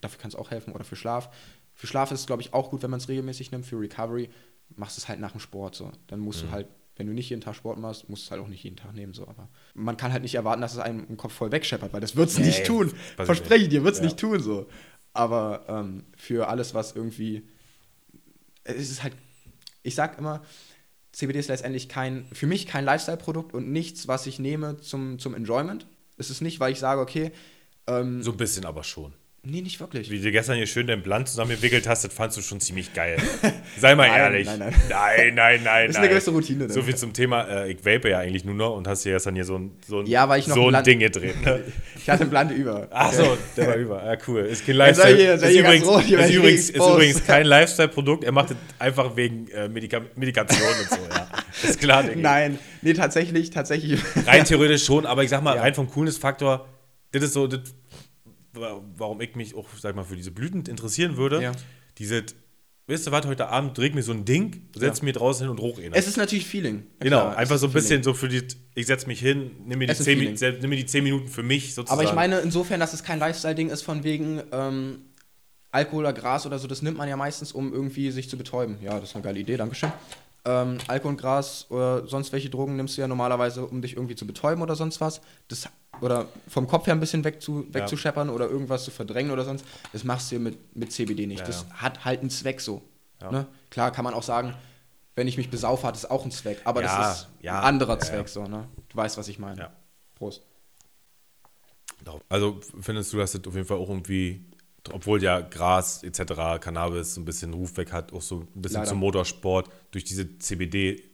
dafür kann es auch helfen oder für Schlaf. Für Schlaf ist es, glaube ich, auch gut, wenn man es regelmäßig nimmt. Für Recovery machst du es halt nach dem Sport so. Dann musst Mhm. du halt, wenn du nicht jeden Tag Sport machst, musst du es halt auch nicht jeden Tag nehmen. So. Aber man kann halt nicht erwarten, dass es einem im Kopf voll wegscheppert, weil das wird es Nee, nicht tun. Verspreche ich dir, wird es Ja. nicht tun so. Aber ähm, für alles, was irgendwie es ist halt, ich sag immer, CBD ist letztendlich kein, für mich kein Lifestyle-Produkt und nichts, was ich nehme zum, zum Enjoyment. Es ist nicht, weil ich sage, okay, ähm, So ein bisschen aber schon. Nee, nicht wirklich. Wie du gestern hier schön dein Blatt zusammengewickelt hast, das fandst du schon ziemlich geil. Sei mal Nein, ehrlich. nein, nein. nein, nein, nein. Das ist eine gewisse Routine, ne? So viel zum Thema, äh, ich vape ja eigentlich nur noch und hast dir gestern hier so ein, so ein, Ja, weil ich noch so ein Ding gedreht. Ne? Ich hatte einen Blande über. Ach so, der war über. Ja, cool. Ist kein Lifestyle. hier- ist, hier übrigens, rot, hier ist, übrigens, ist exposed. übrigens kein Lifestyle-Produkt. Er macht es einfach wegen äh, Medika Medikation und so. Ja. Ist klar, Digga. Nein, nee, tatsächlich, tatsächlich. Rein theoretisch schon, aber ich sag mal, Ja. rein vom Coolness-Faktor, das ist so, das, warum ich mich auch, sag mal, für diese Blüten interessieren würde. Ja. Diese weißt du was, heute Abend dreht mir so ein Ding, setz Ja. mir draußen hin und hoch. Es ist natürlich Feeling. Ja, Genau, klar, einfach so ein Feeling. bisschen so für die, ich setz mich hin, nimm mir, die zehn, Feeling. Nimm mir die 10 Minuten für mich sozusagen. Aber ich meine insofern, dass es kein Lifestyle-Ding ist von wegen ähm, Alkohol oder Gras oder so, das nimmt man ja meistens, um irgendwie sich zu betäuben. Ja, das ist eine geile Idee, Dankeschön. Ähm, Alkohol und Gras oder sonst welche Drogen nimmst du ja normalerweise, um dich irgendwie zu betäuben oder sonst was. Das, oder vom Kopf her ein bisschen wegzu, wegzuscheppern oder irgendwas zu verdrängen oder sonst. Das machst du ja mit, mit CBD nicht. Ja, das ja. hat halt einen Zweck so. Ja. Ne? Klar kann man auch sagen, wenn ich mich besaufe, hat es auch einen Zweck. Aber Ja, das ist ja, ein anderer ja, Zweck ja. so. Ne? Du weißt, was ich meine. Ja. Prost. Also findest du, dass das auf jeden Fall auch irgendwie, obwohl ja Gras etc., Cannabis so ein bisschen Ruf weg hat, auch so ein bisschen Leider. zum Motorsport durch diese CBD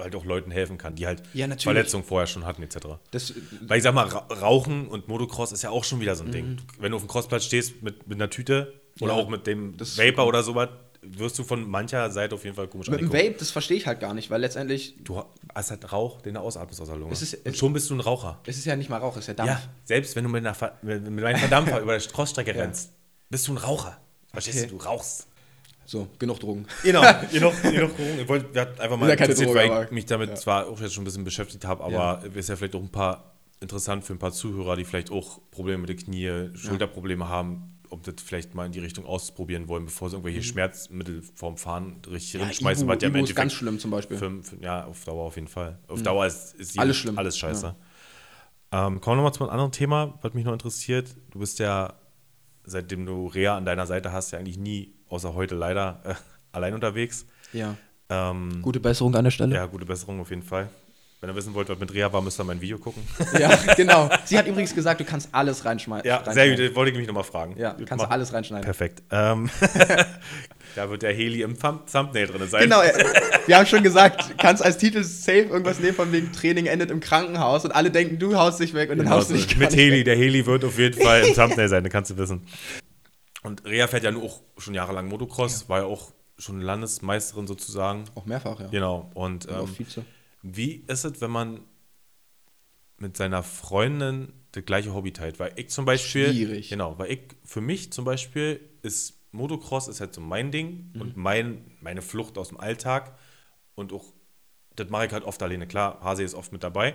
halt auch Leuten helfen kann, die halt Ja. Verletzungen vorher schon hatten etc. Das, Weil ich sag mal, Ra Rauchen und Motocross ist ja auch schon wieder so ein Ding. Mhm. Du- Wenn du auf dem Crossplatz stehst mit, mit einer Tüte oder Ja, auch mit dem Vapor oder sowas, wirst du von mancher Seite auf jeden Fall komisch Mit dem. Vape, das verstehe ich halt gar nicht, weil letztendlich, Du hast halt Rauch, den du ausatmest aus der Lunge. Es ist- und schon bist du ein Raucher. es ist ja nicht mal Rauch, es ist ja Dampf. Ja, selbst wenn du mit, einer, mit einem Verdampfer über der Crossstrecke rennst, bist du ein Raucher. Verstehst Okay. du? Du rauchst. So, genug Drogen. Genau, genug, genug Drogen. Ich wollte wir hatten einfach mal ja interessiert, Droge, weil ich mich damit ja. zwar auch jetzt schon ein bisschen beschäftigt habe, aber ist ja vielleicht auch ein paar interessant für ein paar Zuhörer, die vielleicht auch Probleme mit den Knie, Schulterprobleme haben, ob das vielleicht mal in die Richtung ausprobieren wollen, bevor sie irgendwelche Schmerzmittel vorm Fahren richtig Mhm. Ja, hinschmeißen. Ibu, was ja Ibu ist ganz schlimm zum Beispiel. für, für, ja, auf Dauer auf jeden Fall. Auf Dauer ist, ist Alles schlimm. Alles scheiße. Ähm, kommen wir nochmal zu einem anderen Thema, was mich noch interessiert. Du bist ja, seitdem du Rea an deiner Seite hast, ja eigentlich nie, außer heute leider, äh, allein unterwegs. Ja. Ähm, Gute Besserung an der Stelle. ja, gute Besserung auf jeden Fall. Wenn ihr wissen wollt, was mit Rea war, müsst ihr mein Video gucken. Ja, genau. Sie hat übrigens gesagt, du kannst alles reinschmeißen. Ja, sehr gut, das wollte ich mich nochmal fragen. Ja, kannst du alles reinschneiden. Perfekt. Ähm, da wird der Heli im Thumb Thumbnail drin sein. Genau, äh, wir haben schon gesagt, kannst als Titel safe irgendwas nehmen von wegen Training endet im Krankenhaus und alle denken, du haust dich weg und dann Genau haust du dich Mit Heli. weg. Der Heli wird auf jeden Fall im Thumbnail sein, das kannst du wissen. Und Rea fährt ja nur auch schon jahrelang Motocross, war ja auch schon Landesmeisterin sozusagen. Auch mehrfach, ja. Genau. Und Und ähm, wie ist es, wenn man mit seiner Freundin das gleiche Hobby teilt? Weil ich zum Beispiel. Schwierig. Genau, weil ich, für mich zum Beispiel ist Motocross ist halt so mein Ding Mhm. und mein, meine Flucht aus dem Alltag. Und auch, das mache ich halt oft alleine. Klar, Hase ist oft mit dabei.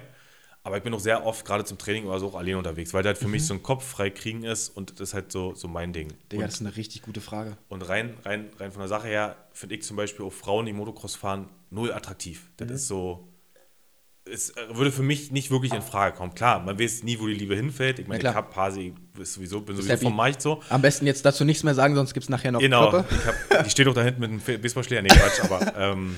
Aber ich bin auch sehr oft, gerade zum Training oder so, auch alleine unterwegs, weil das halt für Mhm. mich so ein Kopf frei kriegen ist und das ist halt so, so mein Ding. Digga, und, das ist eine richtig gute Frage. und rein, rein, rein von der Sache her finde ich zum Beispiel auch Frauen, die Motocross fahren, null attraktiv. Das Mhm. ist so. Es äh, würde für mich nicht wirklich in Frage kommen. Klar, man weiß nie, wo die Liebe hinfällt. Ich meine, ich klar. habe Hasi, ist sowieso, bin sowieso vom Markt so. Am besten jetzt dazu nichts mehr sagen, sonst gibt es nachher noch Genau, hab, die steht auch da hinten mit einem Baseballschläger. Nee, Quatsch, aber ähm,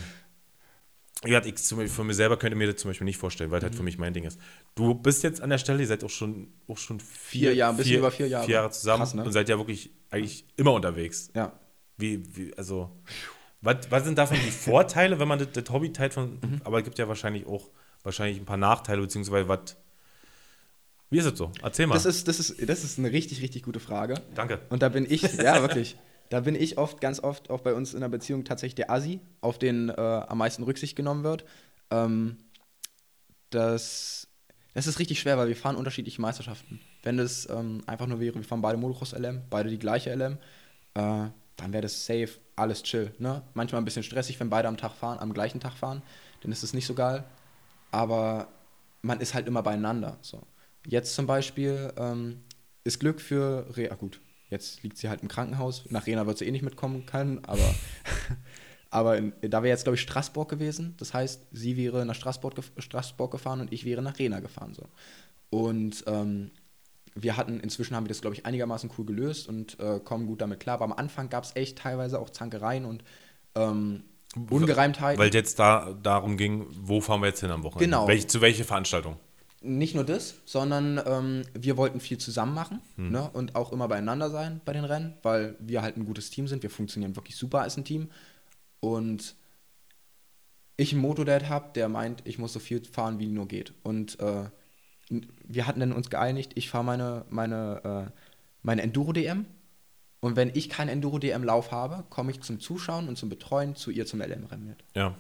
ja, ich zum Beispiel, von mir selber könnte mir das zum Beispiel nicht vorstellen, weil das Mhm. halt für mich mein Ding ist. Du bist jetzt an der Stelle, ihr seid auch schon, auch schon vier, Vier Jahre, ein bisschen über vier Jahre. vier Jahre zusammen Krass, ne? und seid ja wirklich eigentlich immer unterwegs. Ja. Wie, wie also, was, was sind davon die Vorteile, wenn man das, das Hobby teilt von, Mhm. aber es gibt ja wahrscheinlich auch wahrscheinlich ein paar Nachteile, beziehungsweise was, wie ist es so? Erzähl mal. Das ist, das, ist, das ist eine richtig, richtig gute Frage. Danke. Und da bin ich, ja, wirklich. Da bin ich oft, ganz oft auch bei uns in der Beziehung tatsächlich der Assi, auf den äh, am meisten Rücksicht genommen wird. Ähm, das, das ist richtig schwer, weil wir fahren unterschiedliche Meisterschaften. Wenn das ähm, einfach nur wäre, wir fahren beide Motocross LM, beide die gleiche LM, äh, dann wäre das safe, alles chill. Ne? Manchmal ein bisschen stressig, wenn beide am Tag fahren, am gleichen Tag fahren, dann ist es nicht so geil. Aber man ist halt immer beieinander. So. Jetzt zum Beispiel ähm, ist Glück für Rea. ah, Gut, jetzt liegt sie halt im Krankenhaus. Nach Rena wird sie eh nicht mitkommen können, aber, aber in, da wäre jetzt, glaube ich, Straßburg gewesen. Das heißt, sie wäre nach Straßburg, gef Straßburg gefahren und ich wäre nach Rena gefahren. So. Und ähm, wir hatten, inzwischen haben wir das, glaube ich, einigermaßen cool gelöst und äh, kommen gut damit klar. Aber am Anfang gab es echt teilweise auch Zankereien und ähm, Ungereimtheiten. Weil jetzt da darum ging, wo fahren wir jetzt hin am Wochenende? Genau. Welch, zu welcher Veranstaltung? Nicht nur das, sondern ähm, wir wollten viel zusammen machen Hm. ne? und auch immer beieinander sein bei den Rennen, weil wir halt ein gutes Team sind. Wir funktionieren wirklich super als ein Team. Und ich einen Motodad habe, der meint, ich muss so viel fahren, wie nur geht. Und äh, wir hatten dann uns geeinigt, ich fahre meine, meine, äh, meine Enduro-DM. Und wenn ich keinen Enduro-DM-Lauf habe, komme ich zum Zuschauen und zum Betreuen zu ihr zum LM-Rennen mit. Ja.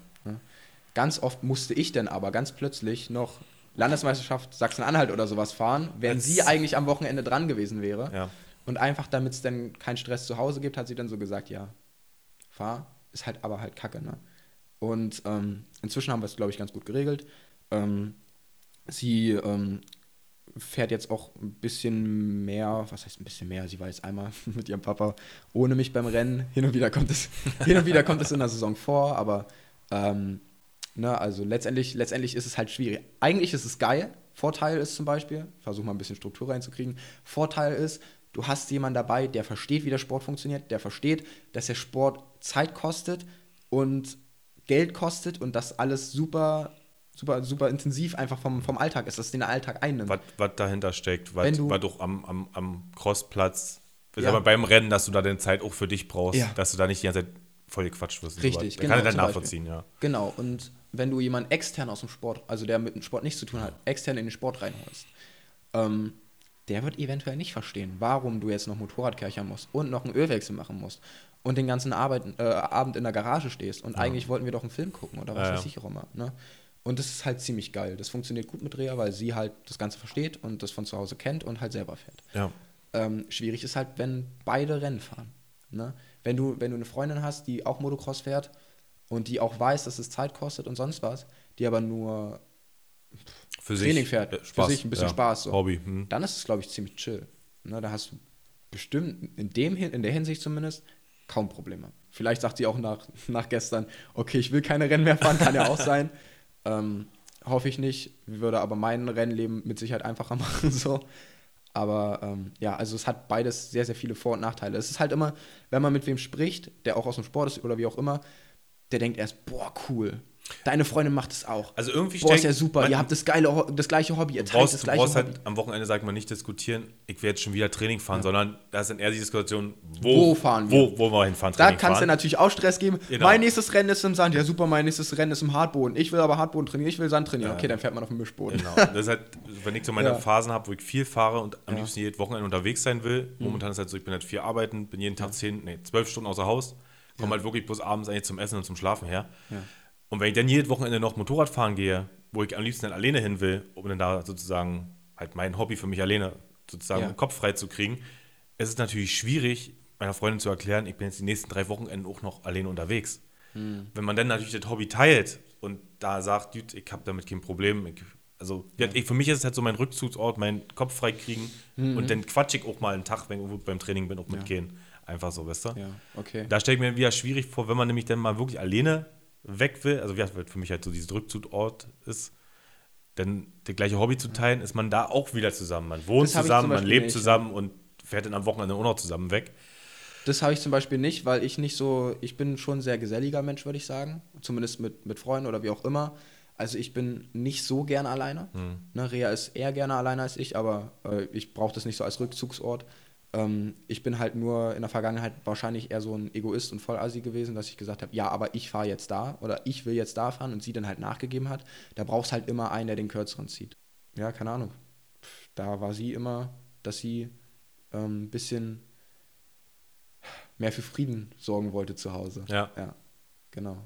Ganz oft musste ich dann aber ganz plötzlich noch Landesmeisterschaft Sachsen-Anhalt oder sowas fahren, Als- sie eigentlich am Wochenende dran gewesen wäre. Ja. Und einfach, damit es dann keinen Stress zu Hause gibt, hat sie dann so gesagt, ja, fahre, ist halt aber halt kacke, ne? Und ähm, inzwischen haben wir es, glaube ich, ganz gut geregelt. Ähm, sie ähm, fährt jetzt auch ein bisschen mehr, was heißt ein bisschen mehr? Sie war jetzt einmal mit ihrem Papa ohne mich beim Rennen. Hin und wieder kommt es, hin und wieder kommt es in der Saison vor, aber ähm, ne, also letztendlich, letztendlich ist es halt schwierig. Eigentlich ist es geil. Vorteil ist zum Beispiel, versuch mal ein bisschen Struktur reinzukriegen. Vorteil ist, du hast jemanden dabei, der versteht, wie der Sport funktioniert, der versteht, dass der Sport Zeit kostet und Geld kostet und das alles super super, super intensiv einfach vom, vom Alltag ist, dass den Alltag einnimmt. Was, was dahinter steckt, was, du- was doch am, am, am Crossplatz, Ja. aber beim Rennen, dass du da deine Zeit auch für dich brauchst, Ja. dass du da nicht die ganze Zeit voll gequatscht wirst. Richtig, genau, Kann ich dann zum Beispiel. nachvollziehen, ja. Genau, und wenn du jemanden extern aus dem Sport, also der mit dem Sport nichts zu tun hat, extern in den Sport reinholst, ähm, der wird eventuell nicht verstehen, warum du jetzt noch Motorrad kerchern musst und noch einen Ölwechsel machen musst und den ganzen Arbeit, äh, Abend in der Garage stehst und eigentlich wollten wir doch einen Film gucken oder was Ja, ja. weiß ich auch immer. Ne? Und das ist halt ziemlich geil. Das funktioniert gut mit Rea, weil sie halt das Ganze versteht und das von zu Hause kennt und halt selber fährt. Ja. Ähm, schwierig ist halt, wenn beide Rennen fahren. Ne? Wenn, du, wenn du eine Freundin hast, die auch Motocross fährt und die auch weiß, dass es Zeit kostet und sonst was, die aber nur Für Training sich, fährt, äh, für Spaß, sich ein bisschen ja. Spaß. So. Hobby. Hm. Dann ist es, glaube ich, ziemlich chill. Ne? Da hast du bestimmt, in, dem, in der Hinsicht zumindest, kaum Probleme. Vielleicht sagt sie auch nach, nach gestern, okay, ich will keine Rennen mehr fahren, kann ja auch sein. Ähm, hoffe ich nicht, würde aber mein Rennleben mit Sicherheit einfacher machen. So. Aber ähm, ja, also es hat beides sehr, sehr viele Vor- und Nachteile. Es ist halt immer, wenn man mit wem spricht, der auch aus dem Sport ist oder wie auch immer, der denkt erst, boah, cool. Deine Freundin macht es auch. Also irgendwie Boah, ist ja super. Ihr habt das, geile, das gleiche Hobby. Ihr Du teilt brauchst, das du gleiche brauchst Hobby. halt am Wochenende, sagt man, nicht diskutieren, ich werde jetzt schon wieder Training fahren, sondern da ist dann eher die Diskussion, Wo wo, fahren wir? Wo, wo wir hinfahren, Da kannst du fahren. natürlich auch Stress geben. Genau. Mein nächstes Rennen ist im Sand. Ja, super, mein nächstes Rennen ist im Hartboden. Ich will aber Hartboden trainieren, ich will Sand trainieren. Ja. Okay, dann fährt man auf dem Mischboden. Genau. Das ist halt, wenn ich so meine Ja. Phasen habe, wo ich viel fahre und am Ja. liebsten jedes Wochenende unterwegs sein will. Momentan ist halt so, ich bin halt vier arbeiten, bin jeden Tag zehn, nee, zwölf Stunden außer Haus, komme halt wirklich bloß abends eigentlich zum Essen und zum Schlafen her. Ja. Und wenn ich dann jedes Wochenende noch Motorrad fahren gehe, wo ich am liebsten dann alleine hin will, um dann da sozusagen halt mein Hobby für mich alleine sozusagen Ja. den Kopf frei zu kriegen, ist es natürlich schwierig, meiner Freundin zu erklären, ich bin jetzt die nächsten drei Wochenenden auch noch alleine unterwegs. Hm. Wenn man dann natürlich das Hobby teilt und da sagt, ich habe damit kein Problem, ich, also ja. ich, für mich ist es halt so mein Rückzugsort, meinen Kopf frei kriegen Mhm. und dann quatsch ich auch mal einen Tag, wenn ich beim Training bin, auch mitgehen. Einfach so, weißt du? Ja, okay. Da stelle ich mir wieder schwierig vor, wenn man nämlich dann mal wirklich alleine weg will, also wie gesagt, für mich halt so dieses Rückzugsort ist, dann das gleiche Hobby zu teilen, ist man da auch wieder zusammen. Man wohnt Das zusammen, man lebt nicht, zusammen und fährt dann am Wochenende auch noch zusammen weg. Das habe ich zum Beispiel nicht, weil ich nicht so, ich bin schon ein sehr geselliger Mensch, würde ich sagen. Zumindest mit, mit Freunden oder wie auch immer. Also ich bin nicht so gerne alleine. Ne, Rea ist eher gerne alleine als ich, aber äh, ich brauche das nicht so als Rückzugsort. Ähm, ich bin halt nur in der Vergangenheit wahrscheinlich eher so ein Egoist und Vollassi gewesen, dass ich gesagt habe, ja, aber ich fahre jetzt da oder ich will jetzt da fahren und sie dann halt nachgegeben hat. Da brauchst halt immer einen, der den kürzeren zieht. Ja, keine Ahnung. Da war sie immer, dass sie ein ähm, bisschen mehr für Frieden sorgen wollte zu Hause. Ja. Ja, genau.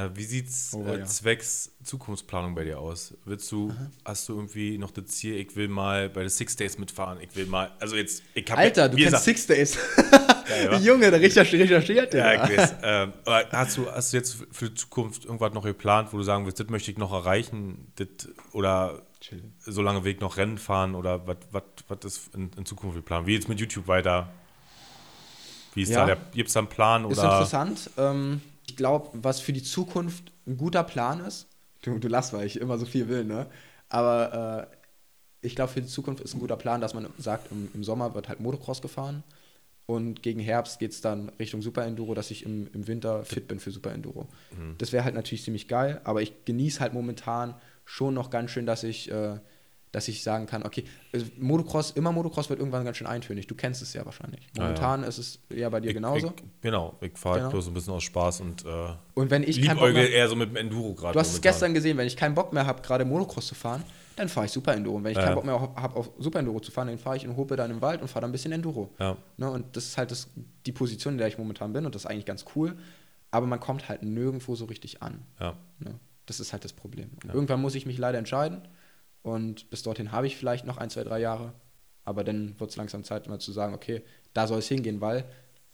Äh, wie sieht's Oh, äh, ja. zwecks Zukunftsplanung bei dir aus? Willst du, hast du irgendwie noch das Ziel, ich will mal bei den Six Days mitfahren, ich will mal, also jetzt, ich habe Alter, du kennst Six Days. Geil? Junge, der Richter recherchiert Ja, ja. ich weiß. ähm, hast du, hast du jetzt für die Zukunft irgendwas noch geplant, wo du sagen willst, das möchte ich noch erreichen, das, oder Chill. so lange Weg noch Rennen fahren, oder was ist in, in Zukunft geplant? Wie jetzt mit YouTube weiter? Wie ist Ja. da der, gibt es da einen Plan? Ist Oder? interessant. Ähm, ich glaube, was für die Zukunft ein guter Plan ist, du, du lachst, weil ich immer so viel will, ne? Aber äh, ich glaube, für die Zukunft ist ein guter Plan, dass man sagt, im, im Sommer wird halt Motocross gefahren und gegen Herbst geht es dann Richtung Super Enduro, dass ich im, im Winter fit bin für Super Enduro. Das wäre halt natürlich ziemlich geil, aber ich genieße halt momentan schon noch ganz schön, dass ich, äh, dass ich sagen kann, okay, Motocross, immer Motocross wird irgendwann ganz schön eintönig. Du kennst es ja wahrscheinlich. ja. Momentan ist es ja bei dir Ich- genauso. Ich, genau, ich fahre Genau. bloß ein bisschen aus Spaß und äh, Und wenn ich keinen Bock mehr, eher so mit dem Enduro gerade. Du hast es momentan. gestern gesehen, wenn ich keinen Bock mehr habe, gerade Motocross zu fahren, dann fahre ich Super Enduro. Und wenn ich Ja. keinen Bock mehr habe, auf Super Enduro zu fahren, dann fahre ich in Hope dann im Wald und fahre dann ein bisschen Enduro. Ja. Ne, und das ist halt das, die Position, in der ich momentan bin und das ist eigentlich ganz cool. Aber man kommt halt nirgendwo so richtig an. Ja. Ne? Das ist halt das Problem. Und Irgendwann muss ich mich leider entscheiden. Und bis dorthin habe ich vielleicht noch ein, zwei, drei Jahre. Aber dann wird es langsam Zeit, mal zu sagen, okay, da soll es hingehen, weil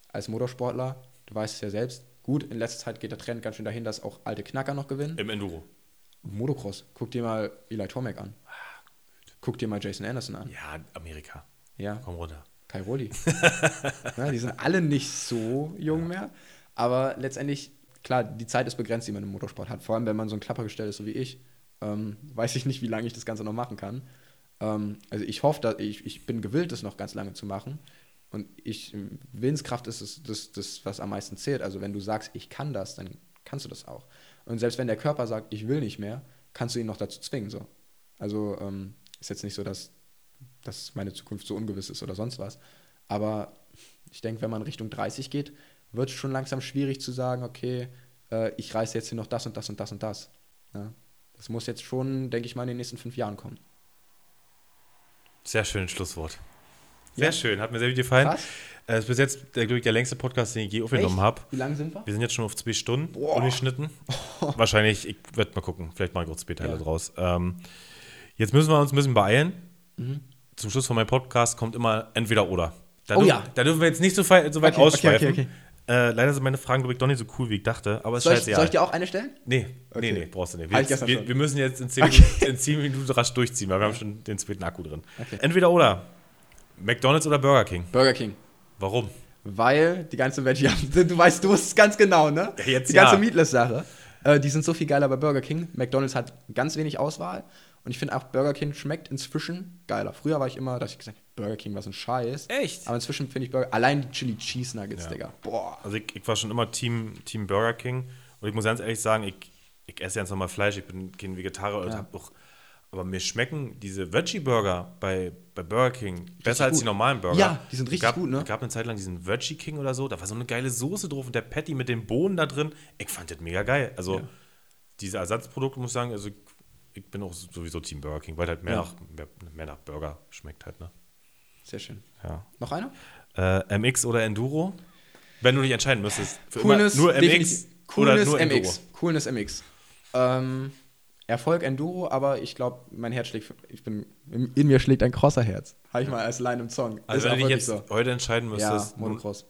als Motorsportler, du weißt es ja selbst, Gut, in letzter Zeit geht der Trend ganz schön dahin, dass auch alte Knacker noch gewinnen. Im Enduro. Motocross, guck dir mal Eli Tomac an. Guck dir mal Jason Anderson an. Ja, Amerika. Ja, Komm runter. Kai Roli. ja, die sind alle nicht so jung mehr. Aber letztendlich, klar, die Zeit ist begrenzt, die man im Motorsport hat. Vor allem, wenn man so ein Klappergestell ist, so wie ich, ähm, weiß ich nicht, wie lange ich das Ganze noch machen kann. Ähm, also ich hoffe, dass ich, ich bin gewillt, das noch ganz lange zu machen. Und ich, Willenskraft ist es, das, das, was am meisten zählt. Also wenn du sagst, ich kann das, dann kannst du das auch. Und selbst wenn der Körper sagt, ich will nicht mehr, kannst du ihn noch dazu zwingen. So. Also ähm, ist jetzt nicht so, dass, dass meine Zukunft so ungewiss ist oder sonst was. Aber ich denke, wenn man Richtung 30 geht, wird es schon langsam schwierig zu sagen, okay, äh, ich reiße jetzt hier noch das und das und das und das. Ja? Das muss jetzt schon, denke ich mal, in den nächsten fünf Jahren kommen. Sehr schönes Schlusswort. Sehr Ja. schön, hat mir sehr gut gefallen. Krass. Äh, Das ist bis jetzt der, glaub ich, der längste Podcast, den ich je aufgenommen habe. Wie lange sind wir? Wir sind jetzt schon auf zwei Stunden Boah. ungeschnitten. Wahrscheinlich, ich werde mal gucken. Vielleicht mache ich auch Späteile Ja. draus. Ähm, jetzt müssen wir uns ein bisschen beeilen. Mhm. Zum Schluss von meinem Podcast kommt immer entweder oder. Da Oh dürfen, ja. Da dürfen wir jetzt nicht so, so weit okay, ausschweifen. okay, okay. Äh, leider sind meine Fragen, glaube ich, doch nicht so cool, wie ich dachte. Aber es Soll ich, soll ich dir auch eine stellen? Nee, Okay. nee, nee, brauchst du nicht. Wir, gestern wir, wir müssen jetzt in 10, Okay. Minuten, in 10 Minuten rasch durchziehen, weil wir haben schon den zweiten Akku drin. Okay. Entweder oder. McDonalds oder Burger King? Burger King. Warum? Weil die ganze Veggie du weißt, du wusst es ganz genau, ne? Ja, jetzt die ganze ja. Meatless-Sache. Äh, die sind so viel geiler bei Burger King. McDonalds hat ganz wenig Auswahl. Und ich finde auch, Burger King schmeckt inzwischen geiler. Früher war ich immer, dass ich gesagt habe, Burger King, was ein Scheiß. Echt? Aber inzwischen finde ich Burger, allein die Chili Cheese Nuggets, Ja. Digga. Boah. Also ich, ich war schon immer Team, Team Burger King. Und ich muss ganz ehrlich sagen, ich, ich esse jetzt nochmal Fleisch, ich bin kein Vegetarier und Ja. hab auch, aber mir schmecken diese Veggie-Burger bei, bei Burger King besser als gut. die normalen Burger. Ja, die sind richtig gab, gut, ne? Es gab eine Zeit lang diesen Veggie King oder so, da war so eine geile Soße drauf und der Patty mit den Bohnen da drin. Ich fand das mega geil. Also Ja. diese Ersatzprodukte, muss ich sagen, also ich, bin auch sowieso Team Burger King, weil halt mehr, Ja. nach, mehr, mehr nach Burger schmeckt halt, ne? Sehr schön. Ja. Noch einer? Äh, MX oder Enduro? Wenn du nicht entscheiden müsstest. Für Coolness, nur MX oder Coolness nur Enduro. MX. Coolness MX. Ähm, Erfolg Enduro, aber ich glaube, mein Herz schlägt, ich bin, in, mir schlägt ein Crosser-Herz. Habe ich mal als Line im Song. Also Ist wenn du dich jetzt heute entscheiden Ja, müsstest, Motocross.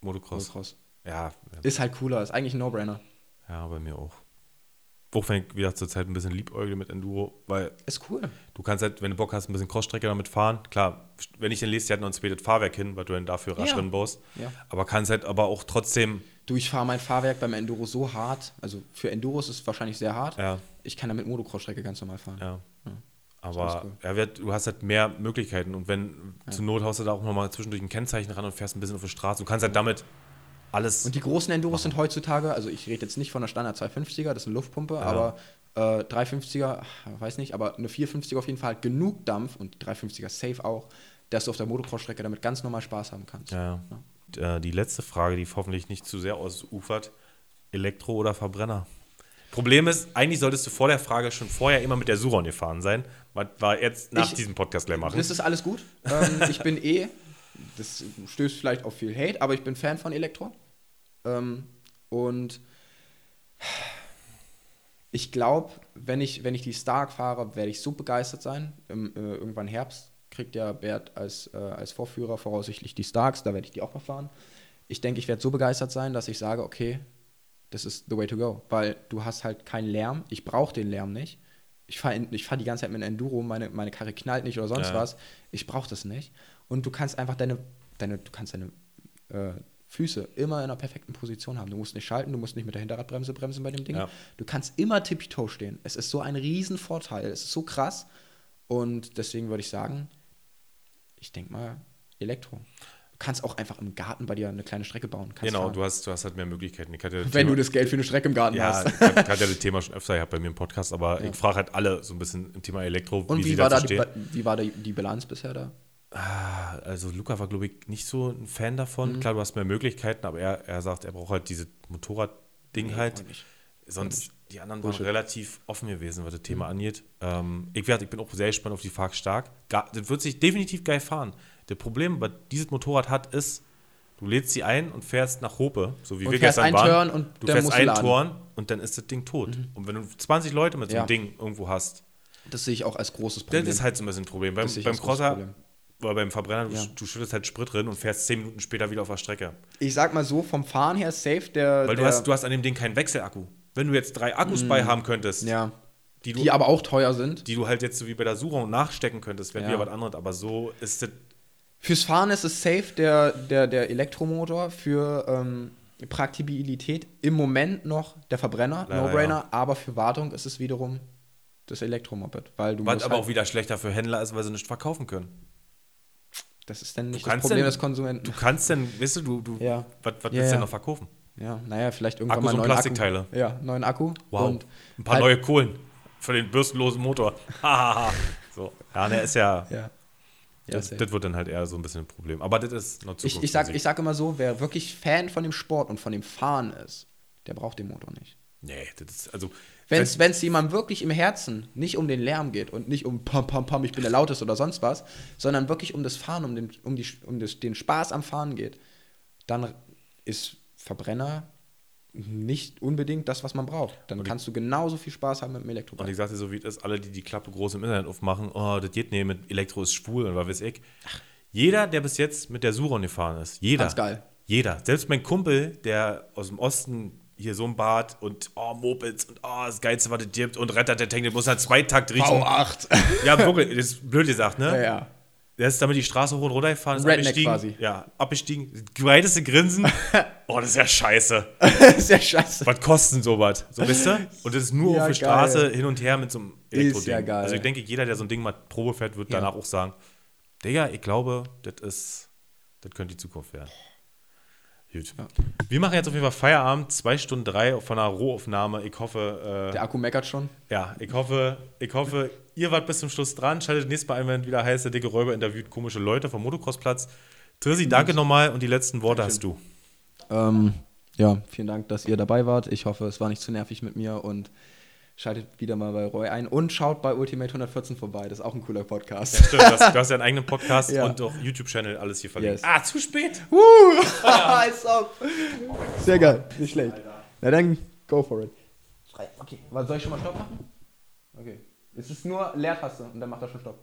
Motocross. Motocross. Ja, Ist halt cooler, ist eigentlich ein No-Brainer. ja, bei mir auch. Ich wieder zur Zeit ein bisschen liebäugle mit Enduro, weil Ist cool. du kannst halt, wenn du Bock hast, ein bisschen Crossstrecke damit fahren. Klar, wenn ich den lese, die hat noch ein spätes Fahrwerk hin, weil du dann dafür rasch Ja. drin baust. Ja. Aber kannst halt aber auch trotzdem, Du, ich fahre mein Fahrwerk beim Enduro so hart. Also für Enduros ist es wahrscheinlich sehr hart. ja, Ich kann damit Motocross-Strecke ganz normal fahren. ja. Ja. Aber cool. ja, wird- du hast halt mehr Möglichkeiten und wenn zur Not haust du da auch nochmal zwischendurch ein Kennzeichen ran und fährst ein bisschen auf die Straße. Du kannst halt damit alles. Und die großen Enduros sind heutzutage, also ich rede jetzt nicht von der Standard 250er, das ist eine Luftpumpe, aber äh, 350er, ach, weiß nicht, aber eine 450er auf jeden Fall hat genug Dampf und 350er safe auch, dass du auf der Motocross-Strecke damit ganz normal Spaß haben kannst. Ja. ja. Äh, Die letzte Frage, die hoffentlich nicht zu sehr ausufert: Elektro oder Verbrenner? Problem ist, eigentlich solltest du vor der Frage schon vorher immer mit der Suron gefahren sein. Was wir jetzt nach Ich- diesem Podcast gleich machen. Das ist alles gut. ähm, ich bin eh, das stößt vielleicht auf viel Hate, aber ich bin Fan von Elektro. Ähm, und ich glaube, wenn ich, wenn ich die Stark fahre, werde ich so begeistert sein. Im, äh, irgendwann Herbst kriegt ja Bert als, äh, als Vorführer voraussichtlich die Starks, da werde ich die auch mal fahren. Ich denke, ich werde so begeistert sein, dass ich sage, okay, das ist the way to go. Weil du hast halt keinen Lärm. Ich brauche den Lärm nicht. Ich fahre ich fahr die ganze Zeit mit einem Enduro, meine, meine Karre knallt nicht oder sonst Ja. was. Ich brauche das nicht. Und du kannst einfach deine, deine, du kannst deine äh, Füße immer in einer perfekten Position haben. Du musst nicht schalten, du musst nicht mit der Hinterradbremse bremsen bei dem Ding. Ja. Du kannst immer tippitoe stehen. Es ist so ein Riesenvorteil. Es ist so krass. Und deswegen würde ich sagen, ich denke mal, Elektro. Du kannst auch einfach im Garten bei dir eine kleine Strecke bauen. Kannst Genau, fahren. du hast, du hast halt mehr Möglichkeiten. Das Wenn Thema, du das Geld für eine Strecke im Garten Ja, hast. ich hatte ja das Thema schon öfter gehabt bei mir im Podcast, aber Ja. ich frage halt alle so ein bisschen im Thema Elektro, Und wie, sie war, da die, wie war die, die Bilanz bisher da? Ah, Also Luca war, glaube ich, nicht so ein Fan davon. Mhm. Klar, du hast mehr Möglichkeiten, aber er, er sagt, er braucht halt dieses Motorrad-Ding Nee, halt. Sonst, die anderen Bullshit. Mhm. waren relativ offen gewesen, was das Thema angeht. Ähm, ich, werd, ich bin auch sehr gespannt auf die Fahrt stark. Das wird sich definitiv geil fahren. Das Problem, was dieses Motorrad hat, ist, du lädst sie ein und fährst nach Hope, so wie Und wir gestern waren. Turn und du fährst einen. Mhm. Turn und dann ist das Ding tot. Und wenn du 20 Leute mit so einem Ja. Ding irgendwo hast, Das sehe ich auch als großes das Problem. ist halt so ein bisschen ein Problem. Beim, Das beim Crosser, Problem. Weil beim Verbrenner, du, Ja. du schüttest halt Sprit drin und fährst 10 Minuten später wieder auf der Strecke. Ich sag mal so, vom Fahren her safe der. Weil du der, hast, du hast an dem Ding keinen Wechselakku. Wenn du jetzt drei Akkus bei haben könntest, Mm. ja, die, du, die aber auch teuer sind. die du halt jetzt so wie bei der Suchung nachstecken könntest, wäre Ja. wieder was anderes. Aber so ist das. Fürs Fahren ist es safe der, der, der Elektromotor. Für ähm, Praktikabilität im Moment noch der Verbrenner, No-Brainer. Aber für Wartung ist es wiederum das Elektromoped. Weil du Was aber halt, auch wieder schlechter für Händler ist, weil sie nicht verkaufen können. Das ist dann nicht das Problem denn- des Konsumenten. Du kannst denn, weißt du, du, du Ja. was, was Ja, willst du denn ja. noch verkaufen? Ja, naja, vielleicht irgendwann Akkus mal und neuen Plastikteile. Akku. Ja, neuen Akku. Wow. Und ein paar halt- neue Kohlen für den bürstenlosen Motor. So. Ja, der ist ja. Ja. Das, das wird dann halt eher so ein bisschen ein Problem. Aber das ist noch ich, ich, ich sag immer so, wer wirklich Fan von dem Sport und von dem Fahren ist, der braucht den Motor nicht. Nee, das ist, also. Wenn es jemandem wirklich im Herzen nicht um den Lärm geht und nicht um pam, pam, pam, ich bin der Lauteste oder sonst was, sondern wirklich um das Fahren, um den, um die, um das, den Spaß am Fahren geht, dann ist Verbrenner nicht unbedingt das, was man braucht. Dann kannst du genauso viel Spaß haben mit dem Und Elektrobike. ich sagte so, wie es ist, alle, die die Klappe groß im Internet aufmachen, oh, das geht nicht, mit Elektro ist schwul und was weiß ich. Jeder, der bis jetzt mit der Suron gefahren ist, jeder. Ganz geil. Jeder. Selbst mein Kumpel, der aus dem Osten hier so ein Bad und oh, Mopeds und oh, das Geilste, was es gibt und rettert der Tank, der muss halt Zweitakt riechen. V8. Ja, wirklich, das ist blöd gesagt, ne? ja, ja. Der ist damit die Straße hoch und runter gefahren, ist Redneck abgestiegen. quasi. Ja, abgestiegen. Breiteste Grinsen. oh, das ist ja scheiße. Sehr scheiße. Was kostet sowas? So, wisst ihr? Und das ist nur Ja, auf der. Straße hin und her mit so einem Elektroding. ja geil. Also ich denke, jeder, der so ein Ding mal Probe fährt, wird Ja. danach auch sagen, Digga, ich glaube, das ist, das könnte die Zukunft werden. Gut. Wir machen jetzt auf jeden Fall Feierabend, zwei Stunden drei von einer Rohaufnahme. Ich hoffe, äh, Der Akku meckert schon. ja, ich hoffe, ich hoffe, ihr wart bis zum Schluss dran. Schaltet nächstes Mal ein, wenn wieder heißt, der dicke Räuber interviewt komische Leute vom Motocrossplatz. Trissi, danke nochmal und die letzten Worte hast du. Ähm, ja, vielen Dank, dass ihr dabei wart. Ich hoffe, es war nicht zu nervig mit mir und schaltet wieder mal bei Roy ein und schaut bei Ultimate 114 vorbei. Das ist auch ein cooler Podcast. Stimmt, du hast, du hast ja einen eigenen Podcast Ja. und auch YouTube-Channel, alles hier verlinkt. Yes. Ah, zu spät. Ob. Sehr geil, nicht schlecht. Na dann, go for it. Okay, was soll ich schon mal Stopp machen? Okay. Es ist nur Leertaste und dann macht er schon Stopp.